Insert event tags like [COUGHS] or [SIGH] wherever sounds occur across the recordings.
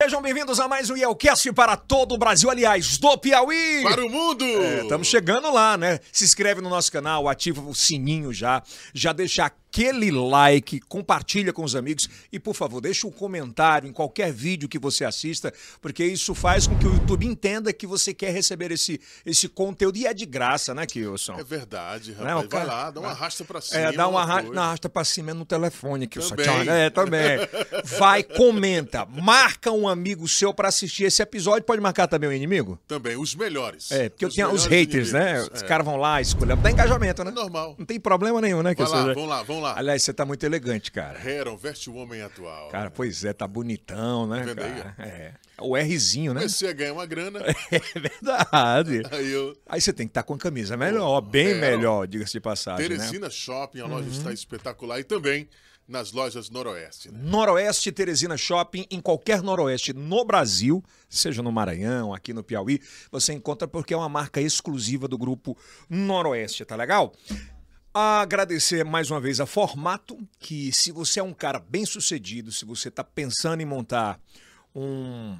Sejam bem-vindos a mais um Yelcast para todo o Brasil, aliás, do Piauí. Para o mundo! Estamos chegando lá, né? Se inscreve no nosso canal, ativa o sininho já, já deixa aquele like, compartilha com os amigos e, por favor, deixa um comentário em qualquer vídeo que você assista, porque isso faz com que o YouTube entenda que você quer receber esse, esse conteúdo e é de graça, né, Kilson? É verdade, rapaz. Não, cara- Vai lá, dá uma arrasta pra cima. É, dá uma, arra... coisa. não, arrasta pra cima é no telefone o Também. É, também. [LAUGHS] Vai, comenta, marca um amigo seu pra assistir esse episódio. Pode marcar também o inimigo? Também, os melhores. É, porque eu Os tinha os haters, né? inimigos. Os É. caras vão lá, escolher. Dá engajamento, né? É normal. Não tem problema nenhum, né? eu lá, seja- vamos lá, vamos lá. Aliás, você tá muito elegante, cara. Heron, veste o homem atual. Cara, pois é, tá bonitão, né, Vendo aí? É. O Rzinho, né? Comecei a ganhar uma grana, [LAUGHS] É verdade. [LAUGHS] aí eu... Aí você tem que estar com a camisa melhor, bem Heron. melhor, diga-se de passagem, né? Teresina Shopping, a Uhum. loja está espetacular. E também nas lojas Noroeste. Né? Noroeste Teresina Shopping, em qualquer Noroeste no Brasil, seja no Maranhão, aqui no Piauí, você encontra porque é uma marca exclusiva do grupo Noroeste, tá legal? Agradecer mais uma vez a Formato, que se você é um cara bem sucedido, se você está pensando em montar um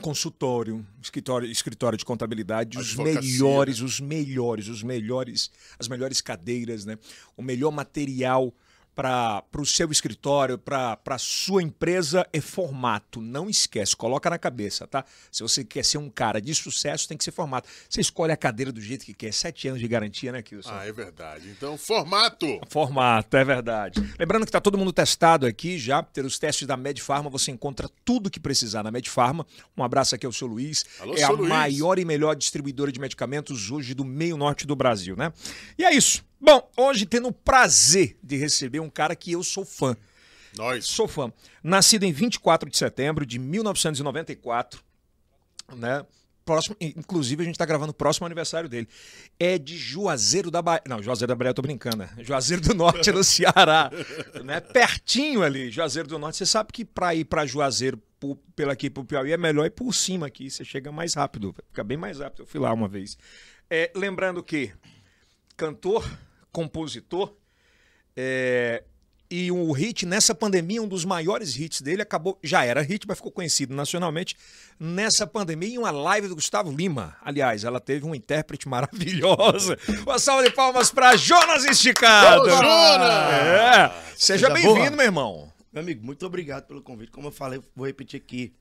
consultório, escritório, escritório de contabilidade, os melhores, os melhores, os melhores, as melhores cadeiras, né? O melhor material para o seu escritório, para a sua empresa é formato. Não esquece, coloca na cabeça, tá? Se você quer ser um cara de sucesso, tem que ser formato. Você escolhe a cadeira do jeito que quer. Sete anos de garantia, né, Kilson? Ah, é verdade. Então, formato. Formato, é verdade. Lembrando que está todo mundo testado aqui já. Pelos testes da Medfarma, você encontra tudo que precisar na Medfarma. Um abraço aqui ao seu Luiz. Alô, é seu a Luiz. maior e melhor distribuidora de medicamentos hoje do meio norte do Brasil, né? E é isso. Bom, hoje tendo o prazer de receber um cara que eu sou fã. Nós. Sou fã. Nascido em 24 de setembro de 1994, né? Próximo, inclusive, a gente tá gravando o próximo aniversário dele. É de Juazeiro da Bahia. Não, Juazeiro da Bahia eu tô brincando, né? Juazeiro do Norte, no Ceará. [LAUGHS] né? Pertinho ali, Juazeiro do Norte. Você sabe que pra ir pra Juazeiro, por, pela aqui pro Piauí, é melhor ir por cima aqui. Você chega mais rápido. Fica bem mais rápido. Eu fui lá uma vez. É, lembrando que cantor, compositor, é, e o hit nessa pandemia, um dos maiores hits dele, acabou, já era hit, mas ficou conhecido nacionalmente nessa pandemia em uma live do Gustavo Lima. Aliás, ela teve uma intérprete maravilhosa. [LAUGHS] Uma salva de palmas para Jonas Esticado. Ô, Jonas! É. Seja Coisa bem-vindo, meu irmão. Meu amigo, muito obrigado pelo convite. Como eu falei, vou repetir aqui.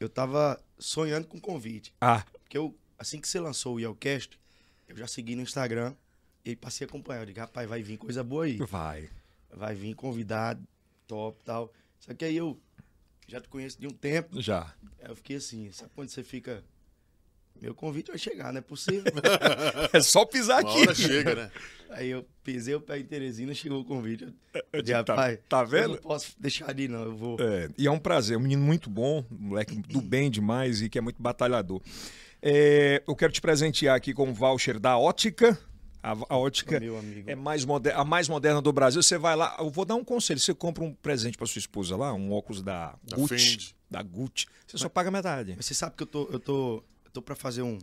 Eu tava sonhando com o convite. Ah, Porque eu, assim que você lançou o Yelcast, eu já segui no Instagram e passei a acompanhar. Eu digo, rapaz, vai vir coisa boa aí. vai. Vai vir convidado, top e tal. Só que aí eu já te conheço de um tempo. Já. Aí eu fiquei assim, sabe quando você fica. Meu convite vai chegar, não é possível. [LAUGHS] É só pisar Uma aqui. hora chega, né? aí eu pisei o pé em Teresina, chegou o convite. Eu, Eu disse, digo, tá- rapaz, tá eu vendo? não posso deixar de ir, não. Eu vou. É, e é um prazer, um menino muito bom, um moleque do bem demais e que é muito batalhador. É, eu quero te presentear aqui com um voucher da Ótica. A, a Ótica Meu amigo. é mais moder- a mais moderna do Brasil. Você vai lá, eu vou dar um conselho. Você compra um presente para sua esposa lá, um óculos da, Da Gucci. Fendi. Da Gucci. Você só paga metade. Mas você sabe que eu tô, eu tô, eu tô pra fazer um,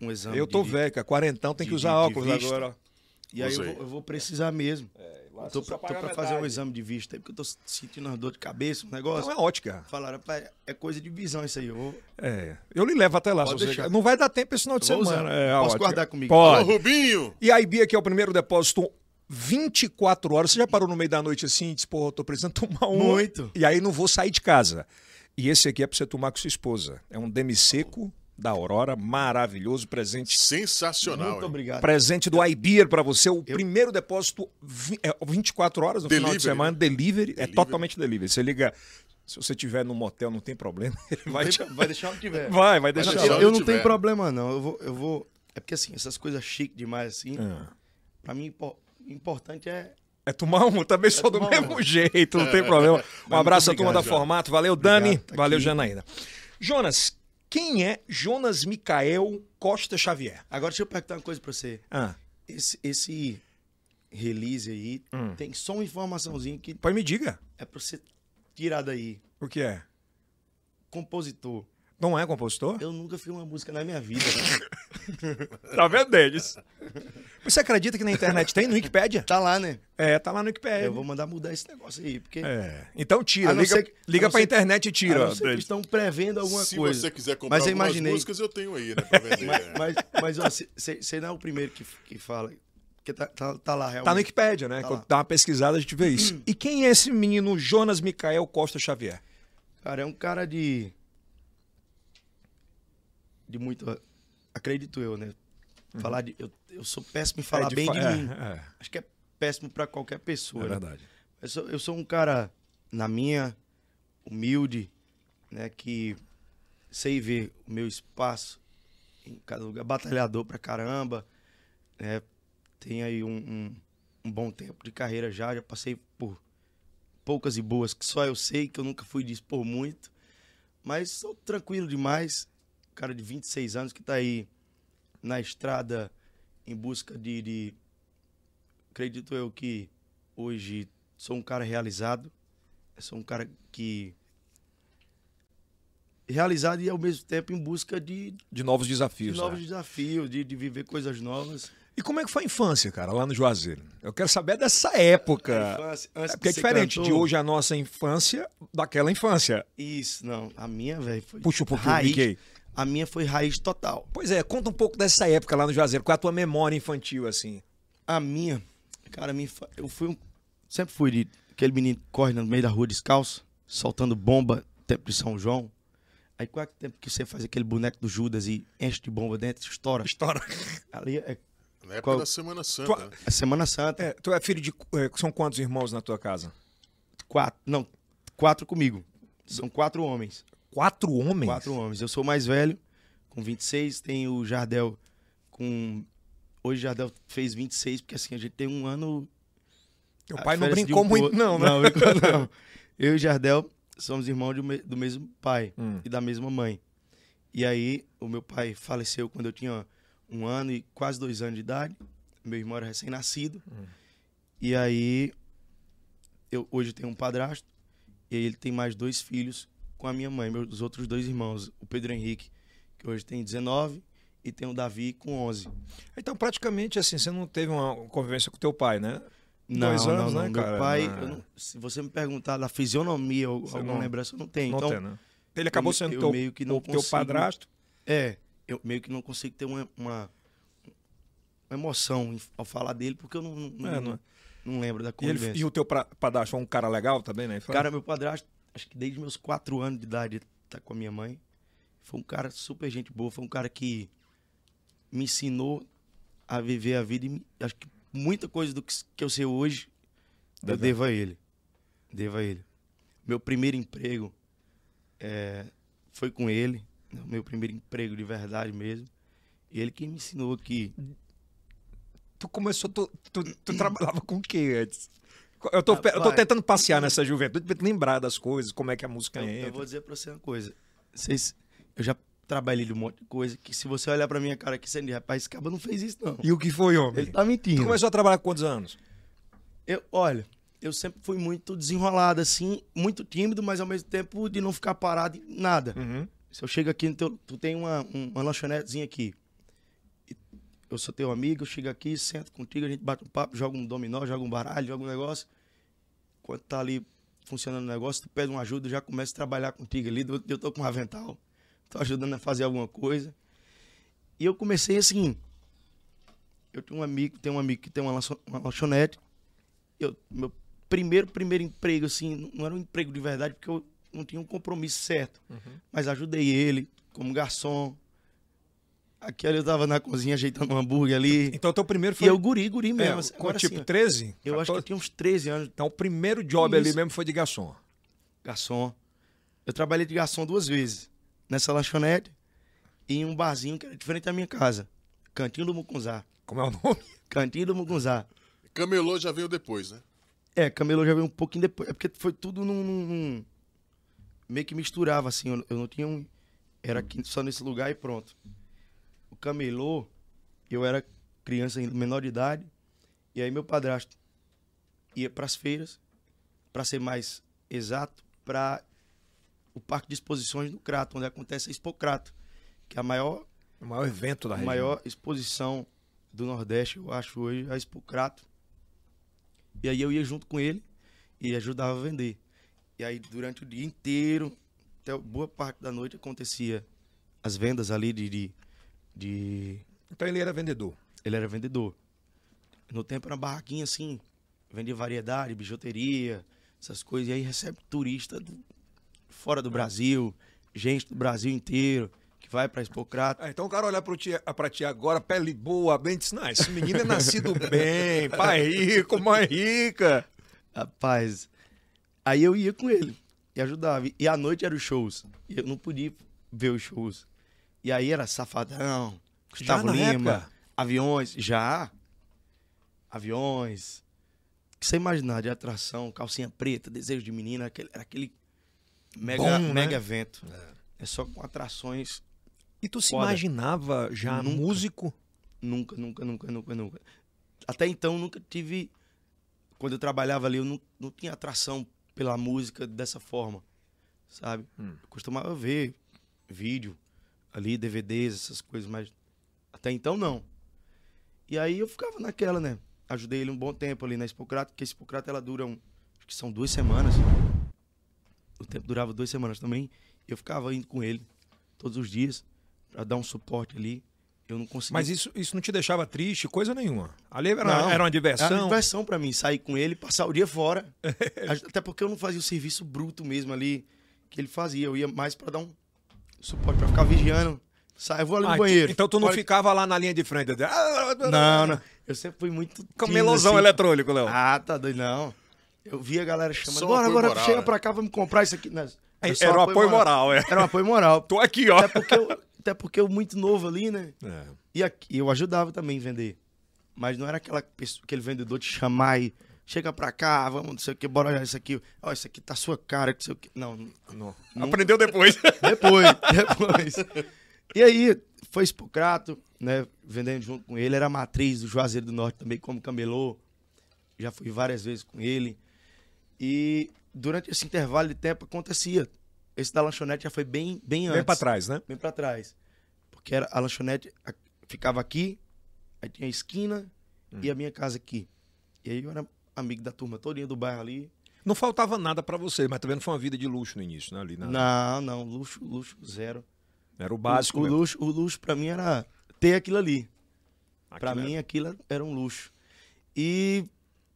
um exame. Eu tô de- velho, cara. Quarentão tem que de- usar de- óculos agora. E aí eu Usei. vou, eu vou precisar mesmo. lá eu tô pra, tô pra fazer um exame de vista aí, porque eu tô sentindo uma dor de cabeça, um negócio. Não é ótica. Falaram, rapaz, é coisa de visão isso aí. Eu. É. Eu lhe levo até lá. Pode se você-. Não vai dar tempo esse final de semana. usar. É, Posso Ótica. guardar comigo? Pode. Rubinho! E a IBI aqui é o primeiro depósito 24 horas. Você já parou no meio da noite assim e disse, pô, eu tô precisando [LAUGHS] tomar um. Muito. E aí não vou sair de casa. E esse aqui é pra você tomar com sua esposa. É um demi-seco da Aurora, maravilhoso presente. Sensacional. Muito hein? obrigado. Presente do iBeer pra você, o primeiro depósito vi- é, 24 horas no final de Delivery, semana, né? delivery, é Delivery. totalmente delivery. Você liga, se você tiver no motel não tem problema, [LAUGHS] ele vai Vai, te... vai deixar onde tiver. Vai, vai deixar. deixar eu, onde eu não tenho problema, não. Eu vou, eu vou. É porque assim, essas coisas chiques demais assim, Ah. pra mim, impo- importante é. É tomar um, também sou do mesmo jeito, não tem problema. [LAUGHS] Um abraço à turma da Formato. Valeu, Dani. Obrigado, tá Valeu, aqui. Janaína. Jonas, quem é Jonas Micael Costa Xavier? Agora deixa eu perguntar uma coisa pra você. Ah, Esse, esse release aí Hum. tem só uma informaçãozinha que pois me diga. é pra você tirar daí. O que é? Compositor. Não é compositor? Eu nunca fiz uma música na minha vida. [LAUGHS] Tá vendo, Denis? Você acredita que na internet tem no Wikipédia? Tá lá, né? É, tá lá no Wikipédia. Eu vou mandar mudar esse negócio aí, porque. É. Então tira, liga, ser liga pra ser- internet e tira. não eles. estão prevendo alguma Se coisa. você quiser comprar Mas eu imaginei. músicas, eu tenho aí, né? Pra [LAUGHS] vender. Mas, mas, mas ó, você não é o primeiro que, que fala. Porque tá, tá, tá lá realmente. Tá no Wikipédia, né? Tá Quando lá. dá uma pesquisada, a gente vê isso. [CLEARS THROAT] E quem é esse menino Jonas Micael Costa Xavier? Cara, é um cara de. De muito. Acredito eu, né? Falar de. Eu, eu sou péssimo em falar Uhum. É, de bem fa- de é, mim. É, Acho que é péssimo pra qualquer é pessoa. né? verdade. Eu sou, eu sou um cara, na minha, humilde, né? Que sei ver o meu espaço em cada lugar. Batalhador pra caramba. Né? Tenho aí um, um, um bom tempo de carreira já. Já passei por poucas e boas que só eu sei, que eu nunca fui de expor muito. Mas sou tranquilo demais. Cara de 26 anos que tá aí na estrada em busca de, de acredito eu que hoje sou um cara realizado. Sou um cara que. Realizado e ao mesmo tempo em busca de, De novos de desafios. novos né? desafios, de, de viver coisas novas. E como é que foi a infância, cara, lá no Juazeiro? Eu quero saber dessa época. Infância, É porque é de diferente de cantor, hoje a nossa infância daquela infância. Isso, não. A minha, velho, foi. Puxa um pouquinho, raiz. Mickey. A minha foi raiz total. Pois é, conta um pouco dessa época lá no Juazeiro. Qual é a tua memória infantil, assim? A minha, cara, a minha, eu fui um. Sempre fui de aquele menino que corre no meio da rua descalço, soltando bomba, tempo de São João. Aí qual é o tempo que você faz aquele boneco do Judas e enche de bomba dentro, estoura? História. Ali é, Na época Qual- da Semana Santa. Tua- né? é Semana Santa. É, tu é filho de. é, São quantos irmãos na tua casa? Quatro. Não, quatro comigo. São quatro homens. Quatro homens? Quatro homens. Eu sou o mais velho, com 26. Tem o Jardel com. Hoje o Jardel fez 26, porque assim, a gente tem um ano. Teu pai não brincou um muito, não, né? Não, brincou não. [LAUGHS] Eu e o Jardel somos irmãos do, me- do mesmo pai Hum. e da mesma mãe. E aí, o meu pai faleceu quando eu tinha um ano e quase dois anos de idade. Meu irmão era recém-nascido. E aí, eu hoje tenho um padrasto. E ele tem mais dois filhos com a minha mãe, meus outros dois irmãos. O Pedro Henrique, que hoje tem 19, e tem o Davi com 11. Então, praticamente assim, você não teve uma convivência com teu pai, né? Não, Dois não, anos, não. né, Meu cara? pai, Ah. não- se você me perguntar da fisionomia ou Você alguma não- lembrança, eu não tenho. Não então, tem, né? Ele acabou sendo eu teu, meio que não o teu consigo- padrasto. É, eu meio que não consigo ter uma, uma, uma emoção em- ao falar dele, porque eu não, não, É, não, não é? não lembro da E, ele- convivência. e o teu padrasto foi um cara legal também, né? Cara, meu padrasto, acho que desde meus quatro anos de idade, tá com a minha mãe. Foi um cara super gente boa, foi um cara que me ensinou a viver a vida e me- acho que muita coisa do que, que eu sei hoje eu Verdade. devo a ele. Devo a ele. Meu primeiro emprego é, foi com ele, né, meu primeiro emprego de verdade mesmo. E ele que me ensinou que Tu começou, tu, tu, tu trabalhava com o que antes? Eu tô, eu tô tentando passear nessa juventude, pra lembrar das coisas, como é que a música Eu, entra. eu vou dizer pra você uma coisa. Vocês, eu já trabalhei de um monte de coisa que se você olhar pra minha cara aqui, você diz, rapaz, esse cara não fez isso, não. E o que foi, homem? Ele tá Tu mentindo. começou a trabalhar com quantos anos? Eu, olha, eu sempre fui muito desenrolado, assim, muito tímido, mas ao mesmo tempo de não ficar parado em nada. Uhum. Se eu chego aqui, teu, tu tem uma, um- uma lanchonetezinha aqui. Eu sou teu amigo, eu chego aqui, sento contigo, a gente bate um papo, joga um dominó, joga um baralho, joga um negócio. Quando tá ali funcionando o negócio, tu pede uma ajuda, eu já começo a trabalhar contigo ali. Eu, eu tô com um avental, tô ajudando a fazer alguma coisa. E eu comecei assim. Eu tenho um amigo, tem um amigo que tem uma, lancho- uma lanchonete. Eu, meu primeiro, primeiro emprego, assim, não era um emprego de verdade, porque eu não tinha um compromisso certo. Mas ajudei ele como garçom. Aquele eu tava na cozinha ajeitando um hambúrguer ali. Então, teu primeiro E foi eu guri, guri é, mesmo. assim, com agora, tipo assim, 13? eu acho que eu 14? tinha uns 13 anos, Então, o primeiro job ali Isso. mesmo foi de garçom. garçom. Eu trabalhei de garçom duas vezes. Nessa lanchonete e em um barzinho que era diferente da minha casa. Cantinho do Mucunzá. Como é o nome? Cantinho do Mucunzá. Camelô já veio depois, né? É, Camelo já veio um pouquinho depois. É porque foi tudo num. num- num- meio que misturava, assim. Eu, eu não tinha um. Era aqui só nesse lugar e pronto. O Camelô, eu era criança menor de idade. E aí meu padrasto ia pras feiras, pra ser mais exato, pra o Parque de Exposições do Crato, onde acontece a Expo Crato, que é a maior O maior evento da a região. maior exposição do Nordeste, eu acho hoje, a Expocrato. E aí eu ia junto com ele e ajudava a vender. E aí durante o dia inteiro, até boa parte da noite acontecia as vendas ali de, de, de Então ele era vendedor. ele era vendedor. No tempo era uma barraquinha assim, vendia variedade, bijuteria, essas coisas. E aí recebe turista do- fora do Brasil, gente do Brasil inteiro, que vai pra Expocrato. Ah, então o cara olhar pro ti, pra ti agora, pele boa, bem, diz, não, esse menino é nascido [LAUGHS] bem, pai rico, mãe rica. Rapaz, aí eu ia com ele e ajudava. E à noite eram os shows. E eu não podia ver os shows. E aí era Safadão, Gustavo Lima, época? aviões, já. Aviões. O que você imaginar de atração, calcinha preta, desejo de menina, aquele, era aquele mega, Bom, né? mega evento. É. só com atrações. E tu se Foda. imaginava já Nunca. músico? Nunca, nunca, nunca, nunca, nunca. Até então nunca tive. Quando eu trabalhava ali, eu não, não tinha atração pela música dessa forma. Sabe? Hum. Eu costumava ver vídeo ali, DVDs, essas coisas, mas até então não. E aí eu ficava naquela, né? Ajudei ele um bom tempo ali na Expocrata, porque a Expocrata ela dura um, acho que são duas semanas. O tempo durava duas semanas também. Eu ficava indo com ele todos os dias pra dar um suporte ali. Eu não conseguia. Mas isso, isso não te deixava triste, coisa nenhuma. Ali era, Não, era uma Era uma diversão. diversão pra mim, sair com ele, passar o dia fora. [LAUGHS] Até porque eu não fazia o serviço bruto mesmo ali que ele fazia. Eu ia mais pra dar um suporte, pra ficar vigiando. Sai, eu vou ali no Ah, banheiro. Então tu não Olha- ficava lá na linha de frente. Não, não. Eu sempre fui muito. Com tímido, melosão assim. eletrônico, Léo. Ah, tá doido, não. Eu via a galera chamando. Bora, apoio agora moral, chega né? pra cá, vamos comprar isso aqui. Não, Aí é só era o apoio moral, é. Era um apoio moral. [LAUGHS] Tô aqui, ó. Até porque, eu, até porque eu muito novo ali, né? É. E aqui, eu ajudava também a vender. Mas não era aquela pessoa, aquele vendedor te chamar e chega pra cá, vamos, não sei o que, bora olhar isso aqui. Ó, isso aqui tá sua cara, que sei o que. Não, Não. Não. Aprendeu depois. [LAUGHS] depois, depois. E aí, foi Expocrato, né? Vendendo junto com ele. Era matriz do Juazeiro do Norte também, como camelô. Já fui várias vezes com ele. E durante esse intervalo de tempo acontecia. Esse da lanchonete já foi bem, bem antes. Vem pra trás, né? Bem pra trás. Porque era, a lanchonete ficava aqui, aí tinha a esquina e a minha casa aqui. E aí eu era amigo da turma todinha do bairro ali. Não faltava nada pra você, mas também não foi uma vida de luxo no início, né? Ali na... Não, não, luxo, luxo zero. Era o básico. o, o luxo, o luxo pra mim era ter aquilo ali. Aquilo mim aquilo era um luxo. E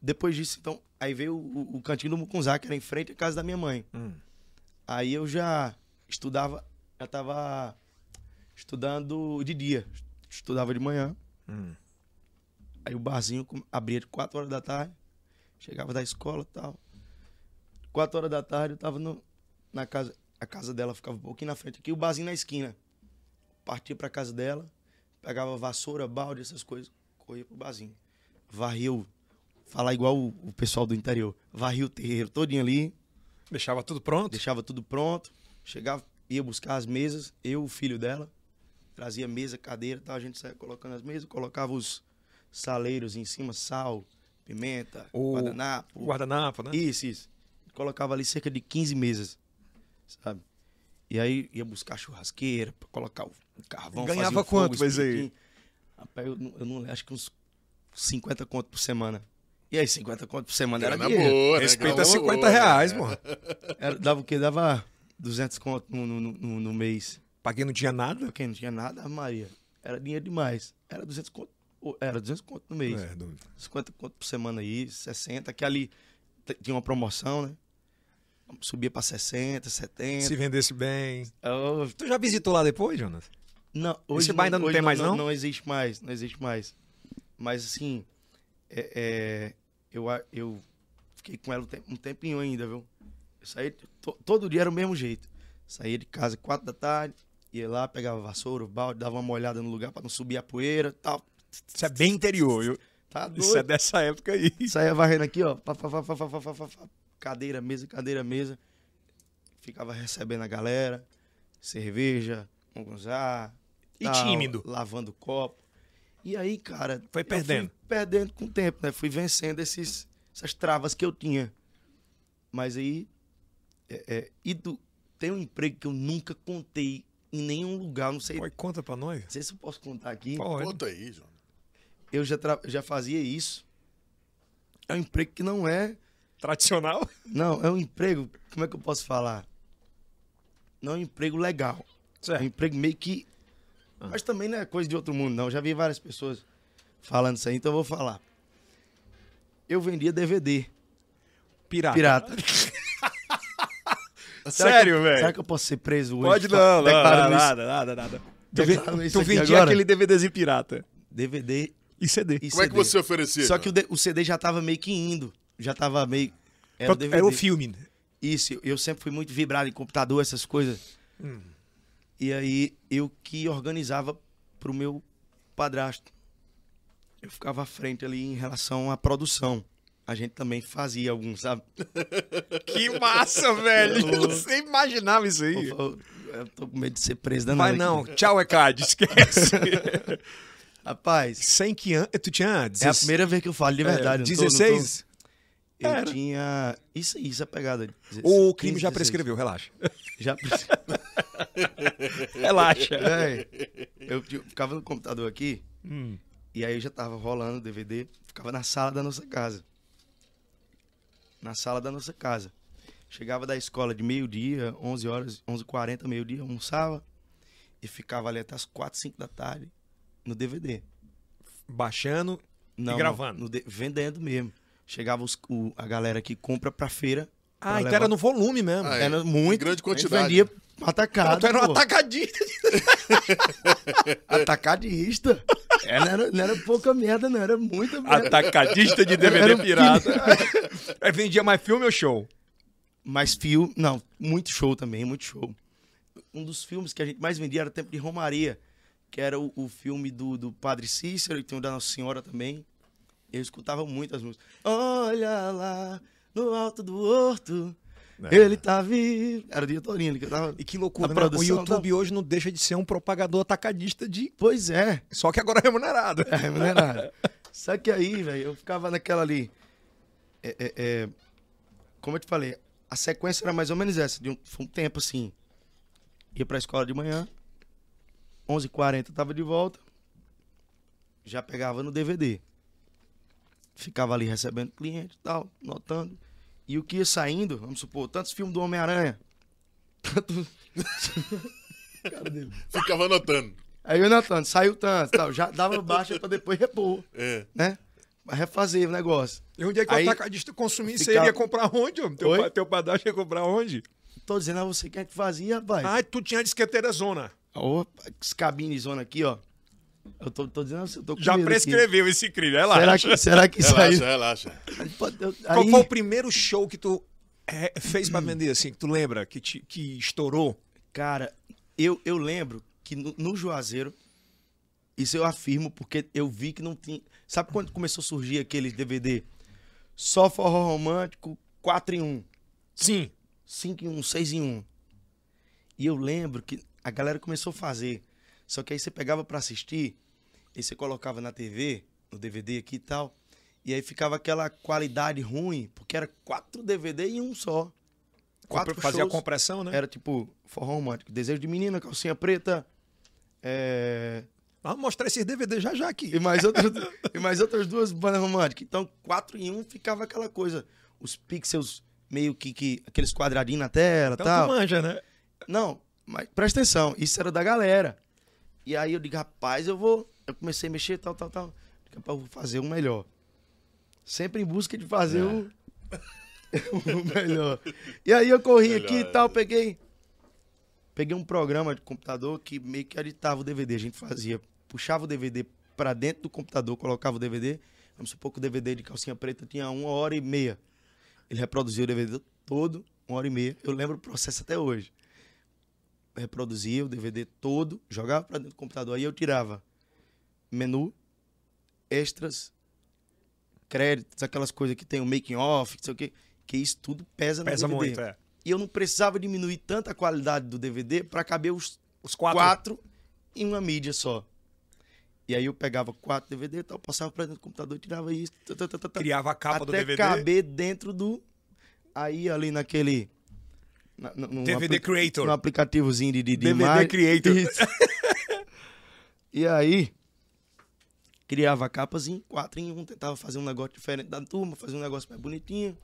depois disso, então, aí veio o, o cantinho do Mucunzá, que era em frente à casa da minha mãe. Hum. Aí eu já estudava, já tava estudando de dia. Estudava de manhã. Hum. Aí o barzinho abria de 4 horas da tarde. Chegava da escola e tal. 4 horas da tarde eu tava no, na casa. A casa dela ficava um pouquinho na frente aqui, o barzinho na esquina. Partia pra casa dela, pegava vassoura, balde, essas coisas, corria pro barzinho. Varria o. Falar igual o, o pessoal do interior. Varria o terreiro todinho ali, Deixava tudo pronto? deixava tudo pronto. Chegava, ia buscar as mesas, eu, o filho dela, trazia mesa, cadeira, tal, a gente saia colocando as mesas, colocava os saleiros em cima, sal, pimenta, O- guardanapo. Guardanapo, né? Isso, isso. Colocava ali cerca de 15 mesas, sabe? E aí ia buscar churrasqueira pra colocar o carvão. Ganhava fazia o fogo, quanto, mas aí? Rapaz, eu, não- eu não acho que uns 50 conto por semana. E aí, 50 conto por semana era Grana dinheiro. boa, né? Respeita Grana 50 boa, reais, né? porra. Era- dava o quê? Dava 200 conto no, no, no, no mês. Paguei não tinha nada. Quem não tinha nada, Maria. Era dinheiro demais. Era 200 conto. Era 200 conto no mês. É, do- 50 conto por semana aí, 60, que ali tinha uma promoção, né? Subia pra 60, 70. Se vendesse bem. Oh, Tu já visitou lá depois, Jonas? não, hoje Esse bar ainda não tem mais, não? Não existe mais, não existe mais. Mas assim, é, é, eu, eu fiquei com ela um tem- tempinho ainda, viu? Eu saía, to- todo dia era o mesmo jeito. Saía de casa quatro da tarde, ia lá, pegava vassoura, o balde, dava uma olhada no lugar pra não subir a poeira tal. Isso é bem interior, viu? Tá doido. Isso é dessa época aí. Saia é varrendo aqui, ó. Cadeira, mesa, cadeira, mesa. Ficava recebendo a galera. Cerveja, munguzá. E tímido. Lavando copo. E aí, cara. Foi perdendo. perdendo com o tempo, né? Fui vencendo esses, essas travas que eu tinha. Mas aí. É, é, e do, tem um emprego que eu nunca contei em nenhum lugar, não sei. Pode, conta pra nós. Não sei se eu posso contar aqui. Conta aí, João eu já, já fazia isso. É um emprego que não é. Tradicional? [LAUGHS] Não, é um emprego. Como é que eu posso falar? Não é um emprego legal. É um emprego meio que. Mas também não é coisa de outro mundo, não. Eu já vi várias pessoas falando isso aí, então eu vou falar. Eu vendia DVD. Pirata. Pirata. [LAUGHS] Sério, velho? Será que eu posso ser preso hoje? Pode não, não, não, isso. nada, nada, nada. Tu, tu vendia agora? aquele DVDzinho pirata. DVD E CD. e Como é que CD. você oferecia? Só que o, o CD já tava meio que indo. Já tava meio. Era, o DVD. Era o filme. Isso, eu sempre fui muito vibrado em computador, essas coisas. E aí eu que organizava pro meu padrasto. Eu ficava à frente ali em relação à produção. A gente também fazia alguns, sabe? [LAUGHS] Que massa, velho. Eu- Você imaginava isso aí? Eu, eu tô com medo de ser preso da Vai não. Tchau, ECAD. [LAUGHS] Esquece. Rapaz, 100 que an... Tu tinha é a 16? primeira vez que eu falo de verdade. É, eu não tô- não tô- 16? Eu Era. tinha. Isso aí, isso é pegada. O crime já 15, 16. prescreveu, relaxa. Já [LAUGHS] prescreveu. Relaxa. Véi, eu ti- ficava no computador aqui, Hum. e aí já tava rolando o DVD, ficava na sala da nossa casa. Na sala da nossa casa. Chegava da escola de meio-dia, 11 horas, 11h40, meio-dia, almoçava, e ficava ali até as 4, 5 da tarde no DVD. Baixando. Não, gravando? no D- vendendo mesmo. Chegava os- o- a galera que compra pra feira. Ah, pra então levar. era no volume mesmo. Ah, é. Era muito. Em grande quantidade. Vendia atacado. tu era um pô. atacadista. [LAUGHS] Atacadista. É, não, era, não era pouca merda, não. Era muita merda. Atacadista de Era DVD um pirata. Aí [LAUGHS] vendia mais filme ou show? Mas fio, não, muito show também, muito show. Um dos filmes que a gente mais vendia era Tempo de Romaria, que era o, o filme do, do Padre Cícero e tem o da Nossa Senhora também. Eu escutava muito as músicas. Olha lá, no alto do horto, ele tá vivo. Era o dia todinho que eu tava... E que loucura, né? O YouTube hoje não deixa de ser um propagador atacadista de. Pois é, Só que agora é remunerado. É remunerado. Só que aí, velho, eu ficava naquela ali. é, é, é, como eu te falei, a sequência era mais ou menos essa. De um, foi um tempo assim. Ia pra escola de manhã. 11h40 tava de volta. Já pegava no DVD. Ficava ali recebendo cliente e tal, notando. E o que ia saindo, vamos supor, tantos filmes do Homem-Aranha. Tanto... Cara dele. Ficava anotando. Aí eu notando, saiu tanto, tal. Já dava baixa pra depois repor É. né? Pra refazer o negócio. E onde é que Aí, o atacadista consumisse? ficava- Ele ia comprar onde? homem? Teu, Oi? pa- teu padrasto ia comprar onde? Tô dizendo a você quem é que fazia, rapaz. Ah, tu tinha disqueteira zona. Ô, esse cabine zona aqui, ó. Eu tô, tô dizendo a você, eu tô com Já prescreveu esse crime, aqui. relaxa. Será que, será que isso aí... Relaxa, relaxa. Eu- Qual aí- foi o primeiro show que tu é, fez pra vender, assim, que tu lembra, que, te- que estourou? Cara, eu, eu lembro que no, no Juazeiro, isso eu afirmo porque eu vi que não tinha... Sabe quando começou a surgir aqueles DVD? Só forró romântico, 4 em 1. Sim. 5 em 1, 6 em 1. E eu lembro que a galera começou a fazer. Só que aí você pegava pra assistir, e você colocava na TV, no DVD aqui e tal, e aí ficava aquela qualidade ruim, porque era quatro DVD em um só. Quatro Fazia shows. compressão, né? Era tipo forró romântico, desejo de menina, calcinha preta, é, Vamos mostrar esses DVD já já aqui. e mais outras, e mais outras duas bandas românticas. Então, quatro em um ficava aquela coisa, os pixels meio que, que aqueles quadradinhos na tela, Então tal. tu manja, né? Não, mas presta atenção, isso era da galera. E aí eu digo, rapaz, eu vou. Eu comecei a mexer, tal, tal, tal. Eu vou fazer o melhor. Sempre em busca de fazer o, o [LAUGHS] melhor. E aí eu corri Melhor, aqui e tal, peguei. Peguei um programa de computador que meio que editava o DVD. A gente fazia, puxava o DVD pra dentro do computador, colocava o DVD. Vamos supor que o DVD de calcinha preta tinha uma hora e meia. Ele reproduzia o DVD todo, uma hora e meia. Eu lembro o processo até hoje reproduzia o DVD todo, jogava pra dentro do computador. Aí eu tirava menu, extras, créditos, aquelas coisas que tem o making off, não sei o quê, que isso tudo pesa, Pesa no DVD. muito, é. E eu não precisava diminuir tanta qualidade do DVD para caber os Os quatro. quatro. em uma mídia só. E aí eu pegava quatro DVD e tal, passava pra dentro do computador, tirava isso, tá, tá, tá, Criava a capa do até DVD. caber dentro do aí ali naquele na, no- num DVD Creator. no aplicativozinho de, de, de DVD imagem. Creator. [LAUGHS] E aí criava capas em quatro em um, tentava fazer um negócio diferente da turma, fazer um negócio mais bonitinho.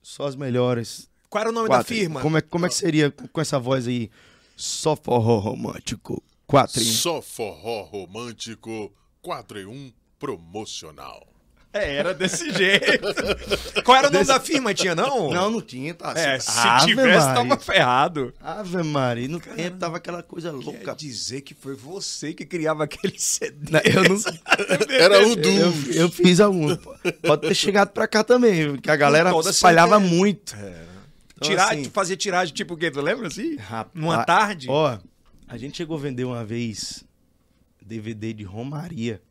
Só as melhores. Qual era o nome Quatro. da firma? Como é, como é que seria com essa voz aí? Só forró romântico. Quatro em um. Só forró romântico 4 em 1 promocional. É, era desse jeito. [LAUGHS] Qual era o nome da firma? Tinha, não? Não, não tinha, tá? É, se Ave tivesse, Maria. tava ferrado. Ave Maria, no tempo tava aquela coisa Quer louca. dizer que foi você que criava aquele [LAUGHS] CD. Não, Eu não [LAUGHS] Era o eu, Du. eu fiz algum. Pode ter chegado pra cá também, que a galera espalhava certeza. muito. Então, Tiragem, assim, fazia tiragem tipo o quê? Tu lembra assim? Rapaz, Numa tarde? Ó, a gente chegou a vender uma vez DVD de Romaria.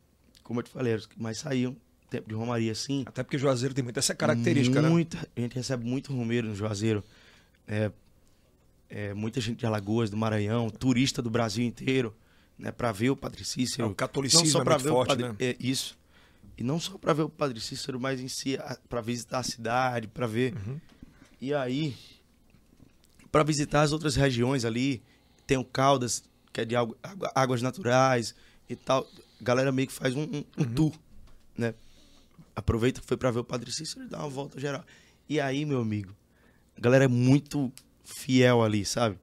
Como eu te falei, era os que mais saíam. Tempo de Romaria, assim. Até porque Juazeiro tem muita essa característica, né? muita, A gente recebe muito Romeiro no Juazeiro. É, é, muita gente de Alagoas, do Maranhão, turista do Brasil inteiro, né? Pra ver o Padre É, Cícero. o catolicismo não só é pra ver forte, Padre, né? é, isso. E não só pra ver o Padre Cícero, mas em si, a- pra visitar a cidade, pra ver. Uhum. E aí, pra visitar as outras regiões ali, tem o Caldas, que é de água- água- águas naturais e tal. A galera meio que faz um, um- um Uhum. tour, né? Aproveita que foi pra ver o Padre Cícero e dá uma volta geral. E aí, meu amigo, a galera é muito fiel ali, sabe?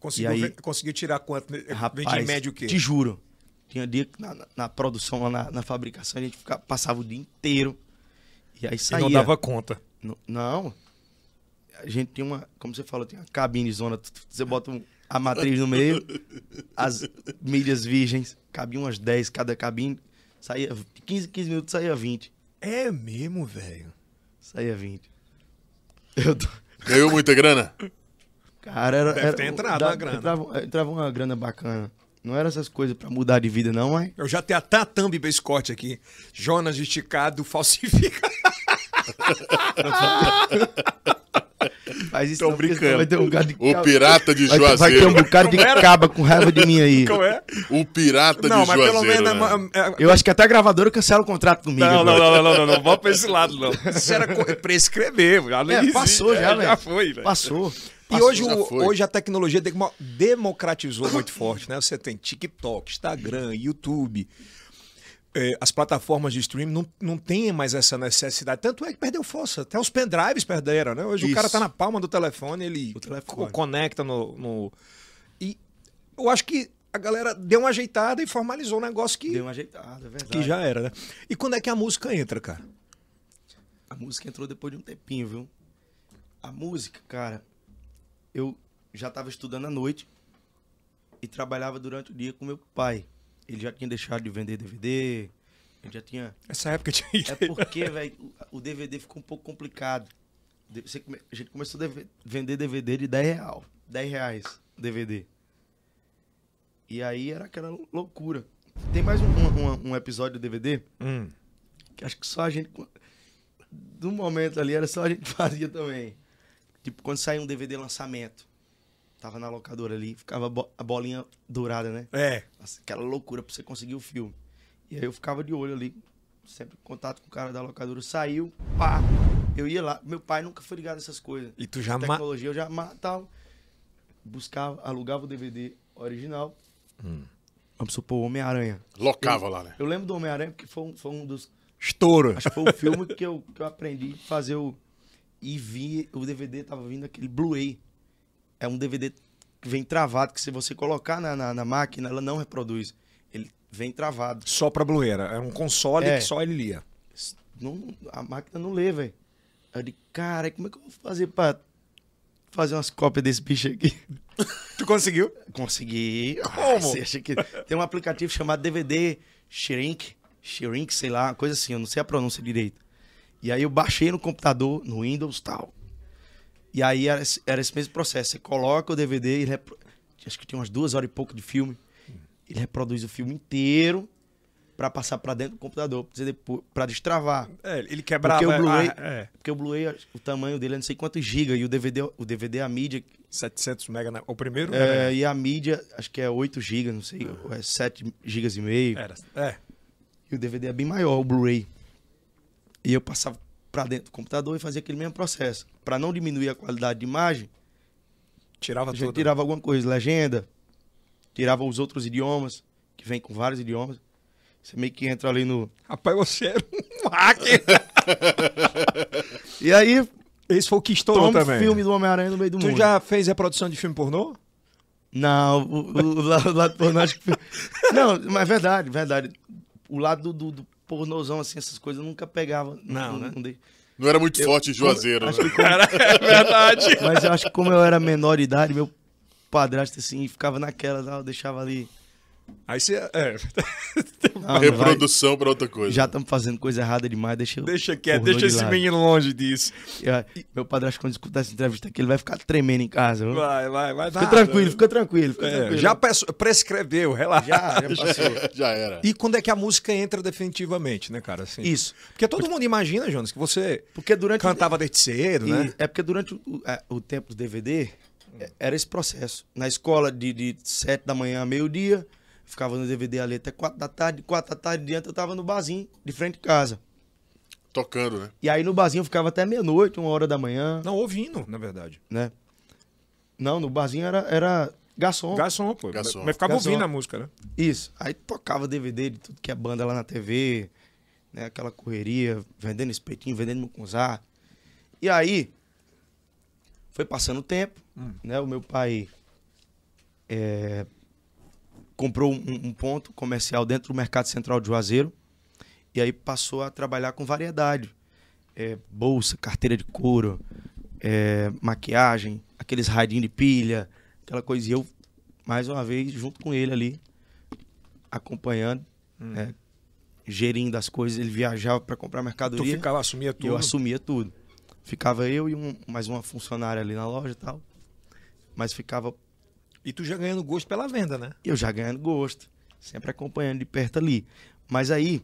Conseguiu, E aí- ver- conseguiu tirar quanto? Rapaz, em média o quê? te juro. Tinha dia que na, na- na produção, lá na, na fabricação, a gente ficava, passava o dia inteiro. E aí E saía. não dava conta. N- Não. A gente tinha uma, como você falou, tinha uma cabine zona. Você bota um- a matriz no meio, as milhas virgens, cabia umas 10 cada cabine. Saía 15, 15 minutos, saía 20. É mesmo, velho. Saía 20. Eu tô- Ganhou muita grana? Cara, era. Deve era- ter entrado da- uma grana. Entrava, entrava uma grana bacana. Não era essas coisas pra mudar de vida, não, mas. Eu já tenho até a thumb Scott aqui. Jonas esticado falsifica. [LAUGHS] Faz isso Tô não, brincando. senão Vai ter um de O pirata de vai, ter- vai ter Juazeiro. um bocado de caba com raiva de mim aí. Como é? O pirata Não, de mas pelo Juazeiro. menos. né? é- é- Eu acho que até a gravadora cancela o contrato comigo. Não, não, não, não, não, não, não, vamos pra esse lado, não. Isso era [LAUGHS] prescrever, já É, passou já, É, velho. Já foi, velho. Passou. E hoje, o- hoje a tecnologia demo- democratizou muito forte, né? Você tem TikTok, Instagram, YouTube. É, as plataformas de streaming não, não têm mais essa necessidade. Tanto é que perdeu força. Até os pendrives perderam, né? Hoje o Isso. cara tá na palma do telefone, ele O telefone. co- conecta no, no- E eu acho que a galera deu uma ajeitada e formalizou um negócio que, Deu uma ajeitada, é verdade. que já era, né? E quando é que a música entra, cara? A música entrou depois de um tempinho, viu? A música, cara, eu já tava estudando à noite e trabalhava durante o dia com meu pai. Ele já tinha deixado de vender DVD, ele já tinha. Essa época tinha isso. É porque, velho, o DVD ficou um pouco complicado. A gente começou a vender DVD de 10 real. 10 reais DVD. E aí era aquela lou- loucura. Tem mais um, um- um episódio do DVD Hum. que acho que só a gente. Do momento ali, era só a gente [LAUGHS] fazia também. Tipo, quando saía um DVD lançamento, tava na locadora ali, ficava a bolinha dourada, né? É. Nossa, aquela loucura pra você conseguir o filme. E aí eu ficava de olho ali, sempre em contato com o cara da locadora. Saiu, pá, eu ia lá. Meu pai nunca foi ligado a essas coisas. E tu já ma- Tecnologia, eu já matava, buscava, alugava o DVD original. Hum. Vamos supor, Homem-Aranha. Locava lá, né? Eu lembro do Homem-Aranha porque foi um, foi um dos estouro. Acho que foi o [LAUGHS] filme que eu, que eu aprendi a fazer o. E vi, o DVD tava vindo aquele Blu-ray. É um DVD que vem travado, que se você colocar na, na, na máquina, ela não reproduz. Ele vem travado. Só pra Blueira. É um console É. que só ele lia. Não, a máquina não lê, velho. Aí Eu digo, cara, como é que eu vou fazer pra fazer umas cópias desse bicho aqui? [LAUGHS] Tu conseguiu? Consegui. Como? Ah, você acha que... Tem um aplicativo chamado DVD Shrink, Shrink, sei lá, uma coisa assim, eu não sei a pronúncia direito. E aí eu baixei no computador, no Windows e tal. E aí era, esse- era esse mesmo processo. Você coloca o DVD, ele repro... acho que tinha umas duas horas e pouco de filme. Ele reproduz o filme inteiro pra passar pra dentro do computador, pra destravar. É, ele quebrava. Porque o Blu-ray, ah, é, porque o Blu-ray, o tamanho dele é não sei quantos gigas, e o DVD, o DVD, a mídia, 700 mega. na- O primeiro? é, né? e a mídia, acho que é 8 GB, não sei, ou é 7 GB e meio. Era. É. E o DVD é bem maior, o Blu-ray. E eu passava pra dentro do computador e fazia aquele mesmo processo. Pra não diminuir a qualidade de imagem, Tirava a gente tudo. tirava alguma coisa, legenda, tirava os outros idiomas, que vem com vários idiomas. Você meio que entra ali no. Rapaz, você era um [LAUGHS] hacker. E aí, Esse foi o que estourou toma também. filme do Homem-Aranha no meio do Tu mundo. já fez reprodução de filme pornô? Não, o, o, o lado, lado pornô acho que. Não, mas é verdade, verdade. O lado do, do, do pornozão, assim, essas coisas, eu nunca pegava. Não, né? dei. Não era muito forte em Juazeiro, Acho né? que como- É verdade. mas eu acho que como eu era menor de idade, meu padrasto, assim, ficava naquela, tá? eu deixava ali. Aí você. É, [LAUGHS] Não. Reprodução pra outra coisa. Já estamos fazendo coisa errada demais, deixa eu. deixa quieto, pornô deixa de esse lado. menino longe disso. Eu- Meu padrasto, quando escutar essa entrevista aqui, ele vai ficar tremendo em casa. viu? Vai, vai, vai. Fica tranquilo, fica tranquilo. Fica É, tranquilo. já pres- prescreveu, relaxa. já, já passou. [LAUGHS] Já era. E quando é que a música entra definitivamente, né, cara? Assim, Isso. Porque todo mundo imagina, Jonas, que você Porque durante. cantava desde cedo, né? E é porque durante o, o- é, tempo do DVD, é, era esse processo. Na escola, de, de 7 da manhã a meio-dia, ficava no DVD ali até 4 da tarde. 4 da tarde diante eu tava no barzinho, de frente de casa. Tocando, né? E aí no barzinho eu ficava até meia-noite, uma hora da manhã, Não, ouvindo, na verdade. né? Não, no barzinho era, era garçom. Garçom, pô. Garçom. Mas ficava Garçom. ouvindo a música, né? Isso. Aí tocava DVD de tudo que é banda lá na TV, né? Aquela correria, vendendo espetinho, vendendo mucunzá. E aí, foi passando o tempo, né? O meu pai é, comprou um, um ponto comercial dentro do Mercado Central de Juazeiro e aí passou a trabalhar com variedade. É, bolsa, carteira de couro, é, maquiagem, aqueles radinhos de pilha, aquela coisa. E eu, mais uma vez, junto com ele ali, acompanhando, né, gerindo as coisas. Ele viajava para comprar Tu mercadoria ficava, assumia tudo. eu assumia tudo. Ficava eu e um, mais uma funcionária ali na loja e tal. Mas ficava E tu já ganhando gosto pela venda, né? eu já ganhando gosto, sempre acompanhando de perto ali. Mas aí,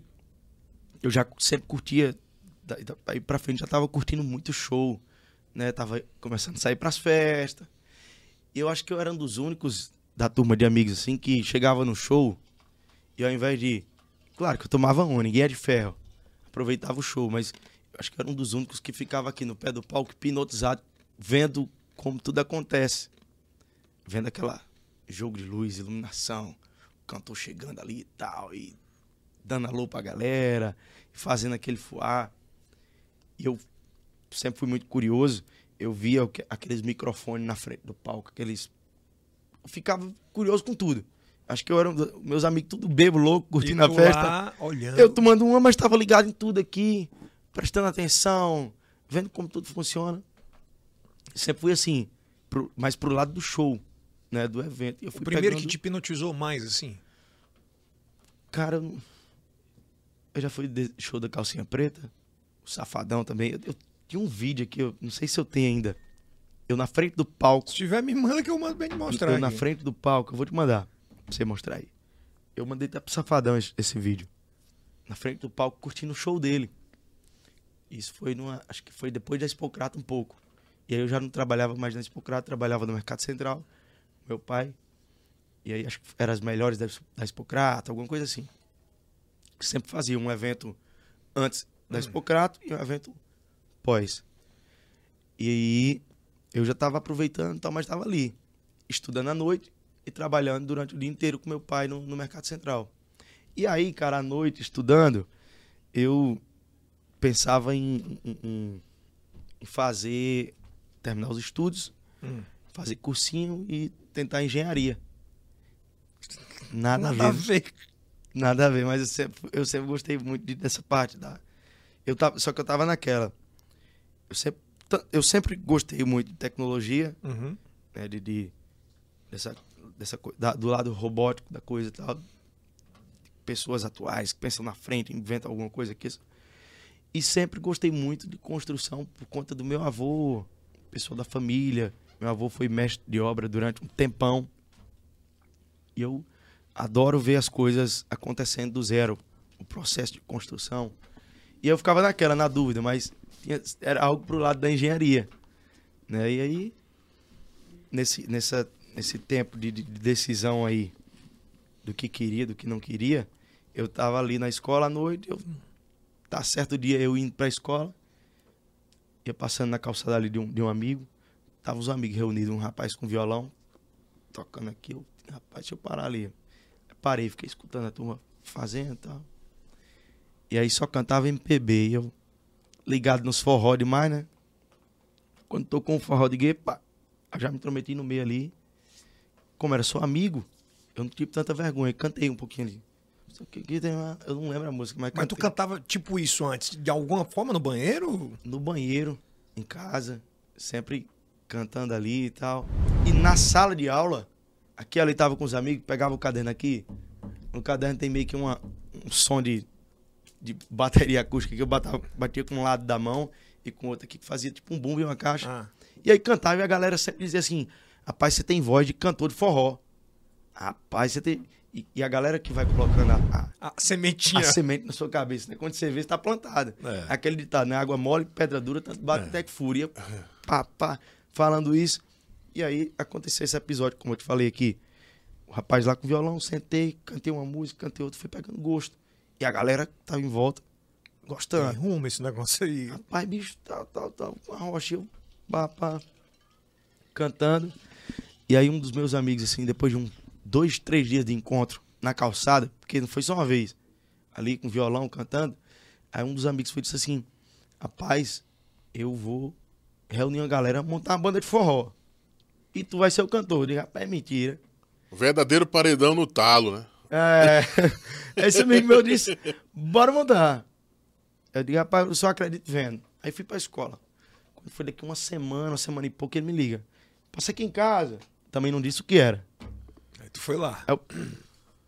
eu já sempre curtia, daí pra frente já tava curtindo muito show, né? Tava começando a sair pras festas. E eu acho que eu era um dos únicos da turma de amigos, assim, que chegava no show e ao invés de. Claro que eu tomava um, ninguém é de ferro. Aproveitava o show, mas eu acho que eu era um dos únicos que ficava aqui no pé do palco, hipnotizado, vendo como tudo acontece vendo aquela jogo de luz, iluminação, o cantor chegando ali e tal, e dando alô pra galera, fazendo aquele fuar. E eu sempre fui muito curioso, eu via aqueles microfones na frente do palco, aqueles. Eu ficava curioso com tudo. Acho que eu era. Meus amigos tudo bebo, louco, curtindo a festa. lá, olhando. Eu tomando uma, mas estava ligado em tudo aqui, prestando atenção, vendo como tudo funciona. Sempre fui assim, pro, mas pro lado do show, né, do evento. O primeiro pegando- que te hipnotizou mais, assim. Cara, eu, não- eu já fui de show da calcinha preta, o Safadão também. Eu, eu tinha um vídeo aqui, eu não sei se eu tenho ainda. Eu na frente do palco, Se tiver, me manda que eu mando bem te mostrar. eu na frente do palco, eu vou te mandar, pra você mostrar aí. Eu mandei até pro Safadão esse, esse vídeo. Na frente do palco, curtindo o show dele. Isso foi numa. Acho que foi depois da Expocrata um pouco. E aí eu já não trabalhava mais na Expocrata, trabalhava no Mercado Central. Meu pai. E aí acho que eram as melhores da, da Expocrata, alguma coisa assim. Sempre fazia um evento antes da Expocrata e um evento pós. E aí eu já estava aproveitando, e tal, mas estava ali, estudando à noite e trabalhando durante o dia inteiro com meu pai no, no Mercado Central. E aí, cara, à noite, estudando, eu pensava em, em- em- em fazer, terminar os estudos, Hum. Fazer cursinho e tentar engenharia. Nada, Nada a ver. ver. Nada a ver, mas eu sempre, eu sempre gostei muito de- dessa parte. Da, eu tava, só que eu tava naquela. Eu sempre, eu sempre gostei muito de tecnologia, Uhum. né, de, de- dessa, dessa, da- do lado robótico da coisa e tal. Pessoas atuais que pensam na frente, inventam alguma coisa aqui. E sempre gostei muito de construção por conta do meu avô, pessoa da família. Meu avô foi mestre de obra durante um tempão. E eu adoro ver as coisas acontecendo do zero, o processo de construção. E eu ficava naquela, na dúvida, mas tinha- era algo pro lado da engenharia. Né? E aí, nesse, nessa, nesse tempo de, de decisão aí do que queria, do que não queria, eu tava ali na escola à noite, eu, tá certo dia eu indo pra escola, ia passando na calçada ali de um, de um amigo, tava os amigos reunidos, um rapaz com violão, tocando aqui, eu, rapaz, deixa eu parar ali. Parei, fiquei escutando a turma fazendo e tal. E aí só cantava MPB. E eu ligado nos forró demais, né? Quando tocou um forró de gay, pá, já me intrometi no meio ali. Como era só amigo, eu não tive tanta vergonha. Cantei um pouquinho ali. Eu não lembro a música, mas, Mas tu cantava tipo isso antes, de alguma forma no banheiro? no banheiro, em casa, sempre cantando ali e tal. E na sala de aula, aqui ali tava com os amigos, pegava o caderno aqui. No caderno tem meio que uma, um som de, de bateria acústica que eu batava, batia com um lado da mão e com o outro aqui que fazia tipo um bumbo e uma caixa. Ah. E aí cantava e a galera sempre dizia assim: rapaz, você tem voz de cantor de forró. Rapaz, você tem. E, e a galera que vai colocando a- a, A sementinha. a semente na sua cabeça, né? Quando você vê, está plantada. É. Aquele ditado, né? Água mole, pedra dura, tanto bate até que fúria. Pá, pá, falando isso. E aí aconteceu esse episódio, como eu te falei aqui. O rapaz lá com violão, sentei, cantei uma música, cantei outra, fui pegando gosto. E a galera que tava em volta, gostando. Arruma esse negócio aí. Rapaz, bicho, tal, tal, tal, com a rocha, eu, pá, pá, cantando. E aí um dos meus amigos, assim, depois de um, dois, três dias de encontro na calçada, porque não foi só uma vez, ali com violão, cantando, aí um dos amigos foi disse assim, rapaz, eu vou reunir uma galera, montar uma banda de forró. E tu vai ser o cantor. Eu digo, rapaz, é mentira. Verdadeiro paredão no talo, né? É, [LAUGHS] esse amigo meu disse, bora montar. Eu digo, rapaz, eu só acredito vendo. Aí fui pra escola. Quando foi daqui uma semana, uma semana e pouco, ele me liga. Passa aqui em casa. Também não disse o que era. Aí tu foi lá. Eu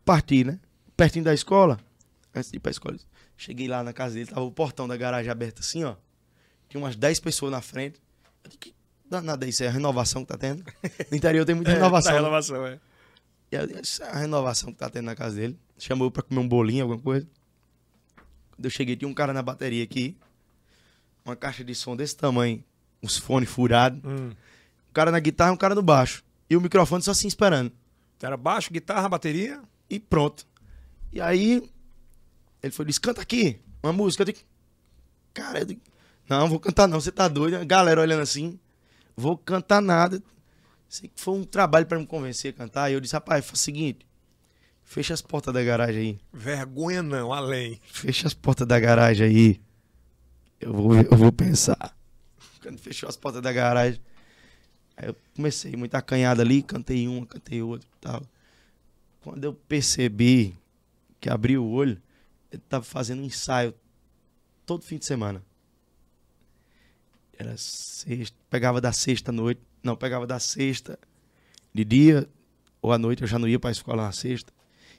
parti, né? Pertinho da escola. Antes de ir pra escola. Cheguei lá na casa dele, tava o portão da garagem aberto assim, ó. Tinha umas 10 pessoas na frente. Eu que danada é isso? É a renovação que tá tendo? No interior tem muita [LAUGHS] renovação. Da né? renovação, é. E aí, essa é a renovação que tá tendo na casa dele. Chamou eu pra comer um bolinho, alguma coisa. Quando eu cheguei, tinha um cara na bateria aqui. Uma caixa de som desse tamanho. Uns fones furados. Hum. Um cara na guitarra e um cara no baixo. E o microfone só assim esperando. Era baixo, guitarra, bateria. E pronto. E aí, ele foi disse, canta aqui, uma música. Eu digo, cara, eu digo, não, vou cantar não, você tá doido. A galera olhando assim, vou cantar nada. Sei que foi um trabalho pra me convencer a cantar. E eu disse, rapaz, faz o seguinte, fecha as portas da garagem aí. Vergonha não, além. Fecha as portas da garagem aí. Eu vou, eu vou pensar. Quando fechou as portas da garagem, aí eu comecei muito acanhado ali, cantei uma, cantei outra e tal. Quando eu percebi que abri o olho, ele tava fazendo um ensaio todo fim de semana. Era sexta, pegava da sexta à noite, não, pegava da sexta de dia ou à noite, eu já não ia pra escola na sexta.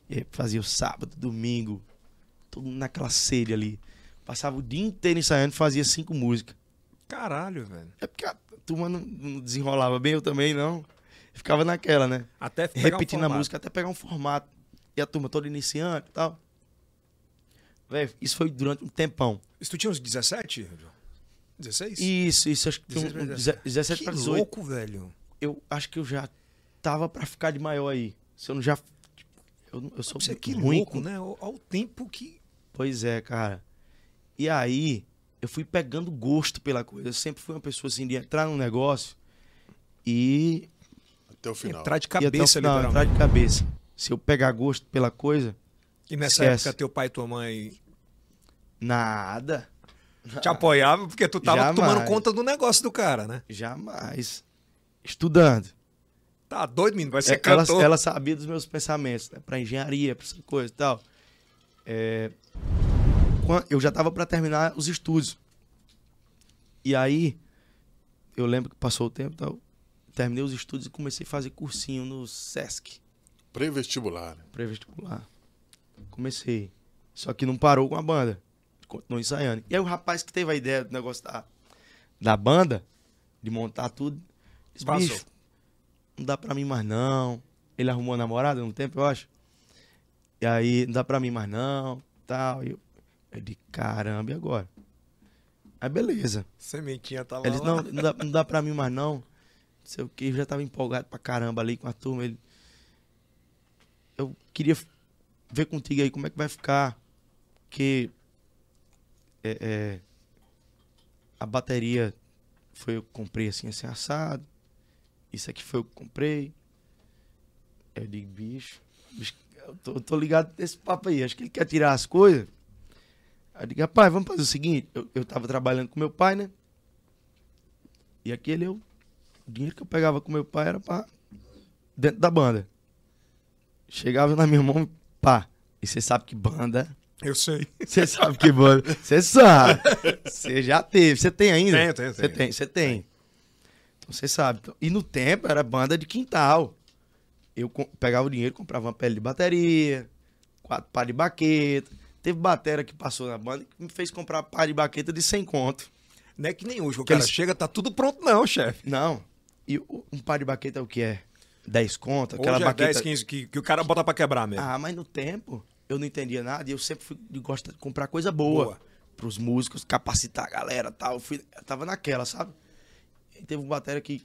E aí fazia o sábado, domingo, todo mundo naquela sede ali. Passava o dia inteiro ensaiando, fazia cinco músicas. Caralho, velho. É porque a turma não, não desenrolava bem, eu também não. Ficava naquela, né? Até pegar um Repetindo a música até pegar um formato. E a turma toda iniciante e tal. Velho, isso foi durante um tempão. Isso tu tinha uns 17? 16? Isso, isso, acho que tinha 16 um, pra um 17. 17 que para 18. louco, velho. Eu acho que eu já tava pra ficar de maior aí. Se eu não já. Eu, eu sou Você que ruim louco, com né? Ao, tempo que. Pois é, cara. E aí, eu fui pegando gosto pela coisa. Eu sempre fui uma pessoa assim de entrar num negócio e, Até o final. Entrar de até o cabeça, final, entrar de cabeça. Se eu pegar gosto pela coisa, E nessa Esquece. época teu pai e tua mãe nada. [LAUGHS] te apoiavam porque tu tava Jamais. tomando conta do negócio do cara, né? Jamais. Estudando. Tá doido, menino? Vai ser É, ela, cantor. ela sabia dos meus pensamentos, né? Pra engenharia, pra essa coisa e tal. É, eu já tava pra terminar os estudos. E aí, eu lembro que passou o tempo e tal. Terminei os estudos e comecei a fazer cursinho no Sesc, Pré-vestibular. né? pré-vestibular. Comecei. Só que não parou com a banda. Continuou ensaiando. E aí o rapaz que teve a ideia do negócio da, da banda, de montar tudo, disse, Vazou. bicho, não dá pra mim mais não. Ele arrumou namorada no tempo, eu acho. E aí, não dá pra mim mais não, tal. E eu, eu de caramba, e agora? Aí beleza. Sementinha tava Ele disse, lá. não, não dá, não dá pra mim mais não. Não sei o que, eu já tava empolgado pra caramba ali com a turma. Ele, eu queria ver contigo aí como é que vai ficar. Porque é, é, a bateria foi eu que comprei assim, assim, assado. Isso aqui foi eu que comprei. Eu digo, bicho, bicho, Eu tô, tô ligado nesse papo aí. Acho que ele quer tirar as coisas. Aí eu digo, rapaz, vamos fazer o seguinte. Eu, eu tava trabalhando com meu pai, né? E aquele eu. O dinheiro que eu pegava com meu pai era pra. Dentro da banda. Chegava na minha mão, pá. E você sabe que banda. Eu sei. Você sabe que banda. Você sabe. Você já teve. Você tem ainda? Tenho, tenho, Você tem, você tem. Então você sabe. E no tempo era banda de quintal. Eu pegava o dinheiro, comprava uma pele de bateria, quatro par de baqueta. Teve batera que passou na banda que me fez comprar par de baqueta de 100 conto. Não é que nem hoje. O Que cara eles- chega, tá tudo pronto, não, chefe. Não. E um par de baqueta é o que é? 10 conto? Aquela Hoje é baqueta. 10, 15 que, que o cara bota pra quebrar mesmo. Ah, mas no tempo eu não entendia nada e eu sempre fui de gostar de comprar coisa boa, Boa. pros músicos, capacitar a galera e tal. Eu, fui, eu tava naquela, sabe? E teve um bateria que.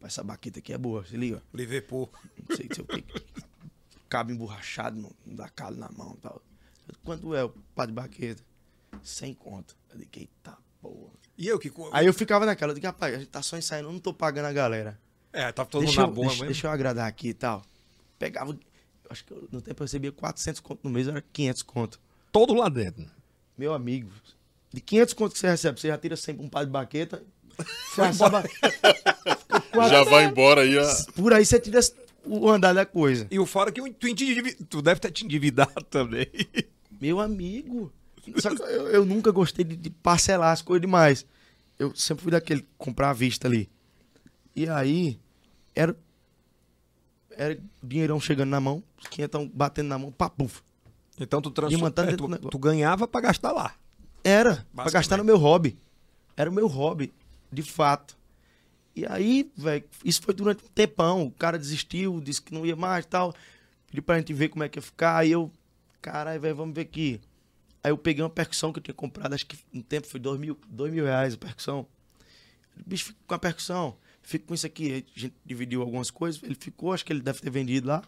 "Pá, Essa baqueta aqui é boa, se liga. Liverpool. Não sei se eu que. [LAUGHS] Cabo emborrachado, não, não dá calo na mão e tal. Eu, Quanto é o par de baqueta? 100 conto. Eu digo, eita porra. E eu que. Aí eu ficava naquela, eu digo, rapaz, a gente tá só ensaiando, eu não tô pagando a galera. É, tava todo deixa, mundo eu, na boa deixa, mesmo. deixa eu agradar aqui e tal. Pegava, acho que eu, no tempo eu recebia 400 conto no mês, era 500 conto. Todo lá dentro. Meu amigo, de 500 conto que você recebe, você já tira sempre um par de baqueta. [LAUGHS] Você já sabe, Já vai embora aí a... por aí você tira o andar da coisa. E o fora que tu, tu deve ter te endividado [LAUGHS] também. Meu amigo. Só que eu, eu nunca gostei de, de parcelar as coisas demais. Eu sempre fui daquele comprar à vista ali. E aí, era. Era dinheirão chegando na mão, os 500 batendo na mão, papuf. Então tu mantendo É, tu, tu ganhava pra gastar lá. Era, pra Basicamente. gastar no meu hobby. Era o meu hobby, de fato. E aí, velho, isso foi durante um tempão. O cara desistiu, disse que não ia mais e tal. Pediu pra gente ver como é que ia ficar. Aí eu, caralho, velho, vamos ver aqui. Aí eu peguei uma percussão que eu tinha comprado, acho que no tempo foi dois mil, dois mil reais a percussão. Bicho, fica com a percussão, fica com isso aqui. Aí a gente dividiu algumas coisas, ele ficou, acho que ele deve ter vendido lá.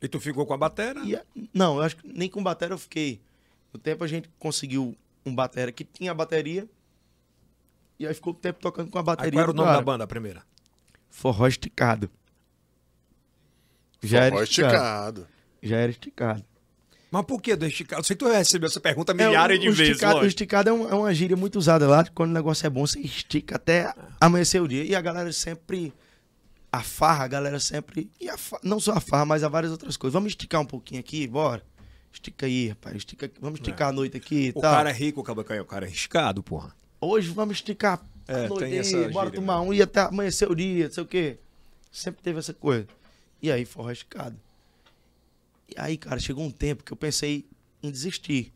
E tu ficou com a batera? E não, eu acho que nem com batera eu fiquei. No tempo a gente conseguiu um batera que tinha a bateria. E aí ficou o tempo tocando com a Aí bateria. qual era o nome cara. da banda, a primeira? Forró esticado. Já Forró era esticado. esticado. Já era esticado. Mas por que do esticado? Sei que tu recebeu essa pergunta milhares o, de vezes, Esticado, o esticado é, um- é uma gíria muito usada lá. Quando o negócio é bom, você estica até amanhecer o dia. E a galera sempre. A farra, a galera sempre. E a não só a farra, mas há várias outras coisas. Vamos esticar um pouquinho aqui, bora? Estica aí, rapaz. Estica, vamos esticar a noite aqui e O tal. cara é rico, o caboclo, o cara é arriscado, porra. Hoje vamos esticar É, a noite aí, bora gíria tomar um e até amanhecer o dia, não sei o quê. Sempre teve essa coisa. E aí, forró esticado. E aí, cara, chegou um tempo que eu pensei em desistir.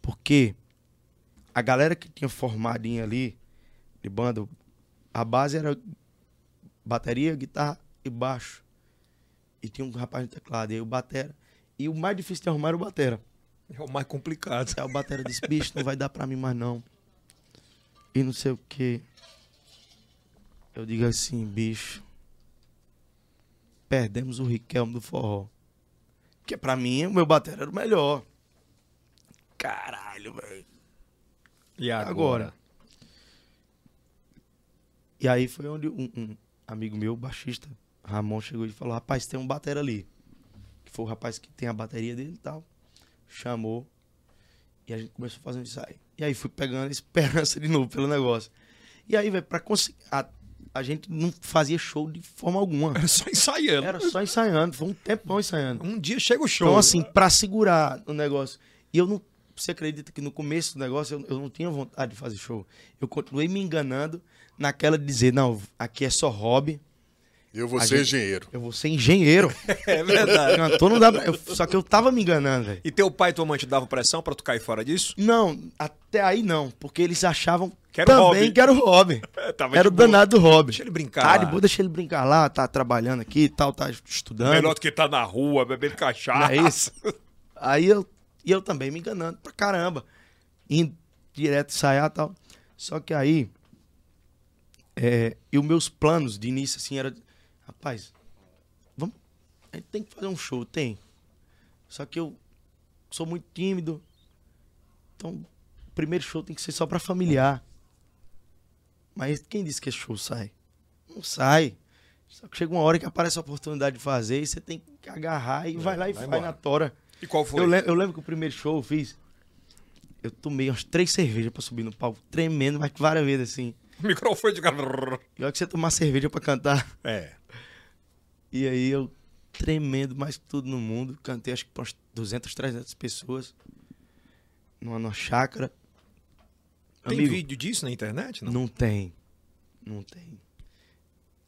Porque a galera que tinha formadinha ali, de banda, a base era bateria, guitarra e baixo. E tinha um rapaz no teclado, e aí o batera. E o mais difícil de arrumar era o batera. É o mais complicado. Aí o batera disse, bicho, não vai dar pra mim mais não. E não sei o que. Eu digo assim, bicho. Perdemos o Riquelme do forró. Que pra mim, o meu batera era o melhor. Caralho, velho. E agora? Agora. E aí foi onde um, um amigo meu, baixista, Ramon, chegou e falou: Rapaz, tem um batera ali. Que foi o rapaz que tem a bateria dele e tal. Chamou. E a gente começou a fazer um ensaio. E aí fui pegando esperança de novo pelo negócio. E aí, velho, pra conseguir. A, a gente não fazia show de forma alguma. Era só ensaiando. Era só ensaiando. Foi um tempão ensaiando. Um dia chega o show. Então, assim, pra segurar o negócio. E eu não. Você acredita que no começo do negócio eu, eu não tinha vontade de fazer show. Eu continuei me enganando naquela de dizer, não, aqui é só hobby, Eu vou A ser gente- engenheiro. eu vou ser engenheiro. [LAUGHS] É verdade. Cantor não dá pra... eu- Só que eu tava me enganando, velho. E teu pai e tua mãe te davam pressão pra tu cair fora disso? Não, até aí não, porque eles achavam Que era o também hobby. que era o. [LAUGHS] Tava Era o boa. danado do hobby. Deixa ele brincar Tá, de boa, deixa ele brincar lá, tá trabalhando aqui e tal, tá estudando. Melhor do que tá na rua, bebendo cachaça. Não é isso? [LAUGHS] Aí eu, e eu também me enganando pra caramba. Indo direto ensaiar e tal. Só que aí. É, e os meus planos de início, assim, era. Rapaz, vamos. A gente tem que fazer um show, tem. Só que eu sou muito tímido. Então, o primeiro show tem que ser só pra familiar. Mas quem disse que esse show sai? Não sai. Só que chega uma hora que aparece a oportunidade de fazer e você tem que agarrar e vai lá e vai vai, na tora. E qual foi? Eu, lem- eu lembro que o primeiro show eu fiz. Eu tomei umas três cervejas pra subir no palco, tremendo, mas várias vezes assim. O microfone de cara. Pior que você tomar cerveja pra cantar. É. E aí eu tremendo mais que tudo no mundo. Cantei acho que pra umas 200, 300 pessoas. Numa, numa chácara. Tem Amigo, vídeo disso na internet? Não. Não tem. Não tem.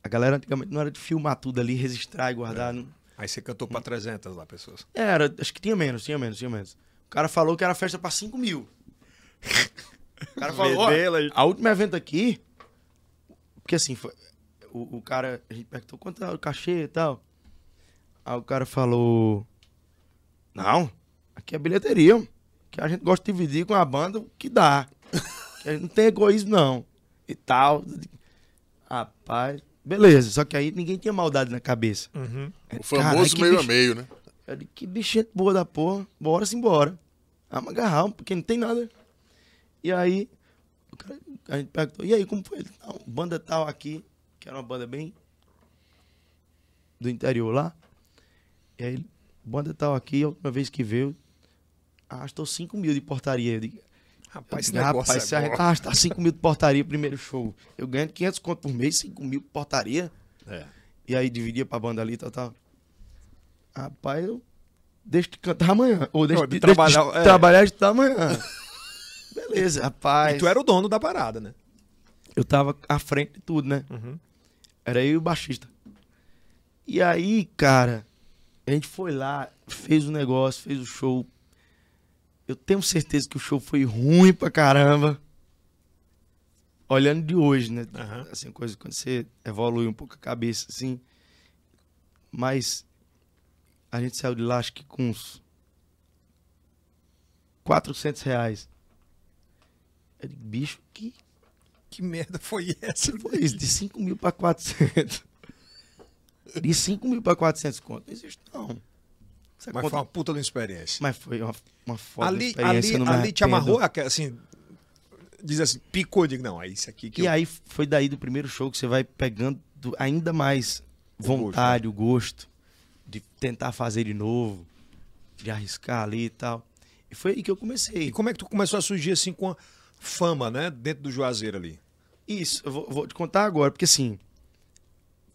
A galera antigamente não era de filmar tudo ali, registrar e guardar. não- Aí você cantou pra 300 lá, pessoas. Era, acho que tinha menos, tinha menos, tinha menos. O cara falou que era festa pra 5 mil. O cara falou, e- a última evento aqui, porque assim, foi- o, o cara, a gente perguntou quanto é o cachê e tal. Aí o cara falou, não, aqui é bilheteria, que a gente gosta de dividir com a banda o que dá. Não tem egoísmo não, e tal. Rapaz, beleza, só que aí ninguém tinha maldade na cabeça. Uhum. O famoso que meio bicho- a meio, né? eu digo, que bicho boa da porra. Bora-se embora. Vamos agarrar, porque não tem nada. E aí, o cara, a gente perguntou, e aí, como foi? Ele, Não, banda tal aqui, que era uma banda bem do interior lá. E aí, banda tal aqui, a última vez que veio, arrastou 5 mil de portaria. Eu digo, Rapaz, esse negócio rapaz, se a gente arrastar 5 mil de portaria primeiro show, eu ganho 500 conto por mês, 5 mil de portaria. É. E aí dividia pra banda ali tal, tal. Rapaz, eu deixo de cantar amanhã. Ou deixo de de, deixo de trabalhar, é. trabalhar e estudar amanhã. [LAUGHS] Beleza, rapaz. E tu era o dono da parada, né? Eu tava à frente de tudo, né? Uhum. Era eu e o baixista. E aí, cara, a gente foi lá, fez o negócio, fez o show. Eu tenho certeza que o show foi ruim pra caramba. Olhando de hoje, né? Aham. Assim, coisa quando você evolui um pouco a cabeça, assim. Mas a gente saiu de lá, acho que com uns 400 reais. Eu digo, bicho, que Que merda foi essa? foi isso? De 5 mil pra 400. De 5 mil pra 400 conto. Não existe, não. Essa Mas conta- foi uma puta de uma experiência. Mas foi uma, uma foda ali experiência. ali, ali te amarrou, assim, diz assim, picou, digo, não, é isso aqui que E eu... aí foi daí do primeiro show que você vai pegando do- ainda mais O vontade, o gosto de tentar fazer de novo, de arriscar ali e tal. E foi aí que eu E comecei. como é que tu começou a surgir assim com a fama, né, dentro do Juazeiro ali? Isso, eu vou, vou te contar agora, porque assim,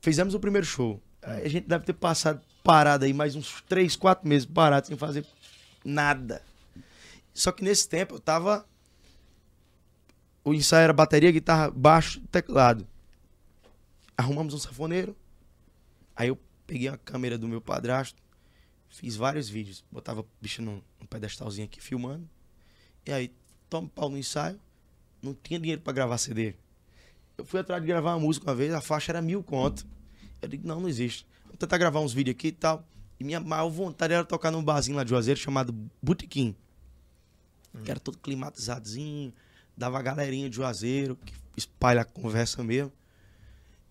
fizemos o primeiro show. A gente deve ter passado parado aí mais uns 3, 4 meses parado sem fazer nada. Só que nesse tempo eu tava. O ensaio era bateria, guitarra, baixo, teclado. Arrumamos um sanfoneiro. Aí eu peguei a câmera do meu padrasto, fiz vários vídeos. Botava o bicho num, num pedestalzinho aqui filmando. E aí, toma pau no ensaio. Não tinha dinheiro pra gravar CD. Eu fui atrás de gravar uma música uma vez, a faixa era mil conto. Eu digo, não, não existe. Tentar gravar uns vídeos aqui e tal. E minha maior vontade era tocar num barzinho lá de Juazeiro chamado Botequim. Que era todo climatizadozinho, dava a galerinha de Juazeiro, que espalha a conversa mesmo.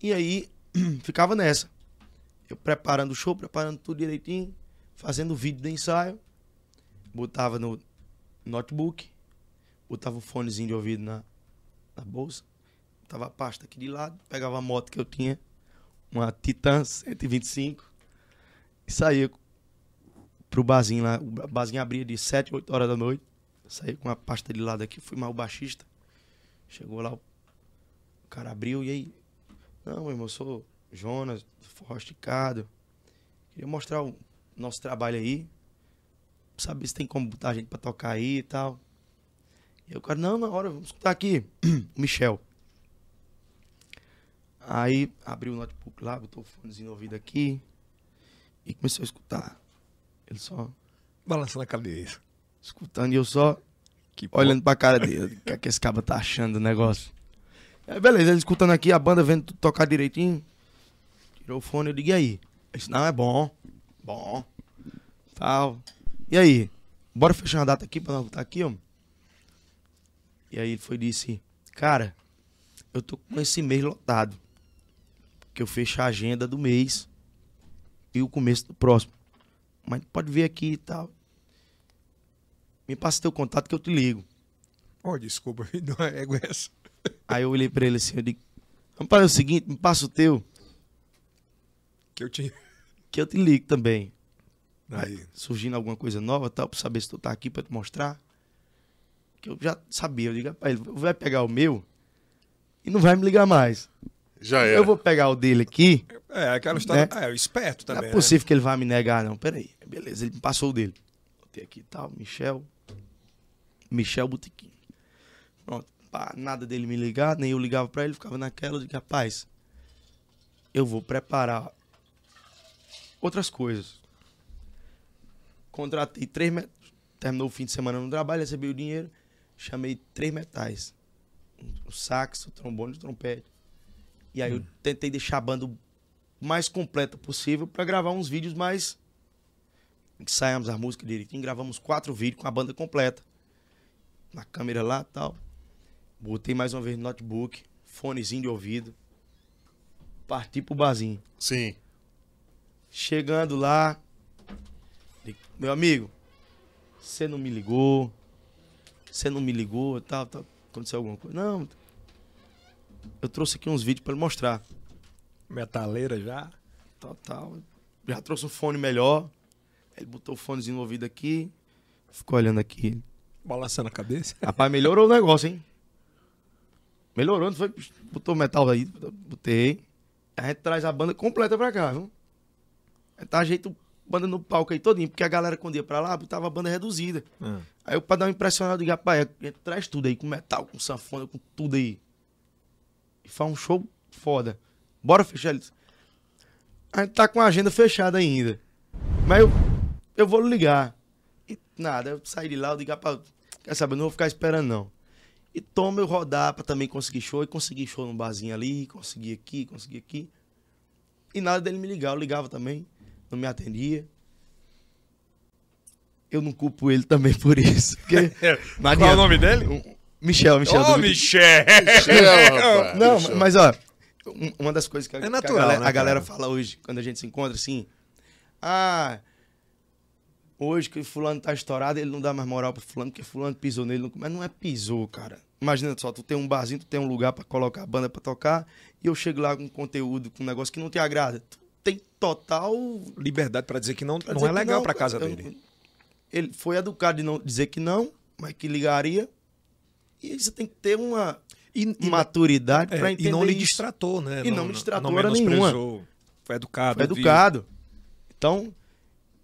E aí, [CLEARS THROAT] ficava nessa. Eu preparando o show, preparando tudo direitinho, fazendo o vídeo do ensaio. Botava no notebook, botava um fonezinho de ouvido na, na bolsa, botava a pasta aqui de lado, pegava a moto que eu tinha, uma Titan 125, e saía pro barzinho lá. O barzinho abria de 7, 8 horas da noite. Saí com a pasta de lado aqui, fui o baixista. Chegou lá, o cara abriu e aí. Não, meu irmão, eu sou Jonas, do Forró Esticado. Queria mostrar o nosso trabalho aí. Saber se tem como botar a gente pra tocar aí e tal. E o cara, não, na hora, vamos escutar aqui. [CLEARS THROAT] Michel. Aí abriu o notebook lá, botou o fonezinho no ouvido aqui. E começou a escutar. Ele só Balançando a cabeça. escutando e eu só Que olhando pra cara dele. O que, é que esse cara tá achando do negócio? Aí, beleza, ele escutando aqui, a banda vendo tocar direitinho. Tirou o fone, eu digo, e aí? Ele disse, não, é bom. Bom. Tal. E aí? Bora fechar uma data aqui pra nós botar aqui, ó. E aí ele foi e disse, cara, eu tô com esse mês lotado. Porque eu fecho a agenda do mês e o começo do próximo. Mas pode vir aqui e tal. Me passa teu contato que eu te ligo. Oh, desculpa, não é ego essa. Aí eu olhei pra ele assim, eu digo, vamos fazer o seguinte, me passa o teu. Que eu te. [LAUGHS] que eu te ligo também. Aí. Surgindo alguma coisa nova, tal, pra saber se tu tá aqui pra te mostrar. Que eu já sabia. Eu digo, rapaz, ele vai pegar o meu e não vai me ligar mais. Já era. Eu vou pegar o dele aqui. É, aquela história. Né? É, o esperto Não também. é possível que ele vá me negar, não. Peraí. Beleza, ele me passou o dele. Botei aqui e tal, Michel. Michel Botequim. Pronto. Pá, nada dele me ligar, nem eu ligava pra ele, ficava naquela. Digo, rapaz, eu vou preparar outras coisas. Contratei três met... Terminou o fim de semana no trabalho, recebi o dinheiro. Chamei três metais. O sax, o trombone e o trompete. E aí eu tentei deixar a banda o mais completa possível pra gravar uns vídeos mais. Ensaiamos a música direitinho, gravamos quatro vídeos com a banda completa. Na câmera lá e tal. Botei mais uma vez no notebook, fonezinho de ouvido. Parti pro barzinho. Sim. Chegando lá, meu amigo, você não me ligou, você não me ligou, tal, tal, aconteceu alguma coisa. Não, eu trouxe aqui uns vídeos pra ele mostrar, Metaleira já. tal, tal. Já trouxe um fone melhor, ele botou o fonezinho no ouvido aqui, ficou olhando aqui. Balançando a cabeça. [LAUGHS] Rapaz, melhorou o negócio, hein? Melhorou, não foi? Botou metal aí, botei. A gente traz a banda completa pra cá, viu? A gente tá ajeita a banda no palco aí todinho, porque a galera quando ia pra lá, botava a banda reduzida. Ah. Aí eu, pra dar uma impressionada, eu digo, rapaz, a gente traz tudo aí, com metal, com sanfona, com tudo aí. E faz um show foda. Bora fechar eles. A gente tá com a agenda fechada ainda. Mas eu, eu vou ligar. E nada, eu saí de lá, eu digo, rapaz, quer saber, eu não vou ficar esperando não. E toma eu rodar pra também conseguir show. E consegui show no barzinho ali, consegui aqui, consegui aqui. E nada dele me ligar, eu ligava também, não me atendia. Eu não culpo ele também por isso. Porque [LAUGHS] não Qual é o nome dele? Um- Michel, Michel. Ô, do- Michel! Michel, rapaz. Não, Michel. mas ó, um- uma das coisas que a, É que a natural, galera, né, a galera fala hoje, quando a gente se encontra, assim, ah, hoje que o fulano tá estourado, ele não dá mais moral pro fulano, porque fulano pisou nele. Mas não é pisou, cara. Imagina só, tu tem um barzinho, tu tem um lugar pra colocar a banda pra tocar, e eu chego lá com conteúdo, com um negócio que não te agrada. Tu tem total Liberdade pra dizer que não, Pra não é legal pra casa eu- dele. Ele foi educado de não dizer que não, mas que ligaria. E você tem que ter uma E, e- maturidade é, pra e entender não lhe isso. distratou, né? E não me distratou não hora menosprezou. Foi educado. Foi viu? educado. Então,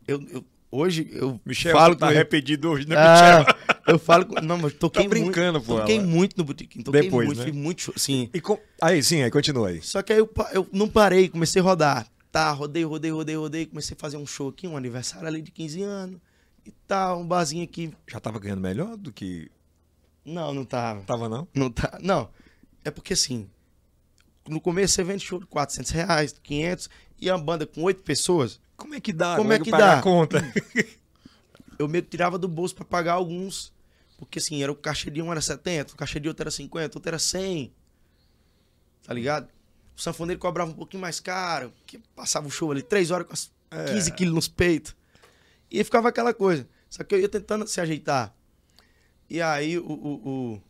eu, eu- hoje eu Michel, falo tá com arrependido hoje, né, Ah, Michel? eu falo com, não, mas toquei Tá brincando, muito, pô, toquei ela. muito no botequim, toquei Depois, muito, né? fiz muito sim. E com- Aí, sim, aí continua aí. Só que aí eu, eu não parei, comecei a rodar. Tá, rodei, rodei, rodei, rodei, comecei a fazer um show aqui, um aniversário ali de 15 anos e tal, um barzinho aqui. Já tava ganhando melhor do que Não, não tava. tava, não? Não tá. Não. É porque assim, no começo você vende show de 400 reais, 500, e a banda com oito pessoas, Como é que dá? Como é que paga dá? a conta? [LAUGHS] eu meio que tirava do bolso pra pagar alguns. Porque assim, era o cachê de um era 70, o cachê de outro era 50, outro era 100. Tá ligado? O sanfoneiro cobrava um pouquinho mais caro, que passava o show ali 3 horas com as É. 15 quilos nos peitos. E ficava aquela coisa. Só que eu ia tentando se ajeitar. E aí o, o, o-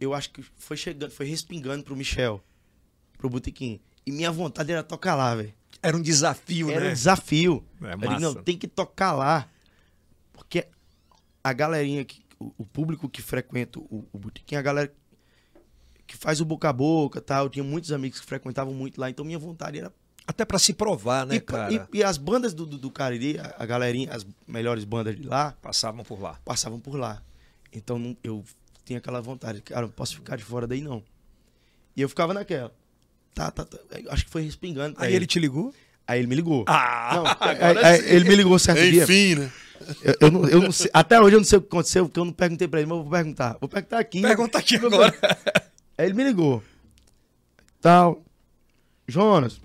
eu acho que foi chegando, foi respingando pro Michel, pro Botequim. E minha vontade era tocar lá, velho. Era um desafio, Era um né? desafio. É Eu digo, massa. não, tem que tocar lá. Porque a galerinha, que, o, o público que frequenta o, o botequim, a galera que faz o boca a boca tal. Eu tinha muitos amigos que frequentavam muito lá, então minha vontade era. Até pra se provar, né, e, cara? e- e as bandas do, do, do Cariri, a, a galerinha, as melhores bandas de lá, Passavam por lá. passavam por lá. Então eu tinha aquela vontade, cara, não posso ficar de fora daí não. E eu ficava naquela. Tá, tá, tá. Acho que foi respingando. pra Aí ele te ligou? Aí ele me ligou. Ah! Não, [LAUGHS] aí- agora aí sim. ele me ligou certo dia. Enfim, né? Eu, eu não, eu não sei, até hoje eu não sei o que aconteceu, porque eu não perguntei pra ele, mas eu vou perguntar. Vou perguntar aqui. Pergunta aqui agora. Aí ele me ligou. Tal. Jonas,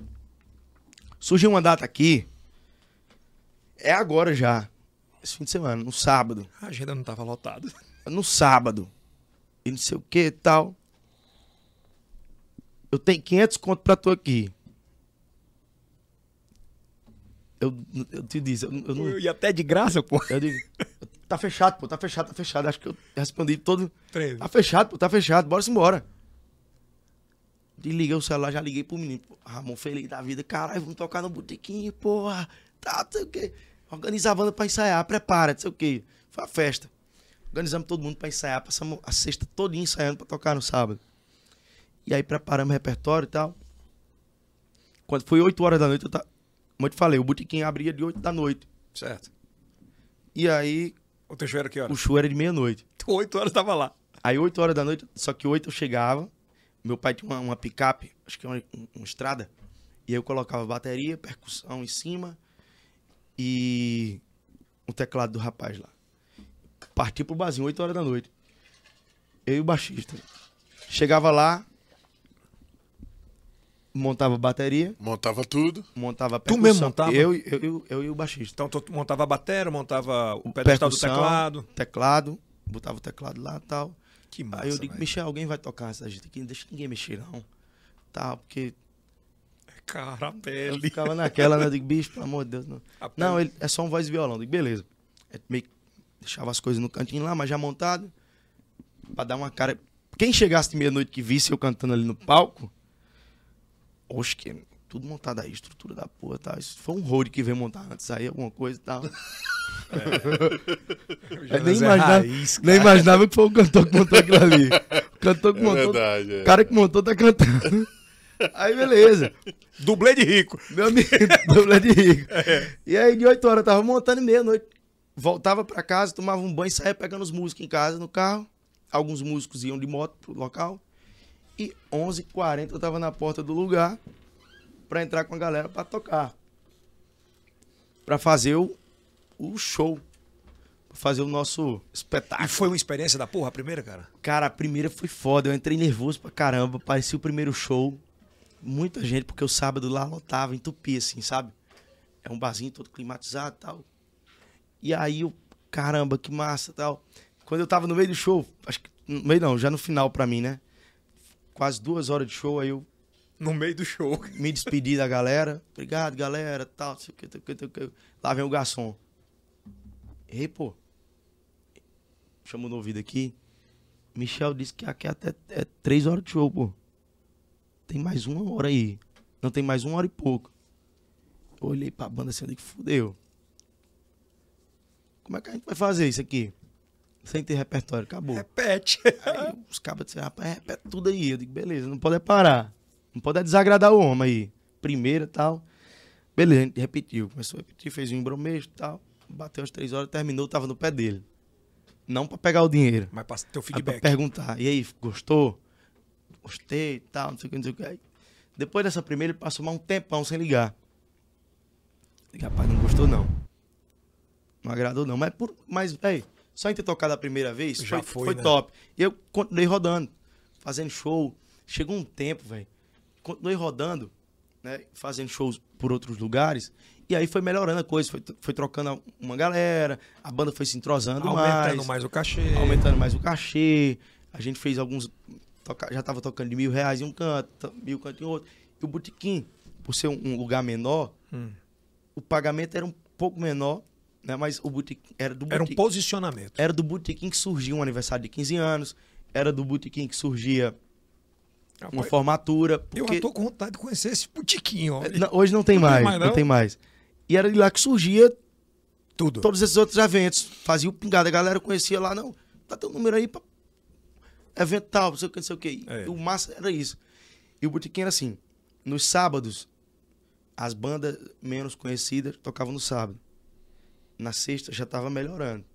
surgiu uma data aqui. É agora já. Esse fim de semana, no sábado. A agenda não tava lotada. No sábado. E não sei o que tal. Eu tenho 500 conto pra tu aqui. Eu, eu te disse, eu, eu não. E até de graça, pô. Eu digo, tá fechado, pô, tá fechado, tá fechado. Acho que eu respondi todo. Tá fechado, pô, tá fechado, bora embora. Desliguei o celular, já liguei pro menino. Pô, Ramon feliz da vida. Caralho, vamos tocar no botequim, porra. Tá, não sei o quê. Organizar a banda pra ensaiar, prepara, não sei o quê. Foi a festa. Organizamos todo mundo pra ensaiar. Passamos a sexta todinha ensaiando pra tocar no sábado. E aí preparamos o repertório e tal. Quando foi 8 horas da noite, eu tava... Como eu te falei, o botequim abria de 8 da noite. Certo. E aí, O teu show era que hora? o show era de meia-noite. [LAUGHS] Oito horas tava lá. Aí 8 horas da noite, só que 8 eu chegava. Meu pai tinha uma, uma picape, acho que é uma, um- uma estrada. E aí eu colocava bateria, percussão em cima e o teclado do rapaz lá. Parti pro barzinho, 8 horas da noite. Eu e o baixista. Chegava lá, montava bateria, Montava tudo. montava Tu percussão. mesmo montava? Eu, eu, eu, eu e o baixista. Então tu montava a bateria, montava o pedestal do Percussão, teclado. Teclado, botava o teclado lá e tal. Que massa, Aí eu digo. Michel, alguém vai tocar essa gente aqui, não deixa ninguém mexer não. Tá, porque Cara, a eu pele. ficava naquela, né? Eu digo, bicho, pelo amor de Deus, não. [LAUGHS] Não, ele, é só um voz e violão. Eu digo, beleza. É meio que deixava as coisas no cantinho lá, mas já montado. Pra dar uma cara. Quem chegasse de meia-noite que visse eu cantando ali no palco, oxe, que tudo montado aí, estrutura da porra, tá? Isso foi um road que veio montar antes aí, alguma coisa e tal. [LAUGHS] Eu nem, é imaginava, raiz, nem imaginava que foi o cantor que montou aquilo ali. O cantor que É montou. verdade. é. O cara que montou tá cantando. [LAUGHS] Aí, beleza. Dublê de rico. Meu amigo, dublê de rico. [LAUGHS] E aí, de 8 horas, eu tava montando e meia-noite. Voltava pra casa, tomava um banho, saía pegando os músicos em casa, no carro. Alguns músicos iam de moto pro local. E 11h40 eu tava na porta do lugar pra entrar com a galera pra tocar. Pra fazer o, o show. Pra fazer o nosso E espetáculo. foi uma experiência da porra, a primeira, cara? Cara, a primeira foi foda. Eu entrei nervoso pra caramba. Parecia o primeiro show. Muita gente, porque o sábado lá lotava, entupia, assim, sabe? É um barzinho todo climatizado e tal. E aí eu, caramba, que massa tal. Quando eu tava no meio do show, acho que. No meio não, já no final pra mim, né? Quase duas horas de show, aí eu No meio do show. [LAUGHS] me despedi da galera. Obrigado, galera, tal, sei o que, tal. Lá vem o garçom. Ei, pô. Chamou no ouvido aqui. Michel disse que aqui até é três horas de show, pô. Tem mais uma hora aí. Não tem mais uma hora e pouco. Olhei pra banda assim, eu digo, fudeu. Como é que a gente vai fazer isso aqui? Sem ter repertório, acabou. Repete. Aí os cabas disseram, rapaz, repete tudo aí. Eu digo, beleza, não pode é parar. Não pode é desagradar o homem aí. Primeira e tal. Beleza, a gente repetiu. Começou a repetir, fez um embromeixo e tal. Bateu as três horas, terminou, tava no pé dele. Não pra pegar o dinheiro. Mas passa teu Aí pra feedback. perguntar. E aí, gostou? Gostei e tal, não sei o que, não sei o que. Aí, depois dessa primeira, ele passou mais um tempão sem ligar. Digo, rapaz, não gostou não. Não agradou não. Mas, por, mas véi, só em ter tocado a primeira vez, Já foi, foi, foi né? top. E eu continuei rodando, fazendo show. Chegou um tempo, velho. Continuei rodando, né? Fazendo shows por outros lugares. E aí foi melhorando a coisa, foi, foi trocando uma galera, a banda foi se entrosando Aumentando mais mais o cachê. aumentando mais o cachê. A gente fez alguns. toca- já tava tocando de mil reais em um canto, mil canto em outro. E o botequim, por ser um, um lugar menor, Hum. o pagamento era um pouco menor, né? Mas o botequim era do Era um botequim. posicionamento. Era do botequim que surgia um aniversário de 15 anos. Era do botequim que surgia uma formatura. Eu Porque... já tô com vontade de conhecer esse ó. Não, hoje não tem Não tem mais, mais, não não? tem mais. E era de lá que surgia Tudo. todos esses outros eventos. Fazia o pingado, a galera conhecia lá, não, tá teu número aí pra evento tal, não sei o que, não sei o que. É. O massa era isso. E o botequim era assim, nos sábados, as bandas menos conhecidas tocavam no sábado. Na sexta já tava melhorando.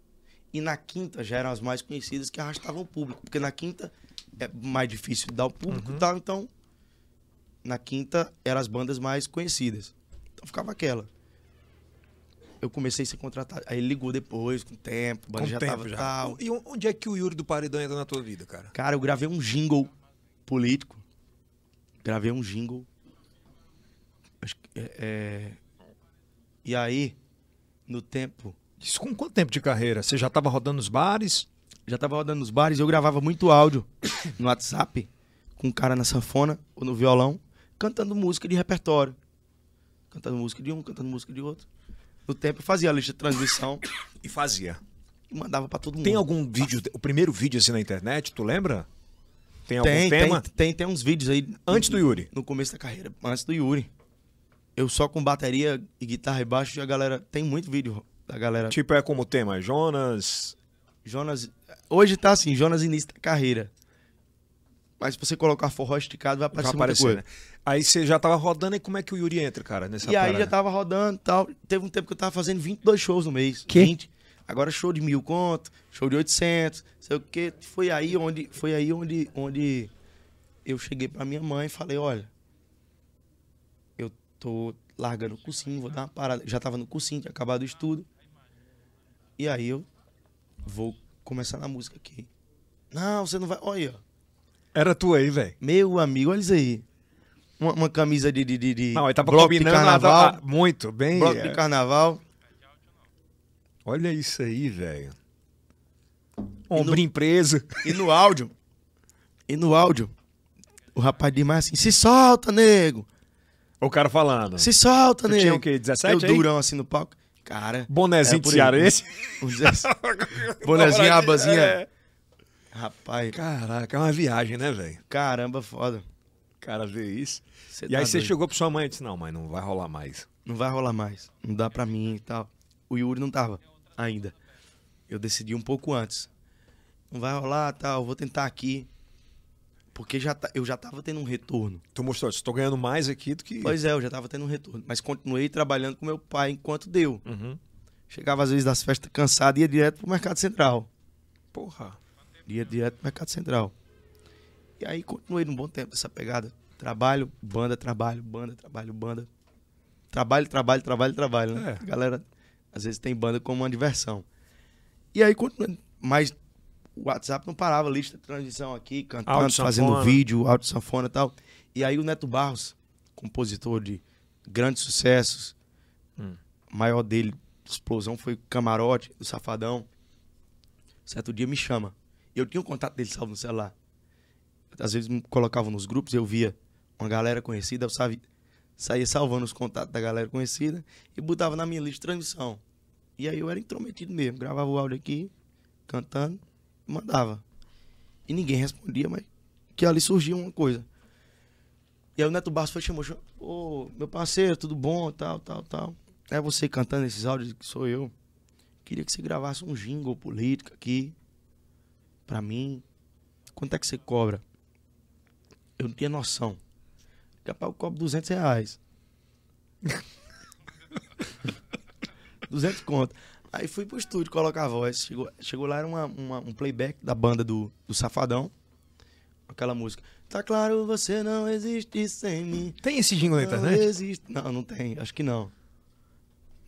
E na quinta já eram as mais conhecidas que arrastavam o público. Porque na quinta é mais difícil dar o público e tal, então na quinta eram as bandas mais conhecidas. Então ficava aquela eu comecei a ser contratado. Aí ele ligou depois, com o tempo, Com já tempo tava já. tal. E onde é que o Yuri do Paredão entra na tua vida, cara? Cara, eu gravei um jingle político. Gravei um jingle. Acho que, é, é, E aí, no tempo, Isso com quanto tempo de carreira? Você já tava rodando nos bares? já tava rodando nos bares, eu gravava muito áudio [COUGHS] no WhatsApp, com um cara na sanfona ou no violão, cantando música de repertório. Cantando música de um, cantando música de outro. No tempo eu fazia a lista de transmissão [COUGHS] E fazia. e mandava pra todo mundo. Tem algum vídeo, o primeiro vídeo assim na internet, tu lembra? Tem algum Tem, tema? tem, tem, tem uns vídeos aí. Antes do Yuri. No começo da carreira, antes do Yuri. Eu só com bateria e guitarra e baixo e a galera. Tem muito vídeo da galera. Tipo, é como tema Jonas. Jonas. Hoje tá assim, Jonas início da carreira. Mas se você colocar forró esticado, vai Vai aparecer muita aparecer, coisa. né? Aí você já tava rodando e como é que o Yuri entra, cara, nessa E aí parada? já tava rodando e tal. Teve um tempo que eu tava fazendo 22 shows no mês. Que? 20. Agora show de mil conto, show de 800, sei o quê. Foi aí onde, foi aí onde, onde eu cheguei pra minha mãe e falei, olha, tô largando o cursinho, vou dar uma parada. Já tava no cursinho, tinha acabado o estudo. E aí eu vou começar na música aqui. Não, você não vai. Olha, Era tu aí, velho. meu amigo, olha isso aí. Uma, uma camisa de, de, de, de Não, aí tava bloco de combinando carnaval. nada- ah, muito, bem. bloco é. de carnaval. Olha isso aí, velho. Ombrinho preso. E no áudio, e no áudio, o rapaz diz mais assim, se solta, nego. O cara falando. Se solta, nego. tinha o quê, 17 Eu aí? durão assim no palco. Cara, Bonezinho É, de cearense. [LAUGHS] assim, [LAUGHS] bonezinho, abazinha. É. Rapaz, Caraca, é uma viagem, né, velho? caramba, foda. Cara vê isso. Cê e tá aí você chegou pra sua mãe e disse, não, mãe, não vai rolar mais. Não vai rolar mais. Não dá pra mim e tal. O Yuri não tava ainda. Eu decidi um pouco antes. Não vai rolar, tal, vou tentar aqui. Porque já tá- eu já tava tendo um retorno. Tu mostrou, estou ganhando mais aqui do que... Pois é, eu já tava tendo um retorno. Mas continuei trabalhando com meu pai enquanto deu. Uhum. Chegava às vezes das festas cansado e ia direto pro Mercado Central. Porra. Ia direto pro Mercado Central. E aí continuei num bom tempo essa pegada. Trabalho, banda, trabalho, banda, trabalho, banda. Trabalho, trabalho, trabalho, trabalho, né? É. A galera às vezes tem banda como uma diversão. E aí continuei. Mas o WhatsApp não parava, lista de transmissão aqui, cantando, fazendo vídeo, áudio sanfona e tal. E aí o Neto Barros, compositor de grandes sucessos, Hum. maior dele, explosão, foi Camarote, do Safadão. Certo dia me chama. Eu tinha o contato dele salvo no celular. Às vezes me colocavam nos grupos, eu via uma galera conhecida, eu saía salvando os contatos da galera conhecida e botava na minha lista de transmissão. E aí eu era intrometido mesmo, gravava o áudio aqui, cantando, mandava. E ninguém respondia, mas que ali surgia uma coisa. E aí o Neto Barros foi chamou, chamou, ô, meu parceiro, tudo bom, tal, tal, tal. É você cantando esses áudios que sou eu. Queria que você gravasse um jingle político aqui pra mim. Quanto é que você cobra? Eu não tinha noção. Capaz eu cobro 200 reais. [LAUGHS] 200 conto. Aí fui pro estúdio colocar a voz. Chegou, chegou lá, era uma, uma- um playback da banda do, do Safadão. Aquela música. Tá claro, você não existe sem mim. Tem esse jingle na Não internet? existe. Não, não tem. Acho que não.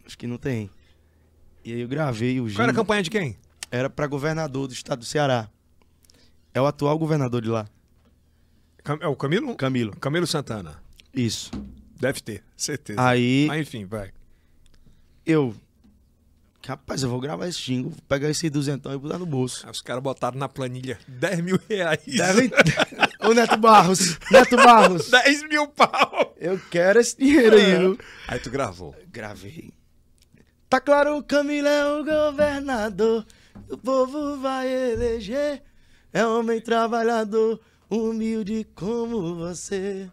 Acho que não tem. E aí eu gravei o Qual era a jingle. campanha de quem? Era pra governador do estado do Ceará. É o atual governador de lá, É o Camilo? Camilo. Camilo Santana. Isso. Deve ter, certeza. Aí Mas enfim, vai. eu. Rapaz, eu vou gravar esse jingle, vou pegar esse duzentão e botar no bolso. Aí os caras botaram na planilha 10 mil reais. Devem. [LAUGHS] Ô Neto Barros! Neto Barros! 10 mil pau! Eu quero esse dinheiro aí, É. viu? Aí tu gravou. Gravei. Tá claro, o Camilo é o governador. O povo vai eleger. É homem trabalhador, humilde como você.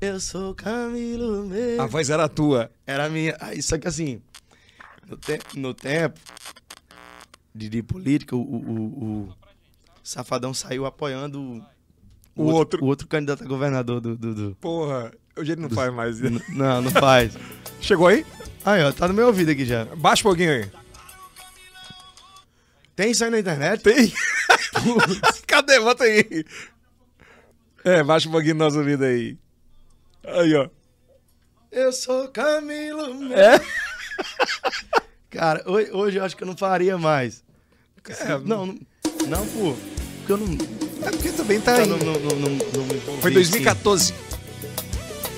Eu sou Camilo mesmo. A voz era tua. Era a minha. Aí, só que assim, no, te- no tempo de, de política, o, o, o- Safadão saiu apoiando o, O outro. o outro candidato a governador do. do- do- Porra, hoje ele não faz mais isso. Não, não faz. Chegou aí? Aí, ó, tá no meu ouvido aqui já. Baixa um pouquinho aí. Tem isso aí na internet? Tem? [LAUGHS] Cadê? Bota aí. É, baixa um pouquinho no nosso ouvido aí. Aí, ó. Eu sou Camilo mesmo. É? [LAUGHS] Cara, hoje, hoje eu acho que eu não faria mais. É, não, não, não, pô. Porque eu não. É porque também tá aí. não, não, não, não, não me envolvi, Foi 2014.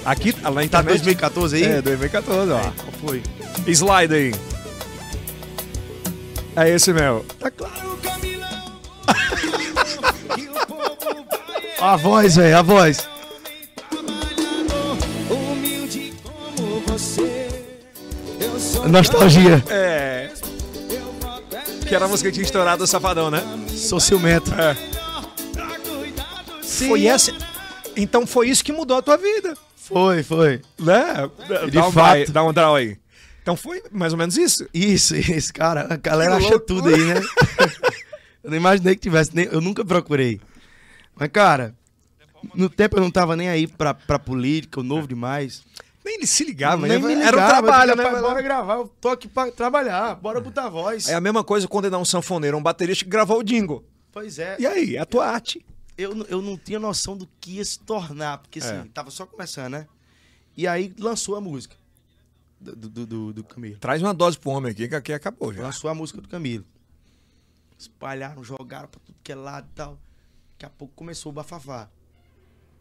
Aqui, lá na assim. Tá internet. 2014 aí? É, 2014, ó. Qual foi? Slide aí. É esse mesmo. Tá claro, Camilão. vai [LAUGHS] A voz, velho, a voz. Nostalgia. É. Que era a música que tinha estourado o Safadão, né? Sou ciumento. É. Sim. foi essa. Então foi isso que mudou a tua vida, Foi, foi. né? De dá um fato. vai- dá um draw aí. Então foi mais ou menos isso. Isso, isso, cara. A galera acha tudo aí, né? eu não imaginei que tivesse, nem, eu nunca procurei. Mas, cara, no tempo eu não tava nem aí pra, pra política, o novo demais. Nem ele se ligava, nem né? me Era um ligava, trabalho, eu né? digo, "Rapaz, Bora gravar, eu tô aqui pra trabalhar, bora botar voz. É a mesma coisa quando ele dá um sanfoneiro, um baterista que gravou o jingle. Pois é, E aí, é a tua arte. eu, não- eu não tinha noção do que ia se tornar, porque assim, É. tava só começando, né? E aí lançou a música do, do, do, do Camilo. Traz uma dose pro homem aqui, que aqui acabou já. Lançou a música do Camilo. Espalharam, jogaram pra tudo que é lado e tal. Daqui a pouco começou o bafafá.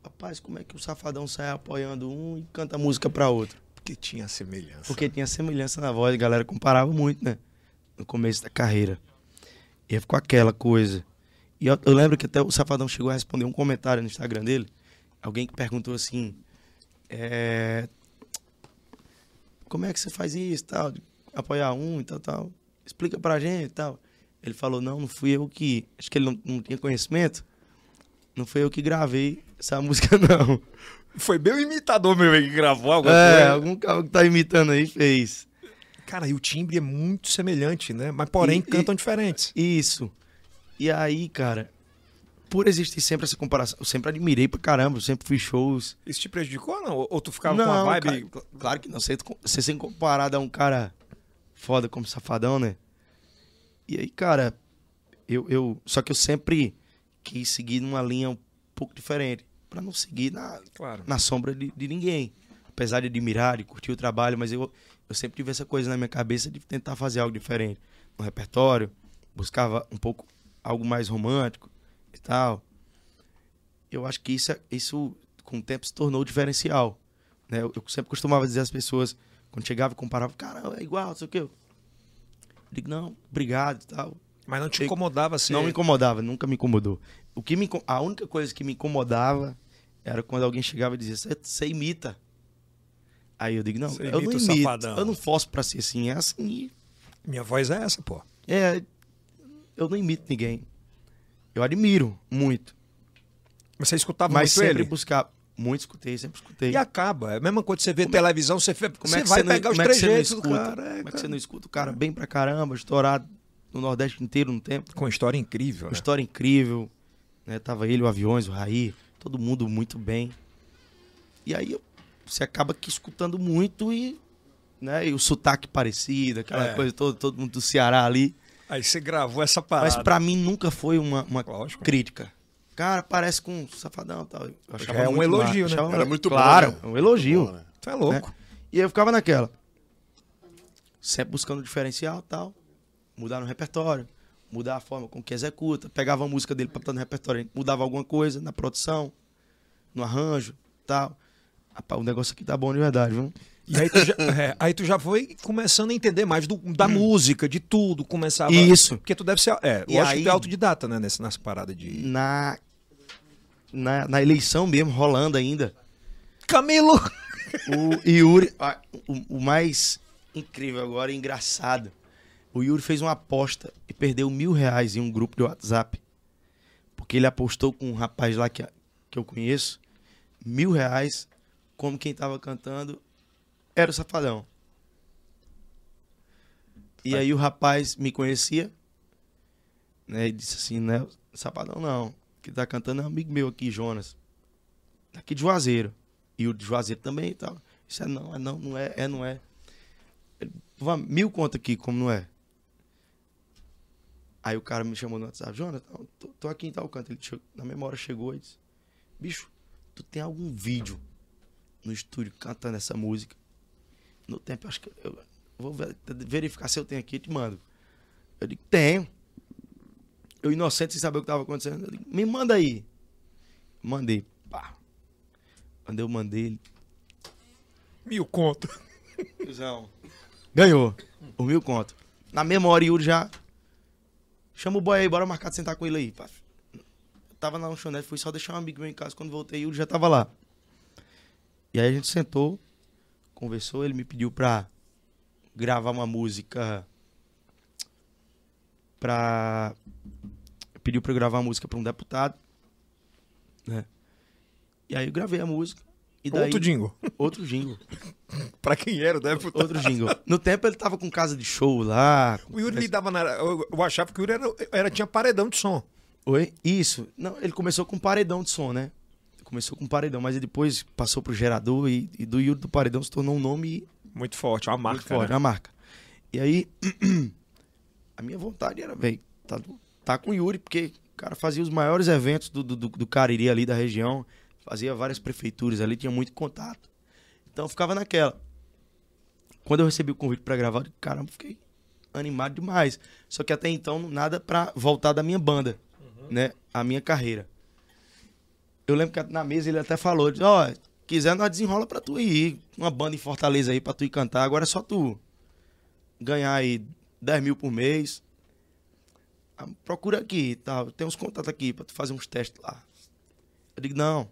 Rapaz, como é que o Safadão sai apoiando um e canta música pra outro? Porque tinha semelhança. Porque tinha semelhança na voz, a galera comparava muito, né? No começo da carreira. E ficou aquela coisa. E eu, eu lembro que até o Safadão chegou a responder um comentário no Instagram dele. Alguém que perguntou assim: é, Como é que você faz isso, tal? Apoiar um e tal, tal. Explica pra gente e tal. Ele falou: Não, não fui eu que. Acho que ele não, não tinha conhecimento. Não foi eu que gravei essa música, [LAUGHS] não. Foi bem o imitador meu que gravou alguma É, coisa. algum cara que tá imitando aí fez. Cara, e o timbre é muito semelhante, né? Mas porém E- cantam diferentes. Isso. E aí, cara, por existir sempre essa comparação, eu sempre admirei pra caramba, eu sempre fui shows. Isso te prejudicou ou não? Ou- tu ficava com uma vibe. cara, cl- claro que não. Você, você ser comparado a um cara foda como Safadão, né? E aí, cara, eu, eu. Só que eu sempre quis seguir numa linha um pouco diferente. Pra não seguir na, Claro. na sombra de, de ninguém. Apesar de admirar, de curtir o trabalho, mas eu, eu sempre tive essa coisa na minha cabeça de tentar fazer algo diferente. No repertório, buscava um pouco algo mais romântico e tal. Eu acho que isso, é- isso com o tempo se tornou diferencial. Né? Eu, eu sempre costumava dizer às pessoas, quando chegava e comparava, cara, é igual, não sei o quê. Eu digo, não, obrigado e tal. Mas não te incomodava assim. Não me incomodava, nunca me incomodou. O que me, a única coisa que me incomodava era quando alguém chegava e dizia, "Você- imita. Aí eu digo, não, Você eu não imito. Safadão. Eu não faço pra ser assim, é assim. Minha voz é essa, pô. É, eu não imito ninguém. Eu admiro muito, Mas você escutava mas muito sempre ele? buscar. Muito escutei, sempre escutei. E acaba. É a mesma coisa que você vê televisão, você, Como você é que vai você não- pegar os como é não trejeitos do escuta? cara. é, Como é que cara. você não escuta o cara bem pra caramba, estourado no Nordeste inteiro no tempo? Com história incrível, Uma né? história incrível. Né? Tava ele, o Aviões, o Raí, todo mundo muito bem. E aí você acaba que escutando muito e, né, e o sotaque parecido, aquela É. coisa toda, todo mundo do Ceará ali. Aí você gravou essa parada. Mas pra mim nunca foi uma, uma Lógico. crítica. Cara, parece com um safadão e tal. É um elogio, né? achava Era muito bom, Claro, né? um elogio. Bom, né? Tu é louco. E aí eu ficava naquela. Sempre buscando diferencial e tal. Mudar no repertório. Mudar a forma com que executa. Pegava a música dele pra botar no repertório. Mudava alguma coisa na produção, no arranjo tal. Rapaz, o negócio aqui tá bom de verdade, viu? E aí tu, já, [LAUGHS] é, aí tu já foi começando a entender mais do- da música, de tudo. Começava. Isso. Porque tu deve ser. É, E lógico aí- que tu é autodidata, né? Nessa, nessa parada de. Na, na, na eleição mesmo, rolando ainda. Camilo! O Yuri, o, o mais incrível agora, engraçado. O Yuri fez uma aposta e perdeu mil reais em um grupo de WhatsApp. Porque ele apostou com um rapaz lá que, que eu conheço, mil reais, como quem tava cantando era o Safadão. E aí o rapaz me conhecia, né? E disse assim, né? Safadão não. Que tá cantando é um amigo meu aqui, Jonas. Daqui de Juazeiro. E o de Juazeiro também e tal. Isso é não, é não, não é, é não é. Ele, "Vamos, mil conta aqui, como não é. Aí o cara me chamou no WhatsApp, Jonas, tô, tô- aqui em tal canto. Ele chegou- na memória chegou e disse, bicho, tu tem algum vídeo no estúdio cantando essa música? No tempo, eu acho que eu vou ver- verificar se eu tenho aqui e te mando. Eu digo, tenho. Eu inocente sem saber o que tava acontecendo. Eu digo, me manda aí. Mandei. Pá. Quando eu mandei, ele. Mil conto. Ganhou. Por mil conto. Na mesma hora, Yuri já. Chama o boy aí, bora marcar de sentar com ele aí. pá. Tava na lanchonete, fui só deixar um amigo meu em casa. Quando voltei, Yuri já tava lá. E aí a gente sentou, conversou. Ele me pediu pra gravar uma música. Pra. Pediu pra eu gravar uma música pra um deputado. né? E aí eu gravei a música. Daí, Outro jingle. [LAUGHS] Outro jingle. pra quem era, né? Outro jingle. No tempo ele tava com casa de show lá. O Yuri lidava na. Eu, eu achava que o Yuri era, era- tinha paredão de som. Oi? Isso. Não, ele começou com paredão de som, né? Começou com paredão, mas ele depois passou pro gerador e, e do Yuri do Paredão se tornou um nome Muito forte, uma marca. muito forte, né? uma marca. E aí, [CLEARS THROAT] a minha vontade era, velho, tá, tá com o Yuri, porque o cara fazia os maiores eventos do, do, do Cariri ali da região, fazia várias prefeituras ali, tinha muito contato. Então eu ficava naquela. Quando eu recebi o convite pra gravar, eu disse, caramba, fiquei animado demais. Só que até então, nada pra voltar da minha banda, né? A minha carreira. Eu lembro que na mesa ele até falou, ó, quiser nós desenrola pra tu ir, uma banda em Fortaleza aí pra tu ir cantar, agora é só tu ganhar aí 10 mil por mês. Ah, Procura aqui, tá? Tem uns contatos aqui pra tu fazer uns testes lá. Eu digo, não.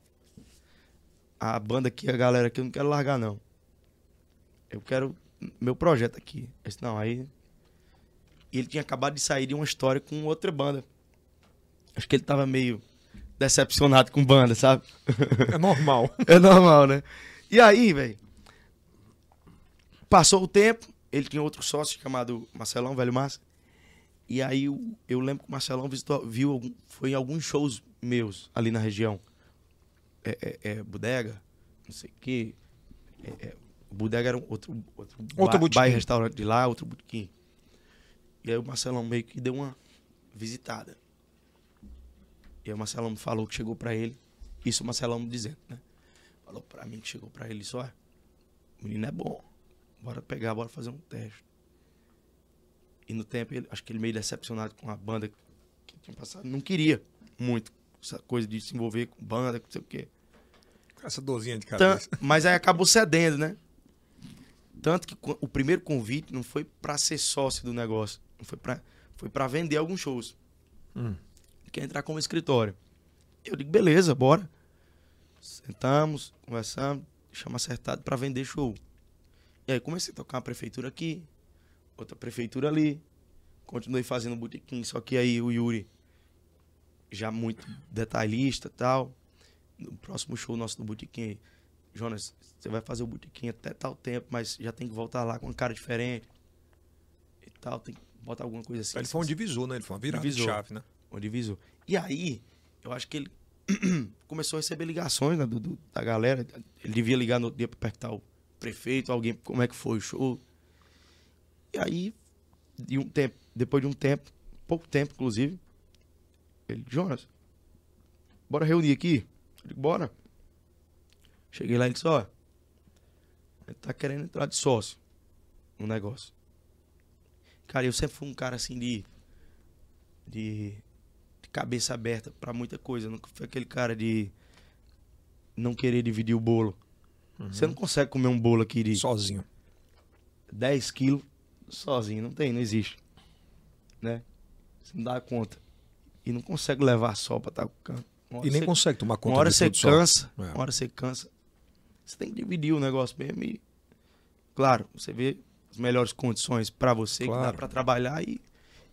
A banda aqui, a galera aqui, eu não quero largar, não. Eu quero meu projeto aqui. Eu disse, não, aí. E ele tinha acabado de sair de uma história com outra banda. Acho que ele tava meio decepcionado com banda, sabe? É normal. [LAUGHS] É normal, né? E aí, velho. Passou o tempo, ele tinha outro sócio chamado Marcelão, velho Massa. E aí eu, eu lembro que o Marcelão visitou, viu, algum, foi em alguns shows meus ali na região. É, é, é Bodega, não sei o quê. É, é, Bodega era um outro, outro, Outro ba- botequim. bairro, restaurante de lá, outro botequim. E aí o Marcelão meio que deu uma visitada. E aí o Marcelão me falou que chegou pra ele. Isso o Marcelão me dizendo, né? Falou pra mim que chegou pra ele só. O menino é bom. Bora pegar, bora fazer um teste. E no tempo, ele, acho que ele meio decepcionado com a banda que tinha passado. Não queria muito essa coisa de se envolver com banda, não sei o quê. Essa dorzinha de cabeça. [LAUGHS] mas aí acabou cedendo, né? Tanto que o primeiro convite não foi pra ser sócio do negócio. Não foi pra, foi vender alguns shows. Hum. Quer entrar como escritório. Eu digo, beleza, bora. Sentamos, conversamos, chama acertado pra vender show. E aí comecei a tocar uma prefeitura aqui, outra prefeitura ali. Continuei fazendo botequim, só que aí o Yuri, já muito detalhista tal. No próximo show nosso do botequim Jonas, você vai fazer o botequim até tal tempo, mas já tem que voltar lá com uma cara diferente. E tal, tem que botar alguma coisa assim. Ele foi um divisor, né? Ele foi uma virada de Divisor. chave, né? um divisor. E aí, eu acho que ele [CLEARS THROAT] começou a receber ligações né, do, do- da galera. Ele devia ligar no outro dia pra perguntar o prefeito, alguém, como é que foi o show. E aí, de um tempo, depois de um tempo, pouco tempo, inclusive, ele, Jonas, bora reunir aqui? Eu digo, bora. Cheguei lá e disse, ó, ele tá querendo entrar de sócio no negócio. Cara, eu sempre fui um cara assim de. de, de cabeça aberta pra muita coisa. Eu Nunca fui aquele cara de não querer dividir o bolo. Você não consegue comer um bolo aqui de Sozinho. 10 quilos sozinho. Não tem, não existe. Né? Você não dá conta. E não consegue levar só pra estar com hora E nem você- consegue tomar conta Uma hora você cansa, É. uma hora você cansa. Você tem que dividir o negócio mesmo e. Claro, você vê as melhores condições pra você que dá Claro. pra trabalhar e. E,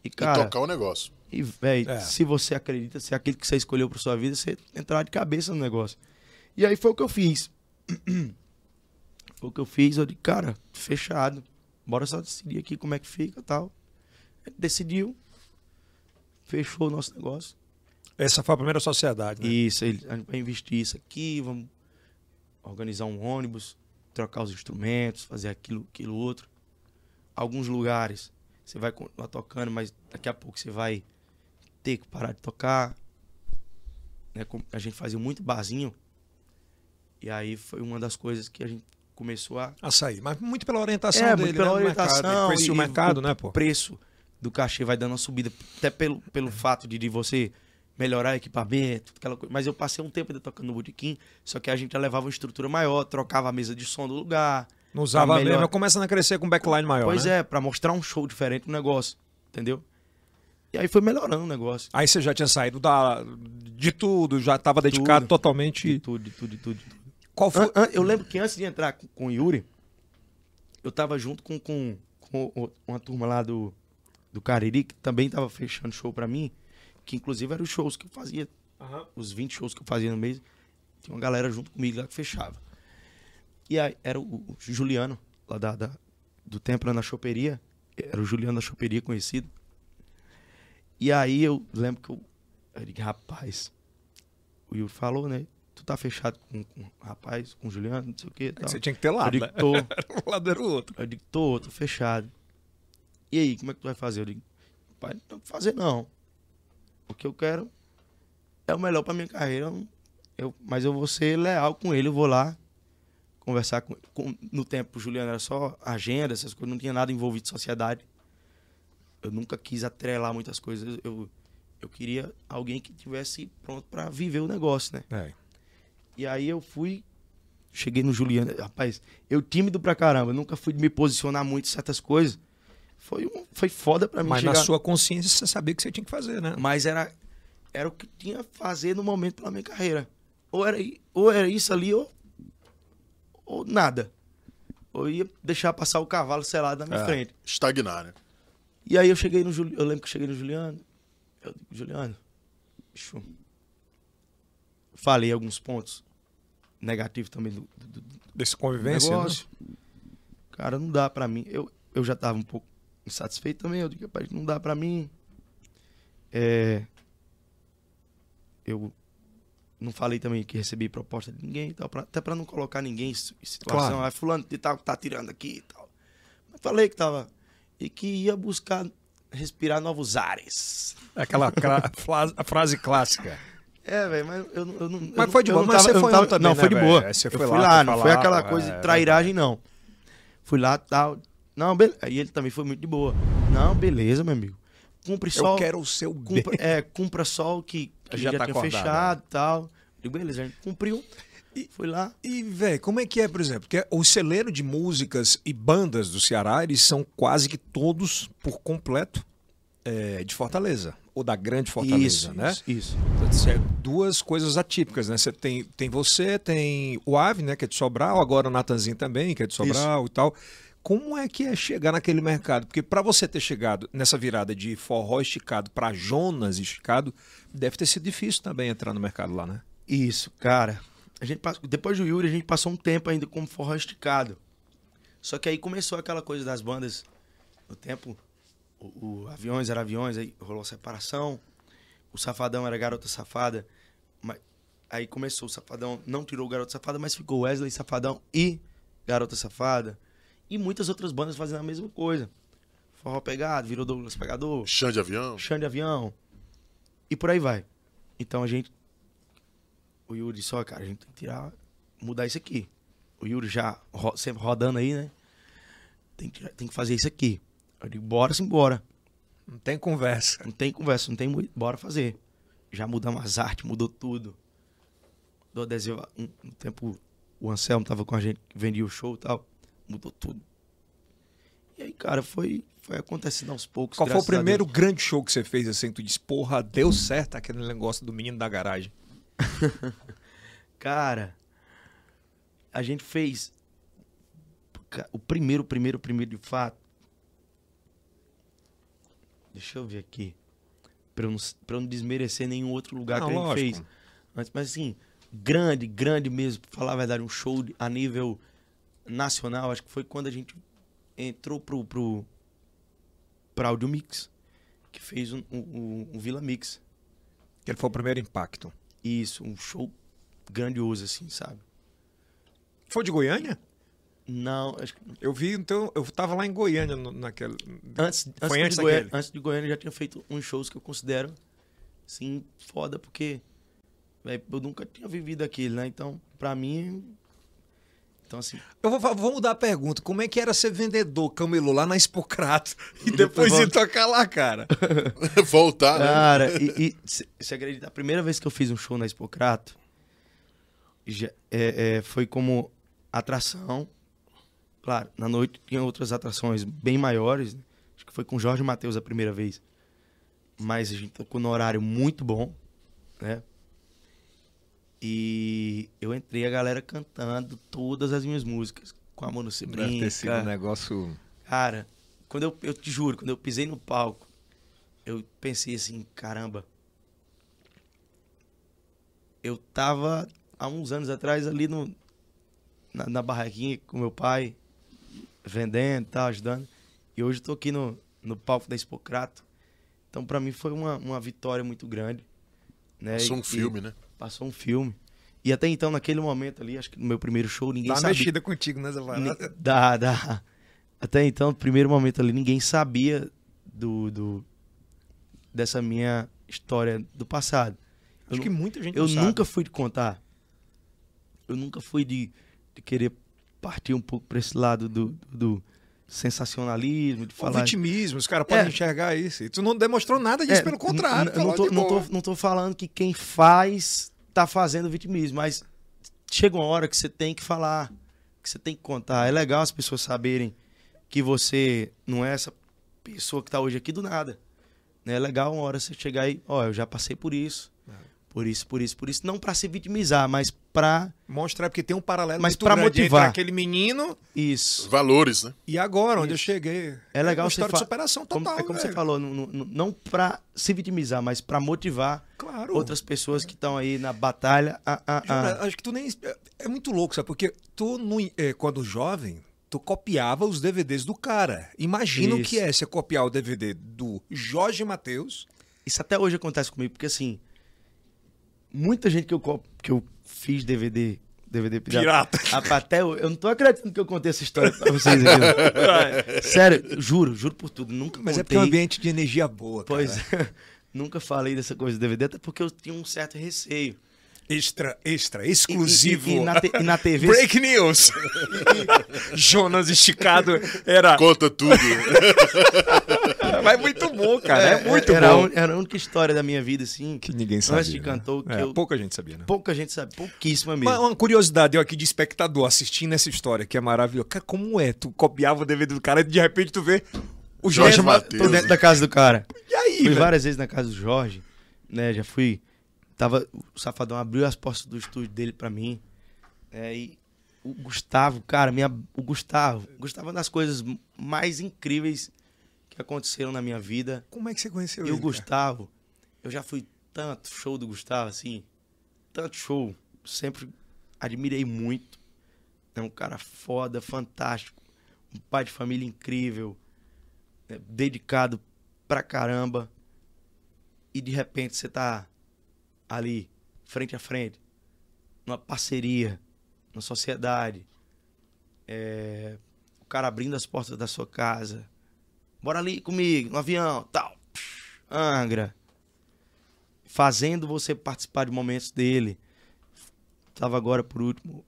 E cara, tocar o negócio. e, velho, É. se você acredita, se é aquilo que você escolheu pra sua vida, você entrar de cabeça no negócio. E aí foi o que eu fiz. [CLEARS THROAT] foi o que eu fiz, eu disse, cara, fechado. Bora só decidir aqui como é que fica e tal. Ele decidiu. Fechou o nosso negócio. Essa foi a primeira sociedade, né? Isso, ele, a gente vai investir isso aqui, vamos organizar um ônibus, trocar os instrumentos, fazer aquilo, aquilo outro. Alguns lugares você vai continuar tocando, mas daqui a pouco você vai ter que parar de tocar. Né? A gente fazia muito barzinho. E aí foi uma das coisas que a gente começou a A sair. Mas muito pela orientação é, dele, muito pela né? mercado. orientação. Ele conhecia o e mercado, né, pô? Preço do cachê vai dando uma subida, até pelo, pelo fato de, de você melhorar equipamento, aquela coisa. Mas eu passei um tempo ainda tocando no botequim, só que a gente levava uma estrutura maior, trocava a mesa de som do lugar. Não usava a melhor. mesma, começando a crescer com backline maior, pois né? é, pra mostrar um show diferente no negócio, entendeu? E aí foi melhorando o negócio. Aí você já tinha saído da, de tudo, já estava dedicado Tudo. totalmente. De tudo, de tudo, de tudo. de tudo. Qual foi? An- an- eu lembro que antes de entrar com, com o Yuri, eu tava junto com, com, com uma turma lá do, do Cariri, que também tava fechando show pra mim, que inclusive eram os shows que eu fazia os 20 shows que eu fazia no mês, tinha uma galera junto comigo lá que fechava. E aí era o, Juliano, lá da, da- do Templo na Choperia. Era o Juliano da Choperia conhecido. E aí eu lembro que eu, eu digo, rapaz, o Yuri falou, né? Tu tá fechado com, com o rapaz, com o Juliano, não sei o que. É que você tinha que ter Eu lado, digo, né? tô. [LAUGHS] Um lado era o outro. Eu digo, tô, tô fechado. E aí, como é que tu vai fazer? Eu digo, pai, não tem o que fazer não. O que eu quero é o melhor pra minha carreira. eu mas eu vou ser leal com ele, eu vou lá conversar com, com No tempo, o Juliano era só agenda, essas coisas, não tinha nada envolvido de sociedade. Eu nunca quis atrelar muitas coisas. Eu, eu queria alguém que tivesse pronto pra viver o negócio, né? É. E aí eu fui, cheguei no Juliano, rapaz, eu tímido pra caramba, nunca fui me posicionar muito em certas coisas. Foi, um, foi foda pra mim Mas chegar. na sua consciência você sabia o que você tinha que fazer, né? Mas era, era o que tinha a fazer no momento pela minha carreira. Ou era, ou era isso ali, ou, ou nada. Ou ia deixar passar o cavalo selado na minha É. frente. Estagnar, né? E aí eu cheguei no Juliano, eu lembro que eu cheguei no Juliano. Eu digo, Juliano, bicho. Falei alguns pontos negativos também do, do, do Desse convivência, né? negócio. Cara, não dá pra mim. Eu, eu já tava um pouco insatisfeito também. Eu digo, rapaz, não dá pra mim. É, eu não falei também que recebi proposta de ninguém e tal, pra- até pra não colocar ninguém em si- em situação. Claro. Ah, fulano de tal tá tirando aqui e tal. Mas falei que tava. E que ia buscar respirar novos ares. Aquela [LAUGHS] a frase clássica. É, velho, mas eu, não- eu não. Mas foi de boa, não mas tava- você foi tava- também, Não, né, foi de velho? boa. Você eu foi fui lá, não foi aquela é, coisa é de trairagem, não. Fui lá tal. Não, beleza. Aí ele também foi muito de boa. Não, beleza, meu amigo. Cumpre só. Eu quero o seu. Cumpra, é, cumpra só o que, que Já já, tá tinha acordado, fechado e tal. Digo, beleza, a gente cumpriu. E fui lá. E, velho, como é que é, por exemplo? Porque o celeiro de músicas e bandas do Ceará, eles são quase que todos, por completo, é, de Fortaleza. Ou da grande Fortaleza, isso, né? isso, isso. Então, é duas coisas atípicas, né? Você tem, tem você, tem o Ave, né, que é de Sobral, agora o Natanzinho também, que é de Sobral e tal. Como é que é chegar naquele mercado? Porque para você ter chegado nessa virada de forró esticado para Jonas esticado, deve ter sido difícil também entrar no mercado lá, né? Isso, cara. A gente depois do Yuri, a gente passou um tempo ainda como forró esticado. Só que aí começou aquela coisa das bandas. No tempo, o, o Aviões era Aviões, aí rolou a separação. O Safadão era Garota Safada. Mas, aí começou o Safadão, não tirou o Garota Safada, mas ficou Wesley Safadão e Garota Safada. E muitas outras bandas fazendo a mesma coisa. Forró Pegado, virou Douglas Pegador. Chão de avião. chão de avião. E por aí vai. Então a gente. O Yuri só, cara, a gente tem que tirar. Mudar isso aqui. O Yuri já ro- sempre rodando aí, né? Tem que, tem que fazer isso aqui. Eu digo, bora sim, bora. Não tem conversa. Não tem conversa, não tem muito. Bora fazer. Já mudamos as artes, mudou tudo. Do adesivo. Um, um tempo o Anselmo tava com a gente, vendia o show e tal. Mudou tudo. E aí, cara, foi, foi acontecendo aos poucos. Qual foi o primeiro grande show que você fez assim? Tu disse, porra, deu certo aquele negócio do menino da garagem. [LAUGHS] Cara, a gente fez o primeiro, primeiro, primeiro de fato. Deixa eu ver aqui. Pra eu não, pra eu não desmerecer nenhum outro lugar Não, que a gente lógico. fez. Mas, mas assim, grande, grande mesmo, pra falar a verdade, um show de- a nível nacional, acho que foi quando a gente entrou pro, pro pra Audio Mix, que fez um, um, um- Vila Mix. Ele foi o primeiro impacto. Isso, um show grandioso, assim, sabe? Foi de Goiânia? Não, acho que Eu vi, então, eu tava lá em Goiânia no- naquele. Antes, antes, Foi de antes Goiânia, daquele? antes de Goiânia, eu já tinha feito uns shows que eu considero, assim, foda, porque eu nunca tinha vivido aquilo, né? Então, pra mim. Então, assim. Eu vou, vou mudar a pergunta. Como é que era ser vendedor, camelô, lá na Expocrato [LAUGHS] e depois ir tocar lá, cara? [LAUGHS] Voltar, né? Cara, e, e [LAUGHS] se- você acredita? A primeira vez que eu fiz um show na Expocrato já, é, é, foi como atração. Claro, na noite tinha outras atrações bem maiores. né? Acho que foi com Jorge Matheus a primeira vez. Mas a gente tocou no horário muito bom, né? E eu entrei a galera cantando todas as minhas músicas. Com a mão se Deve ter sido um negócio. Cara, quando eu, eu te juro, quando eu pisei no palco, eu pensei assim, caramba. eu tava há uns anos atrás ali no, na, na barraquinha com meu pai, vendendo e tal, ajudando. E hoje eu tô aqui no, no palco da Expocrato. Então, pra mim, foi uma, uma vitória muito grande. Né? E- um filme, né? Passou um filme. E até então, naquele momento ali, acho que no meu primeiro show, ninguém Dá sabia. mexida contigo nessa Ni- parada. Dá, dá. Até então, no primeiro momento ali, ninguém sabia do, do dessa minha história do passado. Acho Eu que muita gente Eu não sabe. nunca fui de contar. Eu nunca fui de, de querer partir um pouco para esse lado do, do sensacionalismo, de O falar. vitimismo, os caras podem É. enxergar isso. E tu não demonstrou nada disso, É, pelo contrário. tá não, tô, não, tô, não tô falando que quem faz tá fazendo vitimismo, mas chega uma hora que você tem que falar, que você tem que contar. É legal as pessoas saberem que você não é essa pessoa que tá hoje aqui do nada. né? É legal uma hora você chegar aí, ó, eu já passei por isso. É. Por isso, por isso, por isso. Não pra se vitimizar, mas pra Mostrar, porque tem um paralelo Mas grande motivar. entre aquele menino isso. Valores, né? e agora, onde eu Isso. cheguei. É legal uma você história fa- de superação Como- total, é como você velho. falou, não, não, não pra se vitimizar, mas pra motivar Claro. outras pessoas que estão aí na batalha a, a, a- Jura, acho que tu nem. É muito louco, sabe? Porque tu, não- é, quando jovem, tu copiava os DVDs do cara. Imagina o Isso. que é você copiar o DVD do Jorge Matheus. Isso até hoje acontece comigo, porque assim, muita gente que eu, que eu fiz DVD, DVD pirata. Pirata. Até eu, eu não tô acreditando que eu contei essa história pra vocês aqui. Sério, juro, juro por tudo. Nunca Mas é contei. porque é um ambiente de energia boa. Pois é. [LAUGHS] Nunca falei dessa coisa do DVD, até porque eu tinha um certo receio. Extra, extra, E- e- exclusivo. E, e na, te- e na [LAUGHS] TV. Break news! [LAUGHS] Jonas esticado era. Conta tudo. [LAUGHS] Mas muito bom, cara. É, muito era, bom. Era a única história da minha vida, assim. Que ninguém Antes sabia. de né? cantor, que É, eu- Pouca gente sabia, né? Pouca gente sabe, pouquíssima mesmo. Uma, uma curiosidade eu aqui de espectador assistindo essa história, que é maravilhosa. Cara, como é? Tu copiava o DVD do cara e de repente tu vê o Jorge Jorge Matheus. Dentro da casa do cara. E aí, Fui velho? várias vezes na casa do Jorge, né? Já fui. Tava, o Safadão abriu as portas do estúdio dele pra mim. É, e o Gustavo, cara, minha, o Gustavo. O Gustavo é uma das coisas mais incríveis que aconteceram na minha vida. Como é que você conheceu E ele? o Gustavo, eu já fui tanto show do Gustavo, assim, tanto show, sempre admirei muito. É um cara foda, fantástico, um pai de família incrível, né, dedicado pra caramba. E de repente você tá ali, frente a frente, numa parceria, na sociedade. É, o cara abrindo as portas da sua casa. Bora ali comigo, no avião, tal. Angra. Fazendo você participar de momentos dele. Tava agora por último.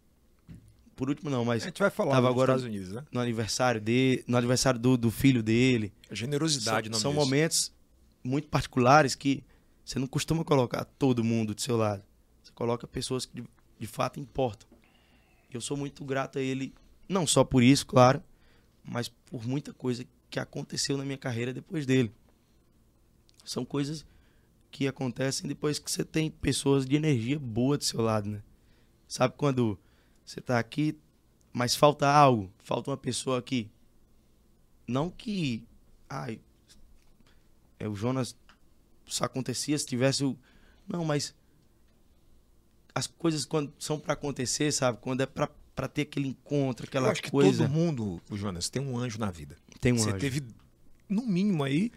Por último não, A mas gente vai falar Tava agora- Estados Unidos, né? no aniversário dele, no aniversário do, do filho dele. A generosidade, são não são momentos muito particulares que você não costuma colocar todo mundo do seu lado. Você coloca pessoas que de, de fato importam. Eu sou muito grato a ele, não só por isso, claro, mas por muita coisa que aconteceu na minha carreira depois dele. São coisas que acontecem depois que você tem pessoas de energia boa do seu lado, né? Sabe quando você tá aqui, mas falta algo, falta uma pessoa aqui. Não que ai, é, o Jonas só acontecia se tivesse o. Não, mas as coisas quando são pra acontecer, sabe? Quando é pra, pra ter aquele encontro, Eu aquela acho que coisa. todo mundo, o Jonas, tem um anjo na vida. Tem um Você anjo. teve, no mínimo aí.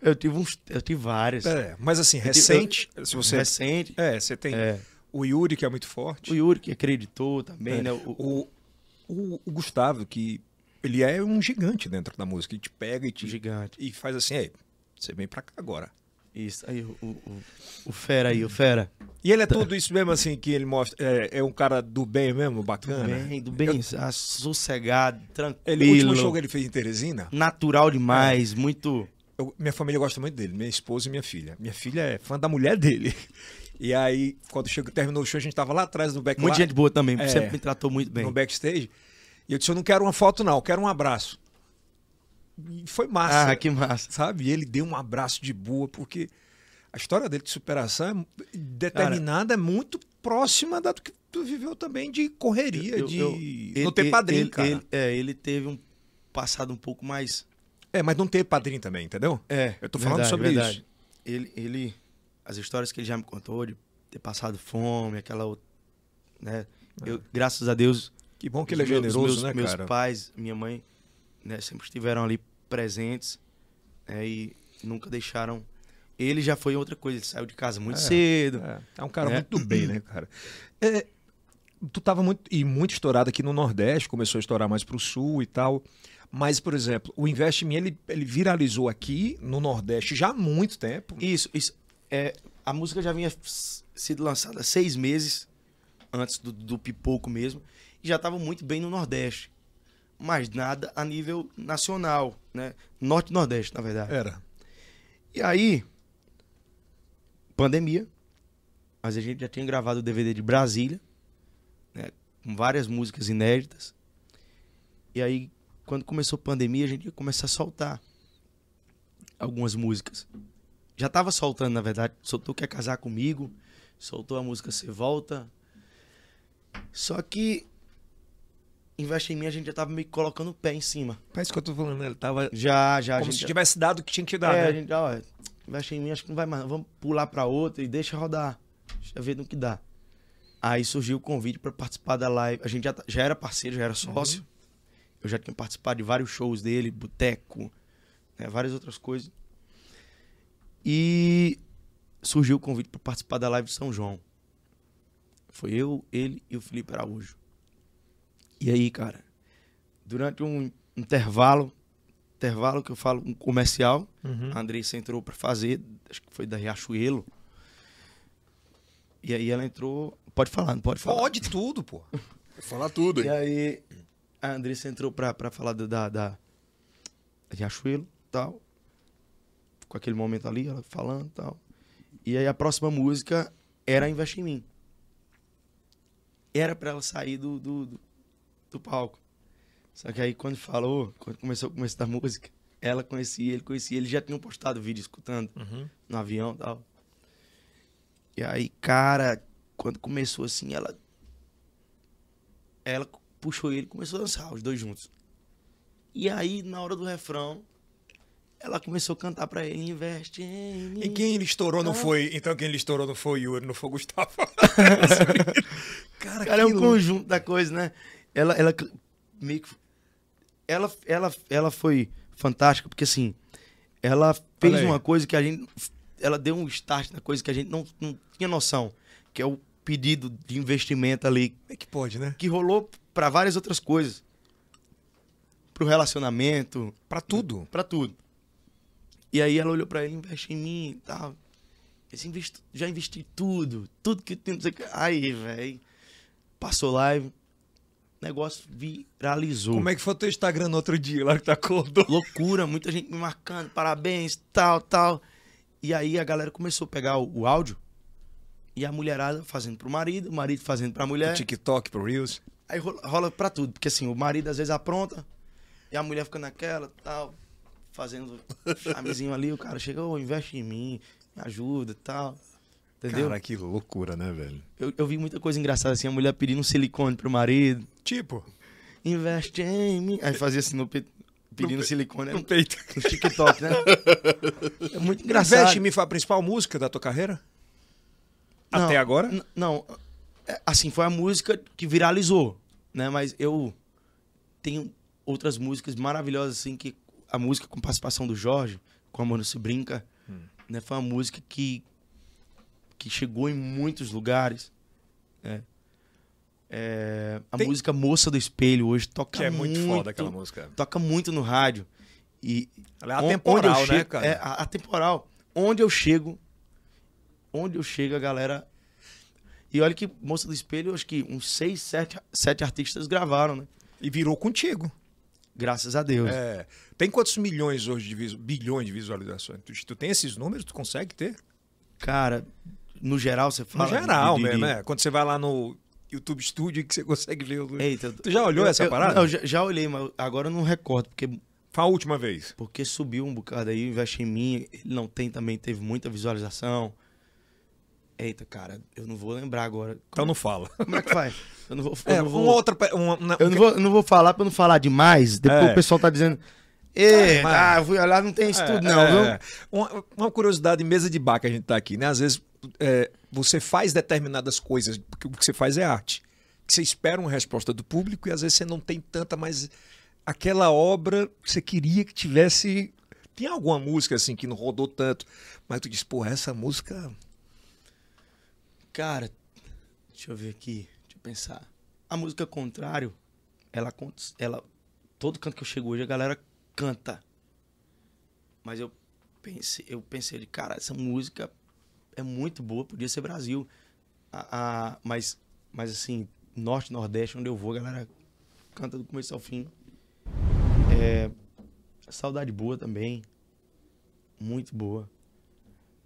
Eu tive uns. Eu tive vários. É, mas assim, recente. se você. Recente. É, você tem É. o Yuri, que é muito forte. O Yuri que acreditou também, É. né? O, O, o, Gustavo, que ele é um gigante dentro da música. E te pega e te. gigante. E faz assim, ei, você vem pra cá agora. Isso. Aí, o, o, o- Fera aí, o Fera. E ele é tudo isso mesmo assim que ele mostra. É, é um cara do bem mesmo, bacana. Bem, do bem, ah, sossegado, tranquilo. Ele, o último show que ele fez em Teresina, Natural demais, muito. eu- minha família gosta muito dele, minha esposa e minha filha. Minha filha é fã da mulher dele. E aí, quando chegou, terminou o show, a gente tava lá atrás no back Muita gente boa também, É. sempre me tratou muito bem. no backstage. E eu disse, eu não quero uma foto não, eu quero um abraço. E foi massa. Ah, que massa. Sabe? E ele deu um abraço de boa, porque a história dele de superação é determinada, é muito próxima da do que tu viveu também de correria, Eu- de eu- não ele- ter padrinho, ele- cara. ele- é, ele teve um passado um pouco mais. É, mas não ter padrinho também, entendeu? É, Eu tô falando verdade, sobre verdade. isso. Ele, ele, as histórias que ele já me contou de ter passado fome, aquela outra, né? Eu, graças a Deus, Que bom que ele é meus- generoso, meus, né, meus cara? pais, minha mãe, né, sempre estiveram ali presentes né, e nunca deixaram. Ele já foi outra coisa, ele saiu de casa muito É, cedo. É, é um cara né? muito bem, né, cara? É, tu tava muito e muito estourado aqui no Nordeste, começou a estourar mais pro Sul e tal. Mas, por exemplo, o Invest mim, ele, ele viralizou aqui no Nordeste já há muito tempo. Isso, isso. É, a música já vinha sido lançada seis meses antes do, do pipoco mesmo. E já estava muito bem no Nordeste. Mas nada a nível nacional, né? Norte e Nordeste, na verdade. Era. E aí, pandemia. Mas a gente já tinha gravado o DVD de Brasília, né? Com várias músicas inéditas. E aí, quando começou a pandemia, a gente ia começar a soltar algumas músicas. Já tava soltando, na verdade. Soltou Quer Casar Comigo. Soltou a música Você Volta. Só que, Investe em mim, a gente já tava meio colocando o pé em cima. Parece que eu tô falando, né? Ele tava Já, já. como gente se tivesse dado o que tinha que dar, é, né? a gente, ó, investe em mim, acho que não vai mais. Vamos pular pra outra e deixa rodar. Deixa ver no que dá. Aí surgiu o convite pra participar da live. A gente já, tá- já era parceiro, já era sócio. Eu já tinha participado de vários shows dele, boteco, né, várias outras coisas. E surgiu o convite pra participar da live de São João. Foi eu, ele e o Felipe Araújo. E aí, cara, durante um intervalo, intervalo que eu falo, um comercial, Uhum. a Andressa entrou pra fazer, acho que foi da Riachuelo. E aí ela entrou. Pode falar, não pode falar. Pode tudo, pô. Falar tudo, E hein? aí a Andressa entrou pra, pra falar da, da, da Riachuelo e tal. Com aquele momento ali, ela falando e tal. E aí a próxima música era Investe em mim. Era pra ela sair do, do, do, do palco. Só que aí quando falou, quando começou o começo da música, ela conhecia ele, conhecia ele, já tinham postado vídeo escutando Uhum. no avião e tal. E aí, cara, quando começou assim, ela. Ela puxou ele e começou a dançar, os dois juntos. E aí, na hora do refrão, ela começou a cantar pra ele: investe em mim. E quem ele estourou não Ah. foi. Então quem ele estourou não foi o Yuri, não foi o Gustavo. [LAUGHS] cara, Cara, é um conjunto da coisa, né? Ela, ela meio que. Ela, ela, ela foi fantástica, porque assim, ela fez uma coisa que a gente. Ela deu um start na coisa que a gente não, não tinha noção, que é o pedido de investimento ali, é que pode, né? que rolou pra várias outras coisas. Pro relacionamento, Pra tudo. pra tudo. E aí ela olhou pra ele, investe em mim e tal. Investi, já investi tudo, tudo que tem. Aí, velho. Passou live. Negócio viralizou. Como é que foi o teu Instagram no outro dia, lá que tu acordou? Loucura, muita gente me marcando, parabéns, tal, tal. E aí a galera começou a pegar o, o áudio e a mulherada fazendo pro marido, o marido fazendo pra mulher. Pro TikTok, pro Reels. Aí rola, rola pra tudo, porque assim, o marido às vezes apronta e a mulher fica naquela, tal, fazendo [LAUGHS] chamezinho ali, o cara chega, ô, investe em mim, me ajuda, tal. Entendeu? Cara, que loucura, né, velho? Eu, eu vi muita coisa engraçada assim, a mulher pedindo silicone pro marido, Tipo, investe em mim. Aí fazia assim no peito, pedindo silicone no no, peito. no TikTok, né? É muito [LAUGHS] engraçado. Investe em mim foi a principal música da tua carreira? Não, Até agora? Não, é, assim, foi a música que viralizou, né? Mas eu tenho outras músicas maravilhosas, assim, que a música com participação do Jorge, com Amor Não Se Brinca, Hum. né? Foi uma música que, que chegou em muitos lugares, né? É, a Tem- música Moça do Espelho hoje toca Que é muito, foda aquela música. Toca muito no rádio. E Ela é atemporal, eu né, chego- cara? É, a- atemporal. Onde eu chego, onde eu chego, a galera. E olha que Moça do Espelho, acho que uns seis, sete, sete artistas gravaram, né? E virou contigo. Graças a Deus. É. Tem quantos milhões hoje de visu... bilhões de visualizações? Tu, tu tem esses números? Tu consegue ter? Cara, no geral, você No fala. geral de- de- mesmo, né? Quando você vai lá no YouTube Studio que você consegue ver o... Eita, Tu já olhou eu- essa eu- parada? Não, já, já olhei, mas agora eu não recordo, porque, Foi a última vez. porque subiu um bocado aí, investe em mim, ele não tem também, teve muita visualização. Eita, cara, eu não vou lembrar agora. Então não fala. Como é que faz? Eu não vou. eu É, não vou- Uma, uma- Eu não vou, não vou falar pra não falar demais. Depois É. o pessoal tá dizendo. É, mas- ah, fui olhar, não tem isso É, não, é, viu? é. Uma, uma curiosidade, mesa de bar que a gente tá aqui, né? Às vezes é, você faz determinadas coisas, porque o que você faz é arte. Você espera uma resposta do público e às vezes você não tem tanta, mas aquela obra você queria que tivesse. Tem alguma música assim que não rodou tanto, mas tu diz, pô, essa música. Cara, deixa eu ver aqui, deixa eu pensar. A música Contrário, ela, ela todo canto que eu chego hoje a galera canta. Mas eu pensei, eu pensei cara, essa música é muito boa, podia ser Brasil. A, a- mas, mas assim, norte, nordeste, onde eu vou, a galera canta do começo ao fim. É, Saudade Boa também. Muito boa.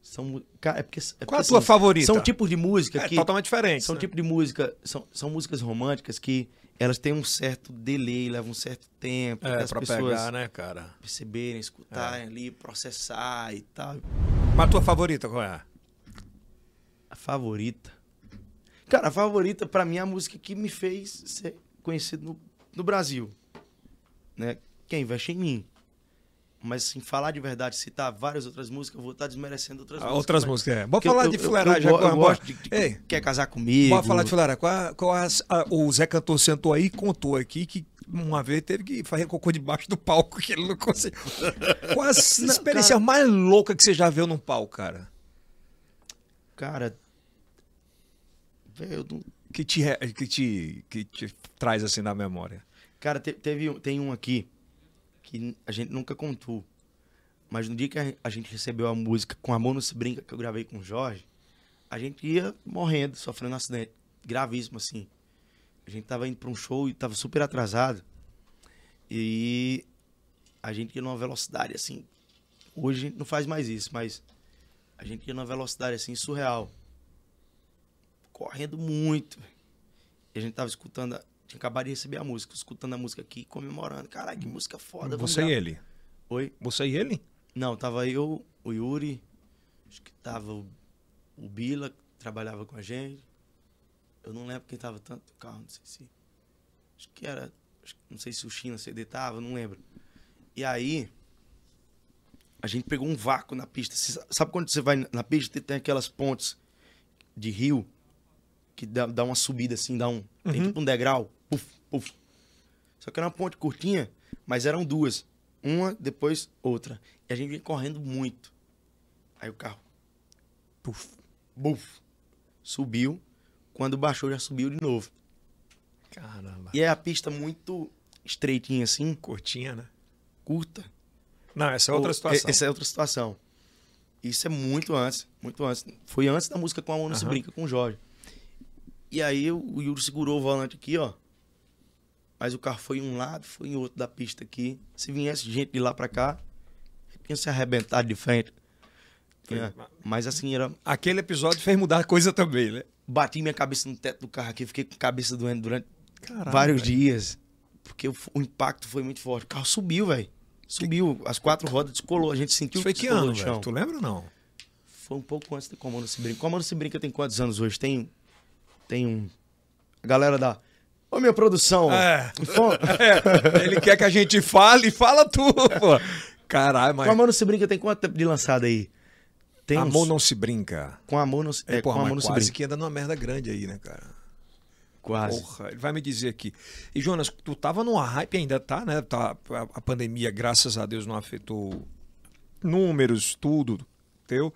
São, cara, é porque, é porque, Qual a tua assim, favorita? São tipos de música É que totalmente diferente. são né? tipo de música, são, são músicas românticas que elas têm um certo delay, levam um certo tempo É, pessoas pegar, né, cara? perceberem, escutarem ali, processar e tal. Mas a tua favorita qual é? Favorita. Cara, a favorita pra mim é a música que me fez ser conhecido no, no Brasil. Né? Quem investe em mim. Mas assim, falar de verdade, citar várias outras músicas, eu vou estar desmerecendo outras Ah, músicas. Outras mas- músicas, é. Bora eu- falar eu- de fuleiragem agora. eu gosto de, de- Ei, Quer casar comigo? Bora falar de fuleiragem. Qual, qual a- o Zé Cantor sentou aí e contou aqui que uma vez teve que fazer cocô debaixo do palco, que ele não conseguiu. [LAUGHS] Qual a experiência cara. mais louca que você já viu num palco, cara? Cara. Velho, não- Que te, que te, que te traz assim na memória. Cara, te- teve, tem um aqui que a gente nunca contou. Mas no dia que a- a gente recebeu a música Com Amor Não Se Brinca, que eu gravei com o Jorge, a gente ia morrendo, sofrendo um acidente. Gravíssimo, assim. A gente tava indo pra um show e tava super atrasado. E a gente ia numa velocidade, assim. Hoje a gente não faz mais isso, mas a gente ia numa velocidade, assim, surreal. Correndo muito. E a gente tava escutando, a- tinha acabado de receber a música, escutando a música aqui, comemorando. Caralho, que música foda. Você e ele. Oi? Você e ele? Não, tava eu, o Yuri, acho que tava o, o Bila, que trabalhava com a gente. Eu não lembro quem tava tanto carro, não sei se. Acho que era. acho não sei se o China CD tava, não lembro. E aí. A gente pegou um vácuo na pista. Você Sabe quando você vai na pista e tem aquelas pontes de rio que dá, dá uma subida assim, dá um. Tem tipo um degrau. Puf, puf. Só que era uma ponte curtinha, mas eram duas. Uma, depois outra. E a gente vinha correndo muito. Aí o carro, Puf. buf, subiu. Quando baixou, já subiu de novo. Caramba. E é a pista muito estreitinha assim, Curtinha, né? curta. Não, essa é outra Ou- situação. Essa é outra situação. Isso é muito antes, muito antes. Foi antes da música com a Mão Não Se. Brinca com o Jorge. E aí o Yuri segurou o volante aqui, ó. Mas o carro foi em um lado, foi em outro da pista aqui. Se viesse gente de lá pra cá, tinha se arrebentado de frente. É, Mas assim, era. Aquele episódio fez mudar a coisa também, né? Bati minha cabeça no teto do carro aqui, fiquei com a cabeça doendo durante Caralho, vários velho. dias. Porque o, o impacto foi muito forte. O carro subiu, velho. Subiu. As quatro rodas descolou. A gente sentiu Isso foi que ano, no velho? Tu lembra ou não? Foi um pouco antes de Comando Se Brinca. Comando Se Brinca tem quantos anos hoje? Tem, tem um... A galera da... Ô, minha produção! É. [LAUGHS] É, ele quer que a gente fale, fala tu, pô. Caralho, mas. Comando Se Brinca tem quanto tempo de lançado aí? Tem Amor uns... não se brinca. Com Amor Não Se... É, É, porra, com Amor Não Se Brinca. que anda numa merda grande aí, né, cara? Quase. Porra, ele vai me dizer aqui. E, Jonas, tu tava numa hype ainda, tá, né? Tá, a, a pandemia, graças a Deus, não afetou números, tudo teu.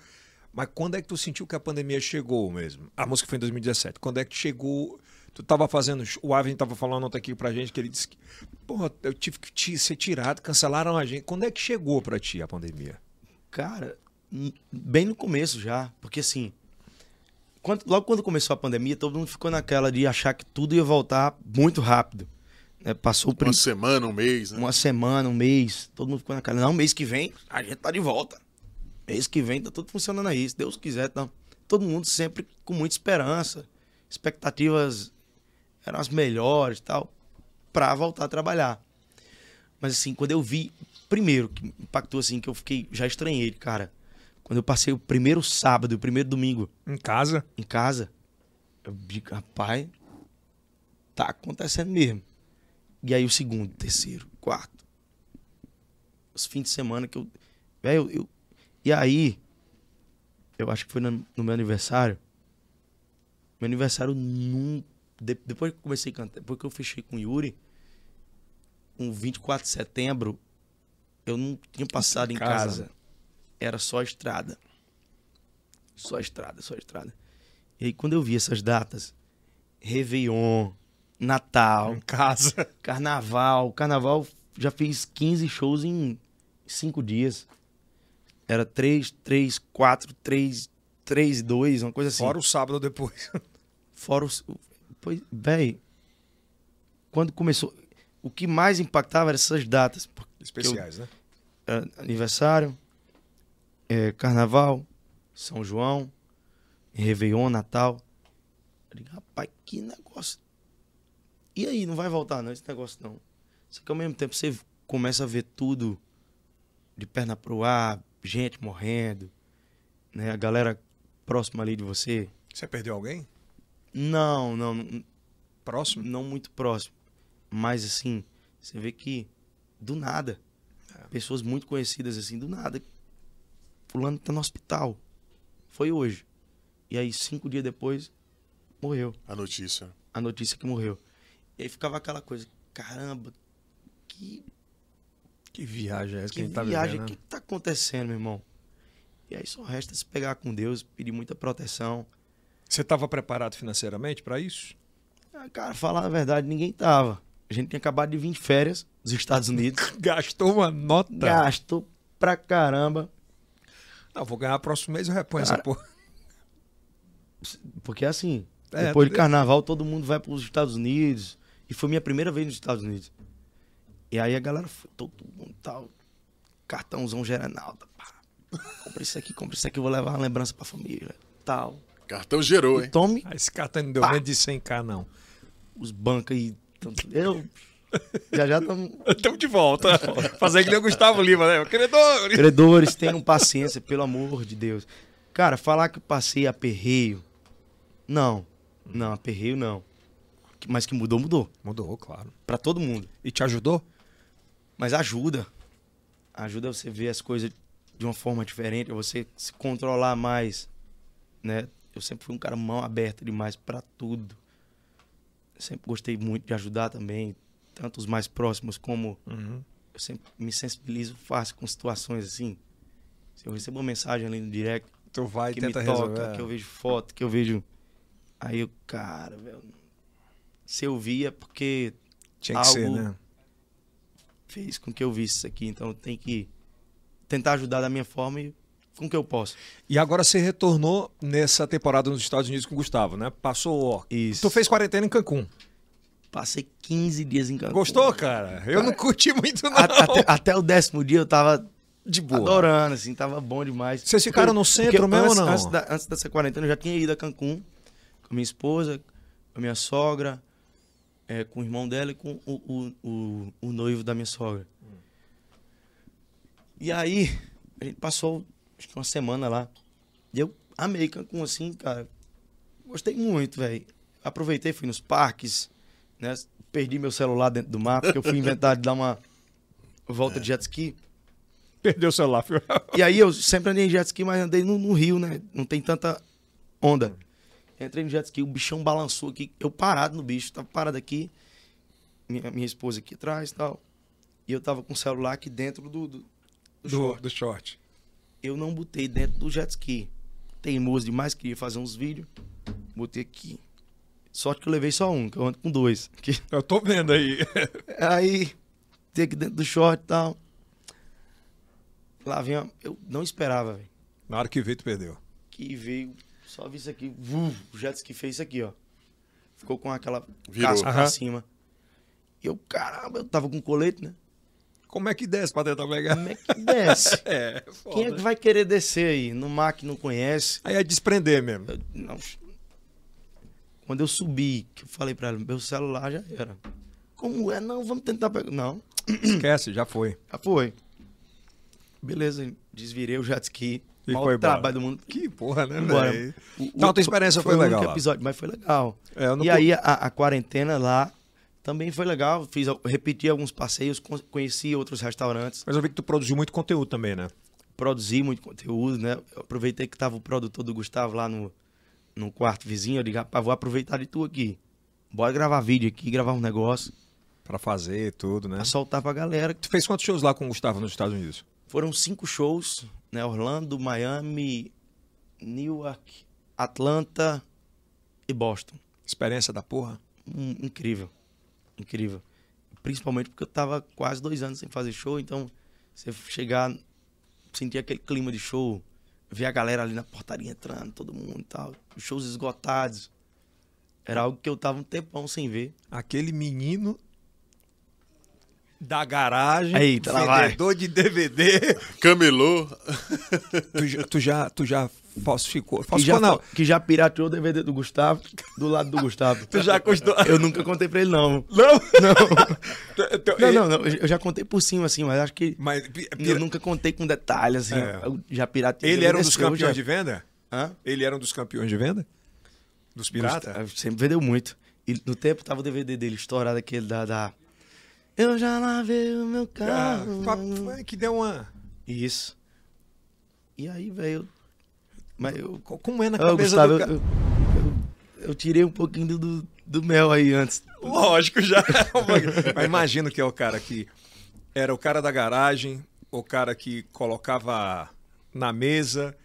Mas quando é que tu sentiu que a pandemia chegou mesmo? A música foi em 2017. Quando é que chegou? Tu tava fazendo. O Avin tava falando ontem aqui pra gente que ele disse que. Porra, eu tive que te- ser tirado, cancelaram a gente. Quando é que chegou pra ti a pandemia? Cara, bem no começo já. Porque assim... quando- logo quando começou a pandemia, todo mundo ficou naquela de achar que tudo ia voltar muito rápido. né? Passou o Uma semana, um mês, né? uma semana, um mês, todo mundo ficou naquela. Não, mês que vem a gente tá de volta. Mês que vem tá tudo funcionando aí, se Deus quiser. Tá. Todo mundo sempre com muita esperança. Expectativas eram as melhores e tal, pra voltar a trabalhar. Mas assim, quando eu vi, primeiro, que impactou assim, que eu fiquei, já estranhei, cara. Quando eu passei o primeiro sábado e o primeiro domingo Em casa? em casa, eu digo, rapaz, tá acontecendo mesmo. E aí o segundo, terceiro, quarto. Os fins de semana que eu. Velho, eu, E aí, eu acho que foi no, no meu aniversário, Meu aniversário num. de- depois que eu comecei a cantar, depois que eu fechei com o Yuri, um 24 de setembro, eu não tinha passado em casa. casa. Era só estrada. Só estrada, só estrada. E aí quando eu vi essas datas, Réveillon, Natal, Em casa. Carnaval. Carnaval já fiz 15 shows em 5 dias. Era 3, 3, 4, 3, 3 e 2, uma coisa assim. Fora o sábado depois. [LAUGHS] Fora os. Pois, véi. Quando começou. O que mais impactava eram essas datas. Especiais, né? era aniversário, é, carnaval, São João, Réveillon, Natal. Eu digo, rapaz, que negócio. E aí, não vai voltar não, esse negócio não. Só que ao mesmo tempo você começa a ver tudo de perna pro ar, gente morrendo, né? A galera próxima ali de você. Você perdeu alguém? Não, não, Próximo? não muito próximo. Mas assim, você vê que do nada, pessoas muito conhecidas assim, do nada, fulano tá no hospital. Foi hoje. E aí, cinco dias depois, morreu. A notícia. A notícia que morreu. E aí ficava aquela coisa, caramba, que, Que viagem é essa que, que a gente tá viagem, o vivendo? que né? que tá acontecendo, meu irmão? E aí só resta se pegar com Deus, pedir muita proteção. Você estava preparado financeiramente para isso? Ah, Cara, falar a verdade, ninguém tava. A gente tinha acabado de vir de férias dos Estados Unidos. [LAUGHS] Gastou uma nota. Gastou pra caramba. Não, vou ganhar próximo mês eu reponho Cara, essa porra. Porque assim, É, depois de tudo- carnaval, todo mundo vai para os Estados Unidos. E foi minha primeira vez nos Estados Unidos. E aí a galera foi, todo mundo tal. Cartãozão Gerenalda. pá. Compra isso aqui, compra isso aqui, eu vou levar uma lembrança pra família. Tal. Cartão gerou, E hein? tome Ah, esse cartão não deu menos de 100k, não. os bancos aí. tanto- Eu. Já já estamos. Estamos de volta. Fazer que nem o Gustavo Lima, né? Credor! Credores, tenham paciência, pelo amor de Deus. Cara, falar que eu passei aperreio. Não. Não, aperreio não. Mas que mudou, mudou. Mudou, claro. Pra todo mundo. E te ajudou? Mas ajuda. Ajuda você ver as coisas de uma forma diferente, você se controlar mais, né? Eu sempre fui um cara mão aberta demais pra tudo. Sempre gostei muito de ajudar também, tanto os mais próximos como Uhum. eu sempre me sensibilizo fácil com situações assim. Se eu recebo uma mensagem ali no direct Tu vai que me toca, resolver. que eu vejo foto, que eu vejo aí eu, cara, velho, se eu via porque Tinha que ser, algo- né? Fez com que eu visse isso aqui. Então tem que tentar ajudar da minha forma e com que eu posso. E agora você retornou nessa temporada nos Estados Unidos com o Gustavo, né? Passou. Isso. Tu fez quarentena em Cancún. Passei 15 dias em Cancún. Gostou, cara? Eu não curti muito, não. Até, até o décimo dia eu tava De boa. adorando, assim, tava bom demais. Vocês ficaram no centro mesmo ou antes, não? Antes, da, antes dessa quarentena eu já tinha ido a Cancún com a minha esposa, com a minha sogra, é, com o irmão dela e com o, o, o, o noivo da minha sogra. E aí, a gente passou acho que uma semana lá. E eu amei Cancún, assim, cara. Gostei muito, velho. Aproveitei, fui nos parques, né? Perdi meu celular dentro do mar, porque eu fui inventar de dar uma volta de jet ski. Perdeu o celular, filho. E aí eu sempre andei em jet ski, mas andei no, no rio, né? Não tem tanta onda. Entrei no jet ski, o bichão balançou aqui, eu parado no bicho, tava parado aqui, minha, minha esposa aqui atrás e tal. E eu tava com o celular aqui dentro do, do, do Do, short. do short. Eu não botei dentro do jet ski. Teimoso demais, queria fazer uns vídeos. Botei aqui. Sorte que eu levei só um, que eu ando com dois. Que- [LAUGHS] Eu tô vendo aí. [LAUGHS] Aí, tem aqui dentro do short e tal. Lá vem uma... Eu não esperava, velho. Na hora que veio, tu perdeu. que veio, só vi isso aqui, o jet ski fez isso aqui, ó. Ficou com aquela Virou. casca Aham. pra cima. E eu, caramba, eu tava com colete, né? Como é que desce pra tentar pegar? Como é que desce? [LAUGHS] É, foda. Quem é que vai querer descer aí? No mar que não conhece? Aí é desprender mesmo. Eu, não. Quando eu subi, que eu falei pra ela, meu celular já era. Como é? Não, vamos tentar pegar. Não, Esquece, já foi. já foi. Beleza, desvirei o jet ski. E Maior foi trabalho do mundo. Que porra, né, velho? Então, a tua experiência foi único legal episódio, mas foi legal. É, E aí a, a quarentena lá também foi legal. Fiz, repeti alguns passeios, con- conheci outros restaurantes, Mas eu vi que tu produziu muito conteúdo também, né? produzi muito conteúdo, né? Eu aproveitei que tava o produtor do Gustavo lá no, no quarto vizinho, eu digo, rapaz, vou aproveitar de tu aqui. Bora gravar vídeo aqui, gravar um negócio, Pra fazer tudo, né? pra soltar pra galera. Tu fez quantos shows lá com o Gustavo nos Estados Unidos? Foram cinco shows, né? Orlando, Miami, Newark, Atlanta e Boston. Experiência da porra? Hum, incrível. Incrível. Principalmente porque eu tava quase dois anos sem fazer show, então você chegar, sentir aquele clima de show, ver a galera ali na portaria entrando, todo mundo e tal, os shows esgotados. Era algo que eu tava um tempão sem ver. Aquele menino da garagem, Eita, vendedor de DVD. Camelô. tu, já- tu já, tu já falsificou. Que Falsificou já, não. que já pirateou o DVD do Gustavo, do lado do Gustavo. Tu já custou. Eu nunca contei pra ele, não. Não? Não, não, não, não, eu já contei por cima, assim, mas acho que Mas eu nunca contei com detalhe, assim. É. Eu já pirateei. ele era um dos campeões já- de venda? Hã? Ele era um dos campeões de venda? Dos piratas? Sempre vendeu muito. E no tempo tava o DVD dele estourado, aquele da. da... Eu já lavei o meu Ah, carro. fa- que deu uma. Isso. E aí, velho. Mas eu. Co- Como é na Ô, cabeça Gustavo, do eu, cara? eu, eu tirei um pouquinho do, do, do mel aí antes. Lógico, já. [LAUGHS] Mas imagino que é o cara que era o cara da garagem, o cara que colocava na mesa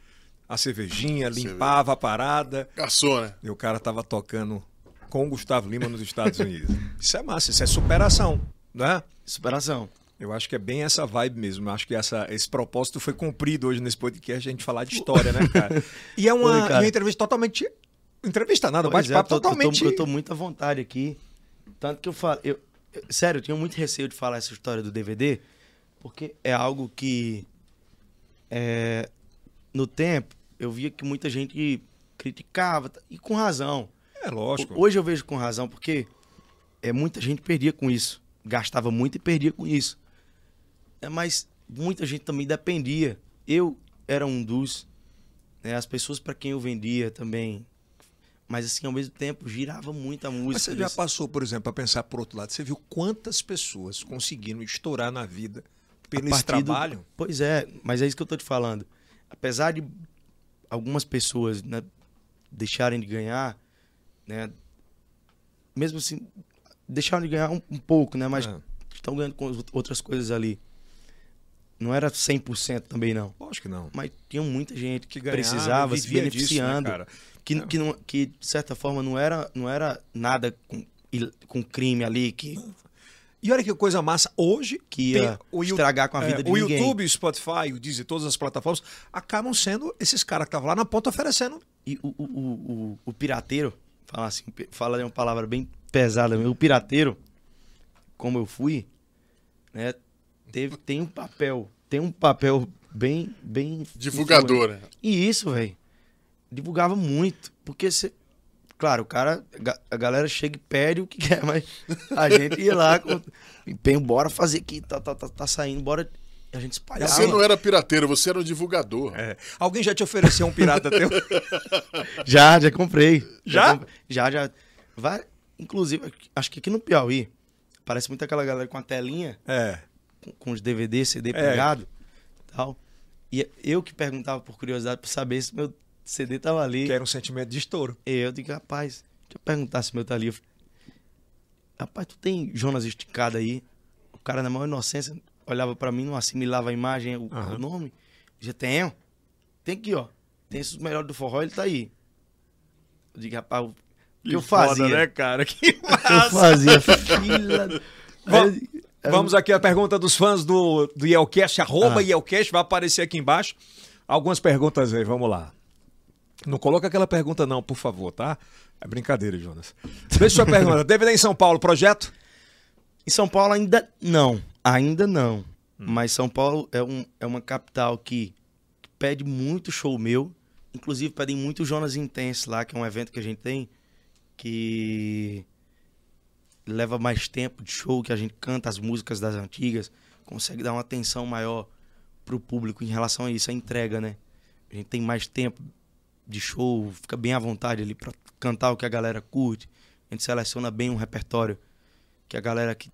a cervejinha, limpava a parada, Garçom, né? e o cara tava tocando com o Gustavo Lima nos Estados Unidos. Isso é massa, isso é superação, né? Superação. Eu acho que é bem essa vibe mesmo. Eu acho que essa, esse propósito foi cumprido hoje nesse podcast, a gente falar de história, né, cara? [LAUGHS] E é uma, Oi, uma entrevista totalmente. Entrevista nada, é, bate-papo eu tô- eu tô- totalmente. Eu tô, muito à vontade aqui. Tanto que eu falo. Eu, eu- sério, eu tinha muito receio de falar essa história do DVD, porque é algo que. é, no tempo, eu via que muita gente criticava, e com razão. É lógico. Hoje eu vejo com razão, porque é, muita gente perdia com isso. Gastava muito e perdia com isso. É, mas muita gente também dependia. Eu era um dos. né, as pessoas para quem eu vendia também. Mas assim, ao mesmo tempo, girava muito a música. Mas você já passou, por exemplo, a pensar por outro lado. Você viu quantas pessoas conseguiram estourar na vida pelo esse partir do- trabalho? Pois é, mas é isso que eu tô te falando. Apesar de algumas pessoas né, deixarem de ganhar, né? Mesmo assim, deixaram de ganhar um, um pouco, né? Mas É. estão ganhando com as outras coisas ali. Não era 100% também, não. Lógico que não. Mas tinha muita gente que, Que precisava, se vivia disso, né, beneficiando. cara? que, que, não, que, de certa forma, não era, não era nada com, com crime ali que, E olha que coisa massa. Hoje que ia o estragar com a vida é, de o ninguém. YouTube, o Spotify, o Deezer, todas as plataformas acabam sendo esses caras que estavam lá na ponta oferecendo. E o, o, o, o, o pirateiro, fala assim, fala uma palavra bem pesada mesmo, o pirateiro, como eu fui, né, teve, tem um papel, tem um papel bem, bem... Divulgador, né? E isso, velho, divulgava muito, porque você... Claro, o cara, a galera chega e pede o que quer, mas a [LAUGHS] gente ia lá com empenho, bora fazer aqui, tá, tá, tá, tá saindo, bora... A gente espalhava. Você não era pirateiro, você era um divulgador. É. Alguém já te ofereceu um pirata teu? [LAUGHS] Já, já comprei. Já? comprei. Já, já. Vai, inclusive, acho que aqui no Piauí, parece muito aquela galera com a telinha, É. com, com os DVD, CD pegado e tal. E eu que perguntava por curiosidade pra saber se meu CD tava ali. Que era um sentimento de estouro. E eu digo, rapaz, deixa eu perguntar se meu tá ali. Eu falei, rapaz, tu tem Jonas esticado aí? O cara na maior inocência olhava pra mim, não assimilava a imagem, o, Aham. o nome. Já tenho. Tem aqui, ó. Tem esses melhores do forró, ele tá aí. Eu digo, rapaz, que eu fazia? né, cara? [LAUGHS] Que que eu fazia? Aí eu- aí Vamos aqui à pergunta dos fãs do, do Yelcast, arroba Ah. Yelcast, vai aparecer aqui embaixo. Algumas perguntas aí, vamos lá. Não coloca aquela pergunta não, por favor, tá? É brincadeira, Jonas. Deixa sua pergunta. [LAUGHS] DVD em São Paulo, projeto? Em São Paulo ainda não. Ainda não. Hum. Mas São Paulo é, um, é uma capital que pede muito show meu. Inclusive pedem muito Jonas Intense lá, que é um evento que a gente tem que leva mais tempo de show, que a gente canta as músicas das antigas, consegue dar uma atenção maior pro público em relação a isso, a entrega, né? A gente tem mais tempo de show, fica bem à vontade ali pra cantar o que a galera curte. A gente seleciona bem um repertório que a galera que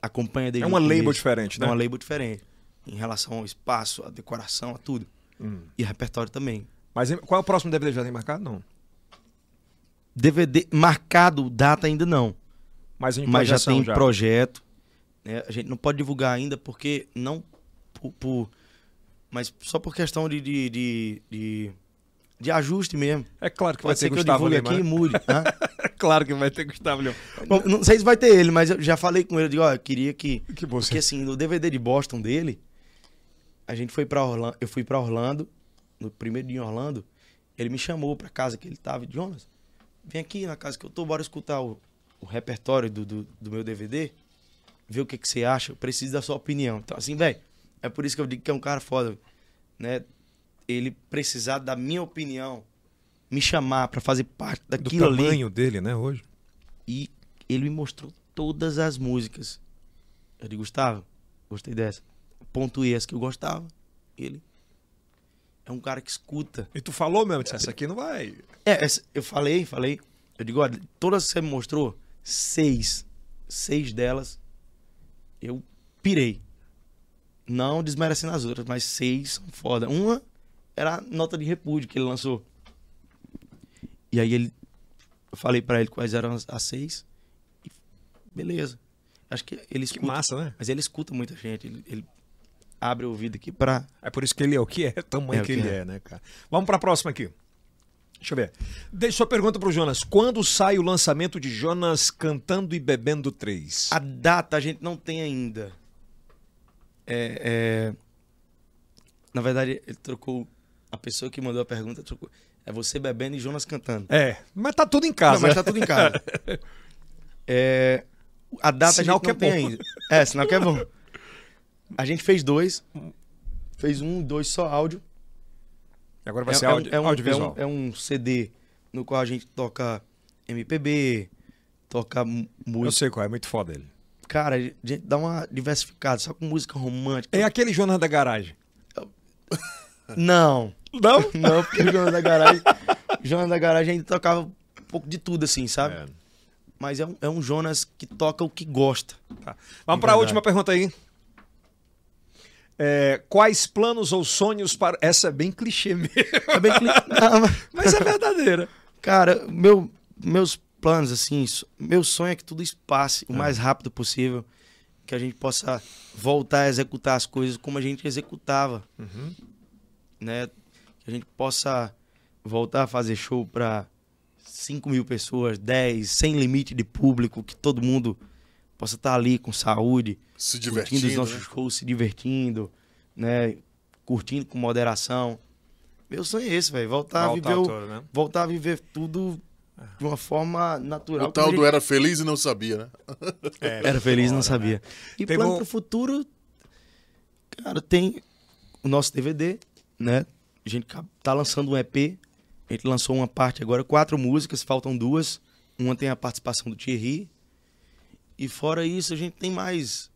acompanha desde É uma label diferente, né? É uma label diferente. Em relação ao espaço, à decoração, a tudo. Hum. E repertório também. Mas qual é o próximo DVD? Já tem marcado? Não. DVD marcado, data ainda não. Mas, mas já tem projeto. né? A gente não pode divulgar ainda porque não por, por- mas só por questão de de, de, de, de ajuste mesmo. É claro que Pode vai ser ter que eu Gustavo divulgue Lima. aqui e né? mude. Hã? [LAUGHS] É claro que vai ter Gustavo Lima. Bom, não sei se vai ter ele, mas eu já falei com ele, eu digo, ó, eu queria que Que você. porque assim, no DVD de Boston dele, a gente foi para Orlando, eu fui pra Orlando, no primeiro dia em Orlando, ele me chamou pra casa que ele tava, Jonas, vem aqui na casa que eu tô, bora escutar o, o repertório do, do, do meu DVD, ver o que que você acha, eu preciso da sua opinião. Então assim, velho, é por isso que eu digo que é um cara foda, né? Ele precisar da minha opinião, me chamar pra fazer parte Do daquilo ali. tamanho dele, né, hoje. E ele me mostrou todas as músicas. Eu disse, Gustavo, gostei dessa. Pontuei as que eu gostava. Ele é um cara que escuta. E tu falou mesmo, disse, essa aqui não vai. É, essa- eu falei, falei. Eu digo, olha, todas que você me mostrou, seis. Seis delas, eu pirei. Não desmerecendo as outras, mas seis são foda. Uma era a nota de repúdio que ele lançou. E aí ele. Eu falei pra ele quais eram as, as seis. E beleza. Acho que ele Que escuta. massa, né? Mas ele escuta muita gente. Ele, ele abre o ouvido aqui pra. É por isso que ele é o que é, o [LAUGHS] tamanho É que, que ele é. é, né, cara? Vamos pra próxima aqui. Deixa eu ver. Deixa sua pergunta pro Jonas. Quando sai o lançamento de Jonas Cantando e Bebendo 3? A data a gente não tem ainda. É, é, Na verdade, ele trocou. A pessoa que mandou a pergunta trocou. É você bebendo e Jonas cantando. É, mas tá tudo em casa. Não, mas tá tudo em casa. [LAUGHS] É, A data Sinal a gente que é não tem bom. ainda. É, sinal que é bom. [LAUGHS] A gente fez dois. Fez um, dois só áudio. Agora vai é, ser é um- áudio, é um, audiovisual. É um, é um CD no qual a gente toca MPB, toca mu- Eu música. sei qual é, muito foda ele. Cara, a gente dá uma diversificada, só com música romântica. É aquele Jonas da garagem. [LAUGHS] Não, Não? [LAUGHS] não, porque o Jonas da Garagem. Jonas da Garagem ainda tocava um pouco de tudo, assim, sabe? É. Mas é um, é um Jonas que toca o que gosta. Tá. Vamos para a última pergunta aí. É, quais planos ou sonhos para. Essa é bem clichê [LAUGHS] mesmo, É bem cli- Não, mas- mas é verdadeira. Cara, meu, meus planos, assim, meu sonho é que tudo isso passe o mais rápido possível. Que a gente possa voltar a executar as coisas como a gente executava. Né? Que a gente possa voltar a fazer show para 5 mil pessoas, 10, sem limite de público, que todo mundo possa estar ali com saúde, Se curtindo divertindo. os nossos né? shows, se divertindo, né? Curtindo com moderação. Meu sonho é esse, velho. Voltar, Voltar a viver o- né? voltar a viver tudo de uma forma natural. O tal do a era feliz e não sabia, né? gente [LAUGHS] era feliz, não sabia. E Teve plano um- pro futuro, cara, tem o nosso DVD, né? A gente tá lançando um EP. A gente lançou uma parte agora, quatro músicas, faltam duas. Uma tem a participação do Thierry. E fora isso, a gente tem mais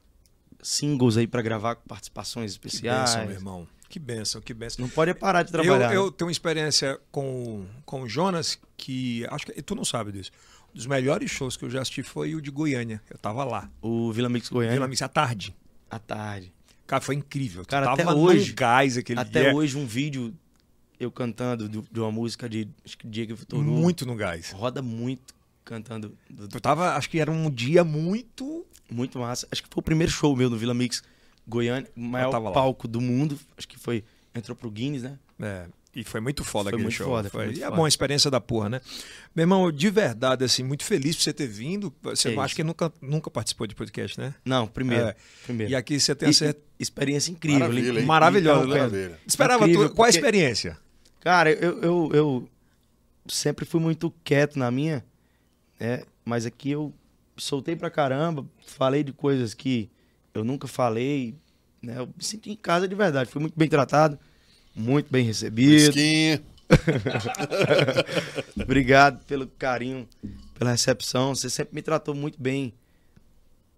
singles aí pra gravar com participações Que especiais. benção, meu irmão. Que benção, que benção. Não pode parar de Eu, trabalhar. né? eu tenho uma experiência com, com o Jonas que acho que tu não sabe disso. Um dos melhores shows que eu já assisti foi o de Goiânia. Eu tava lá. O Vila Mix Goiânia, Vila Mix à tarde. à tarde. Cara, foi incrível. Tu Cara, tava até hoje- gás aquele Até dia. hoje, um vídeo eu cantando do- de uma música de que Diego Vitor. Muito no gás. Roda muito cantando. do- Tu tava, acho que era um dia muito. muito massa. Acho que foi o primeiro show meu no Vila Mix Goiânia. O maior tava lá. palco do mundo. Acho que foi. Entrou pro Guinness, né? É, e foi muito foda Foi aquele muito show. foda, foi muito e é bom a experiência da porra, né? Meu irmão, de verdade, assim, muito feliz por você ter vindo. Você É acho isso. que nunca, nunca participou de podcast, né? Não, primeiro. É. primeiro. E aqui você tem E- a certeza. Experiência incrível. Maravilha? Maravilhosa, Então, né? Maravilha. Esperava Incrível, tu, qual a porque- experiência? Cara, eu, eu, eu sempre fui muito quieto na minha, né? Mas aqui eu soltei pra caramba, falei de coisas que eu nunca falei, né? Eu me senti em casa de verdade, fui muito bem tratado, muito bem recebido. [LAUGHS] Obrigado pelo carinho, pela recepção. Você sempre me tratou muito bem,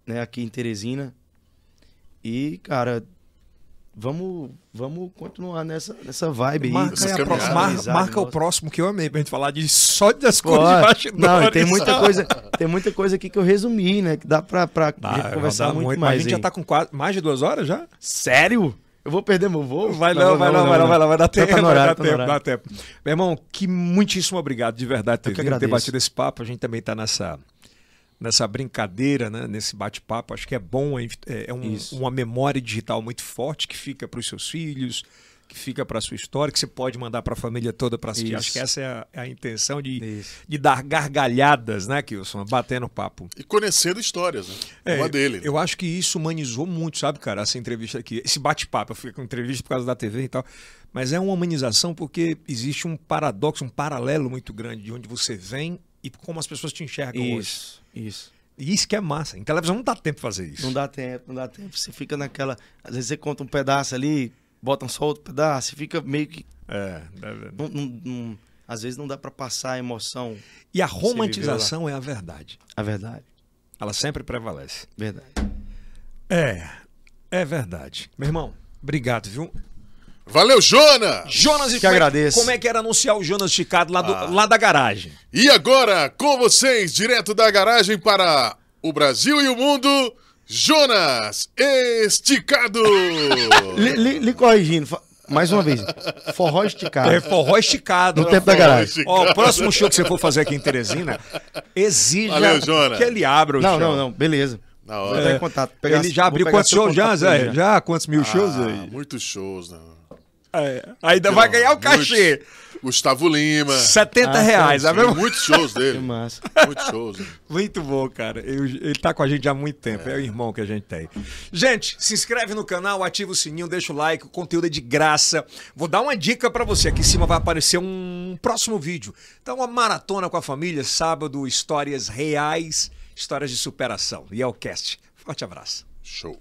né, aqui em Teresina. E, cara, vamos, vamos continuar nessa, nessa vibe aí. Marca, aí próxima- mar- marca o próximo que eu amei pra gente falar de só das coisas de bastidores. Não, tem muita coisa, [LAUGHS] tem muita coisa aqui que eu resumi, né? Que dá pra, pra Dá, conversar muito, muito, mais. a gente já hein? tá com quase, mais de duas horas já? Sério? Eu vou perder meu voo? Vai não, vai não, vai não, vai lá, vai dar tempo, Tá no vai dar tá tempo, dá tempo. Meu irmão, que muitíssimo obrigado, de verdade, ter, vindo, ter batido esse papo. A gente também tá nessa, nessa brincadeira, né? Nesse bate-papo. Acho que é bom, é, é um- Isso. uma memória digital muito forte que fica para os seus filhos, que fica para sua história, que você pode mandar para a família toda para assistir. Isso. Acho que essa é a, é a intenção de, Isso. de dar gargalhadas, né, Kilson? Batendo papo. E conhecendo histórias, né? É, Uma dele. né? Eu acho que isso humanizou muito, sabe, cara, essa entrevista aqui. Esse bate-papo, eu fico com entrevista por causa da TV e tal. Mas é uma humanização porque existe um paradoxo, um paralelo muito grande de onde você vem e como as pessoas te enxergam hoje. Isso. E isso que é massa. Em televisão não dá tempo de fazer isso. Não dá tempo, não dá tempo. Você fica naquela. Às vezes você conta um pedaço ali, bota só outro pedaço, e fica meio que. É, deve- não- não- não- às vezes não dá pra passar a emoção. E a romantização é a verdade. A verdade. Ela sempre prevalece. Verdade. É, é verdade. Meu irmão, obrigado, viu? Valeu, Jonas! Jonas e Que como é- agradeço. Como é que era anunciar o Jonas esticado lá, do- Ah. lá da garagem? E agora, com vocês, direto da garagem para o Brasil e o mundo, Jonas Esticado! [LAUGHS] Lhe, corrigindo, mais uma vez. Forró esticado. É forró esticado. No tempo da garagem. Ó, o próximo show que você for fazer aqui em Teresina, exija Valeu, que ele abra o Não, show. não, não. Beleza. Na Vou hora. entrar em contato. Pegar- ele já abriu quantos shows já, Zé? Já. Quantos mil shows Ah, aí? muitos shows, né? É, Ainda vai ganhar o cachê. Muitos. Gustavo Lima. 70 Ah, reais, sim, tá vendo? Muitos shows [LAUGHS] Que dele. massa. Muitos shows. né? Muito bom, cara. Eu- ele tá com a gente há muito tempo. É. o irmão que a gente tem. Gente, se inscreve no canal, ativa o sininho, deixa o like. O conteúdo é de graça. Vou dar uma dica pra você. Aqui em cima vai aparecer um próximo vídeo. Então, uma maratona com a família, sábado, histórias reais, histórias de superação. E é o cast. Forte abraço. Show.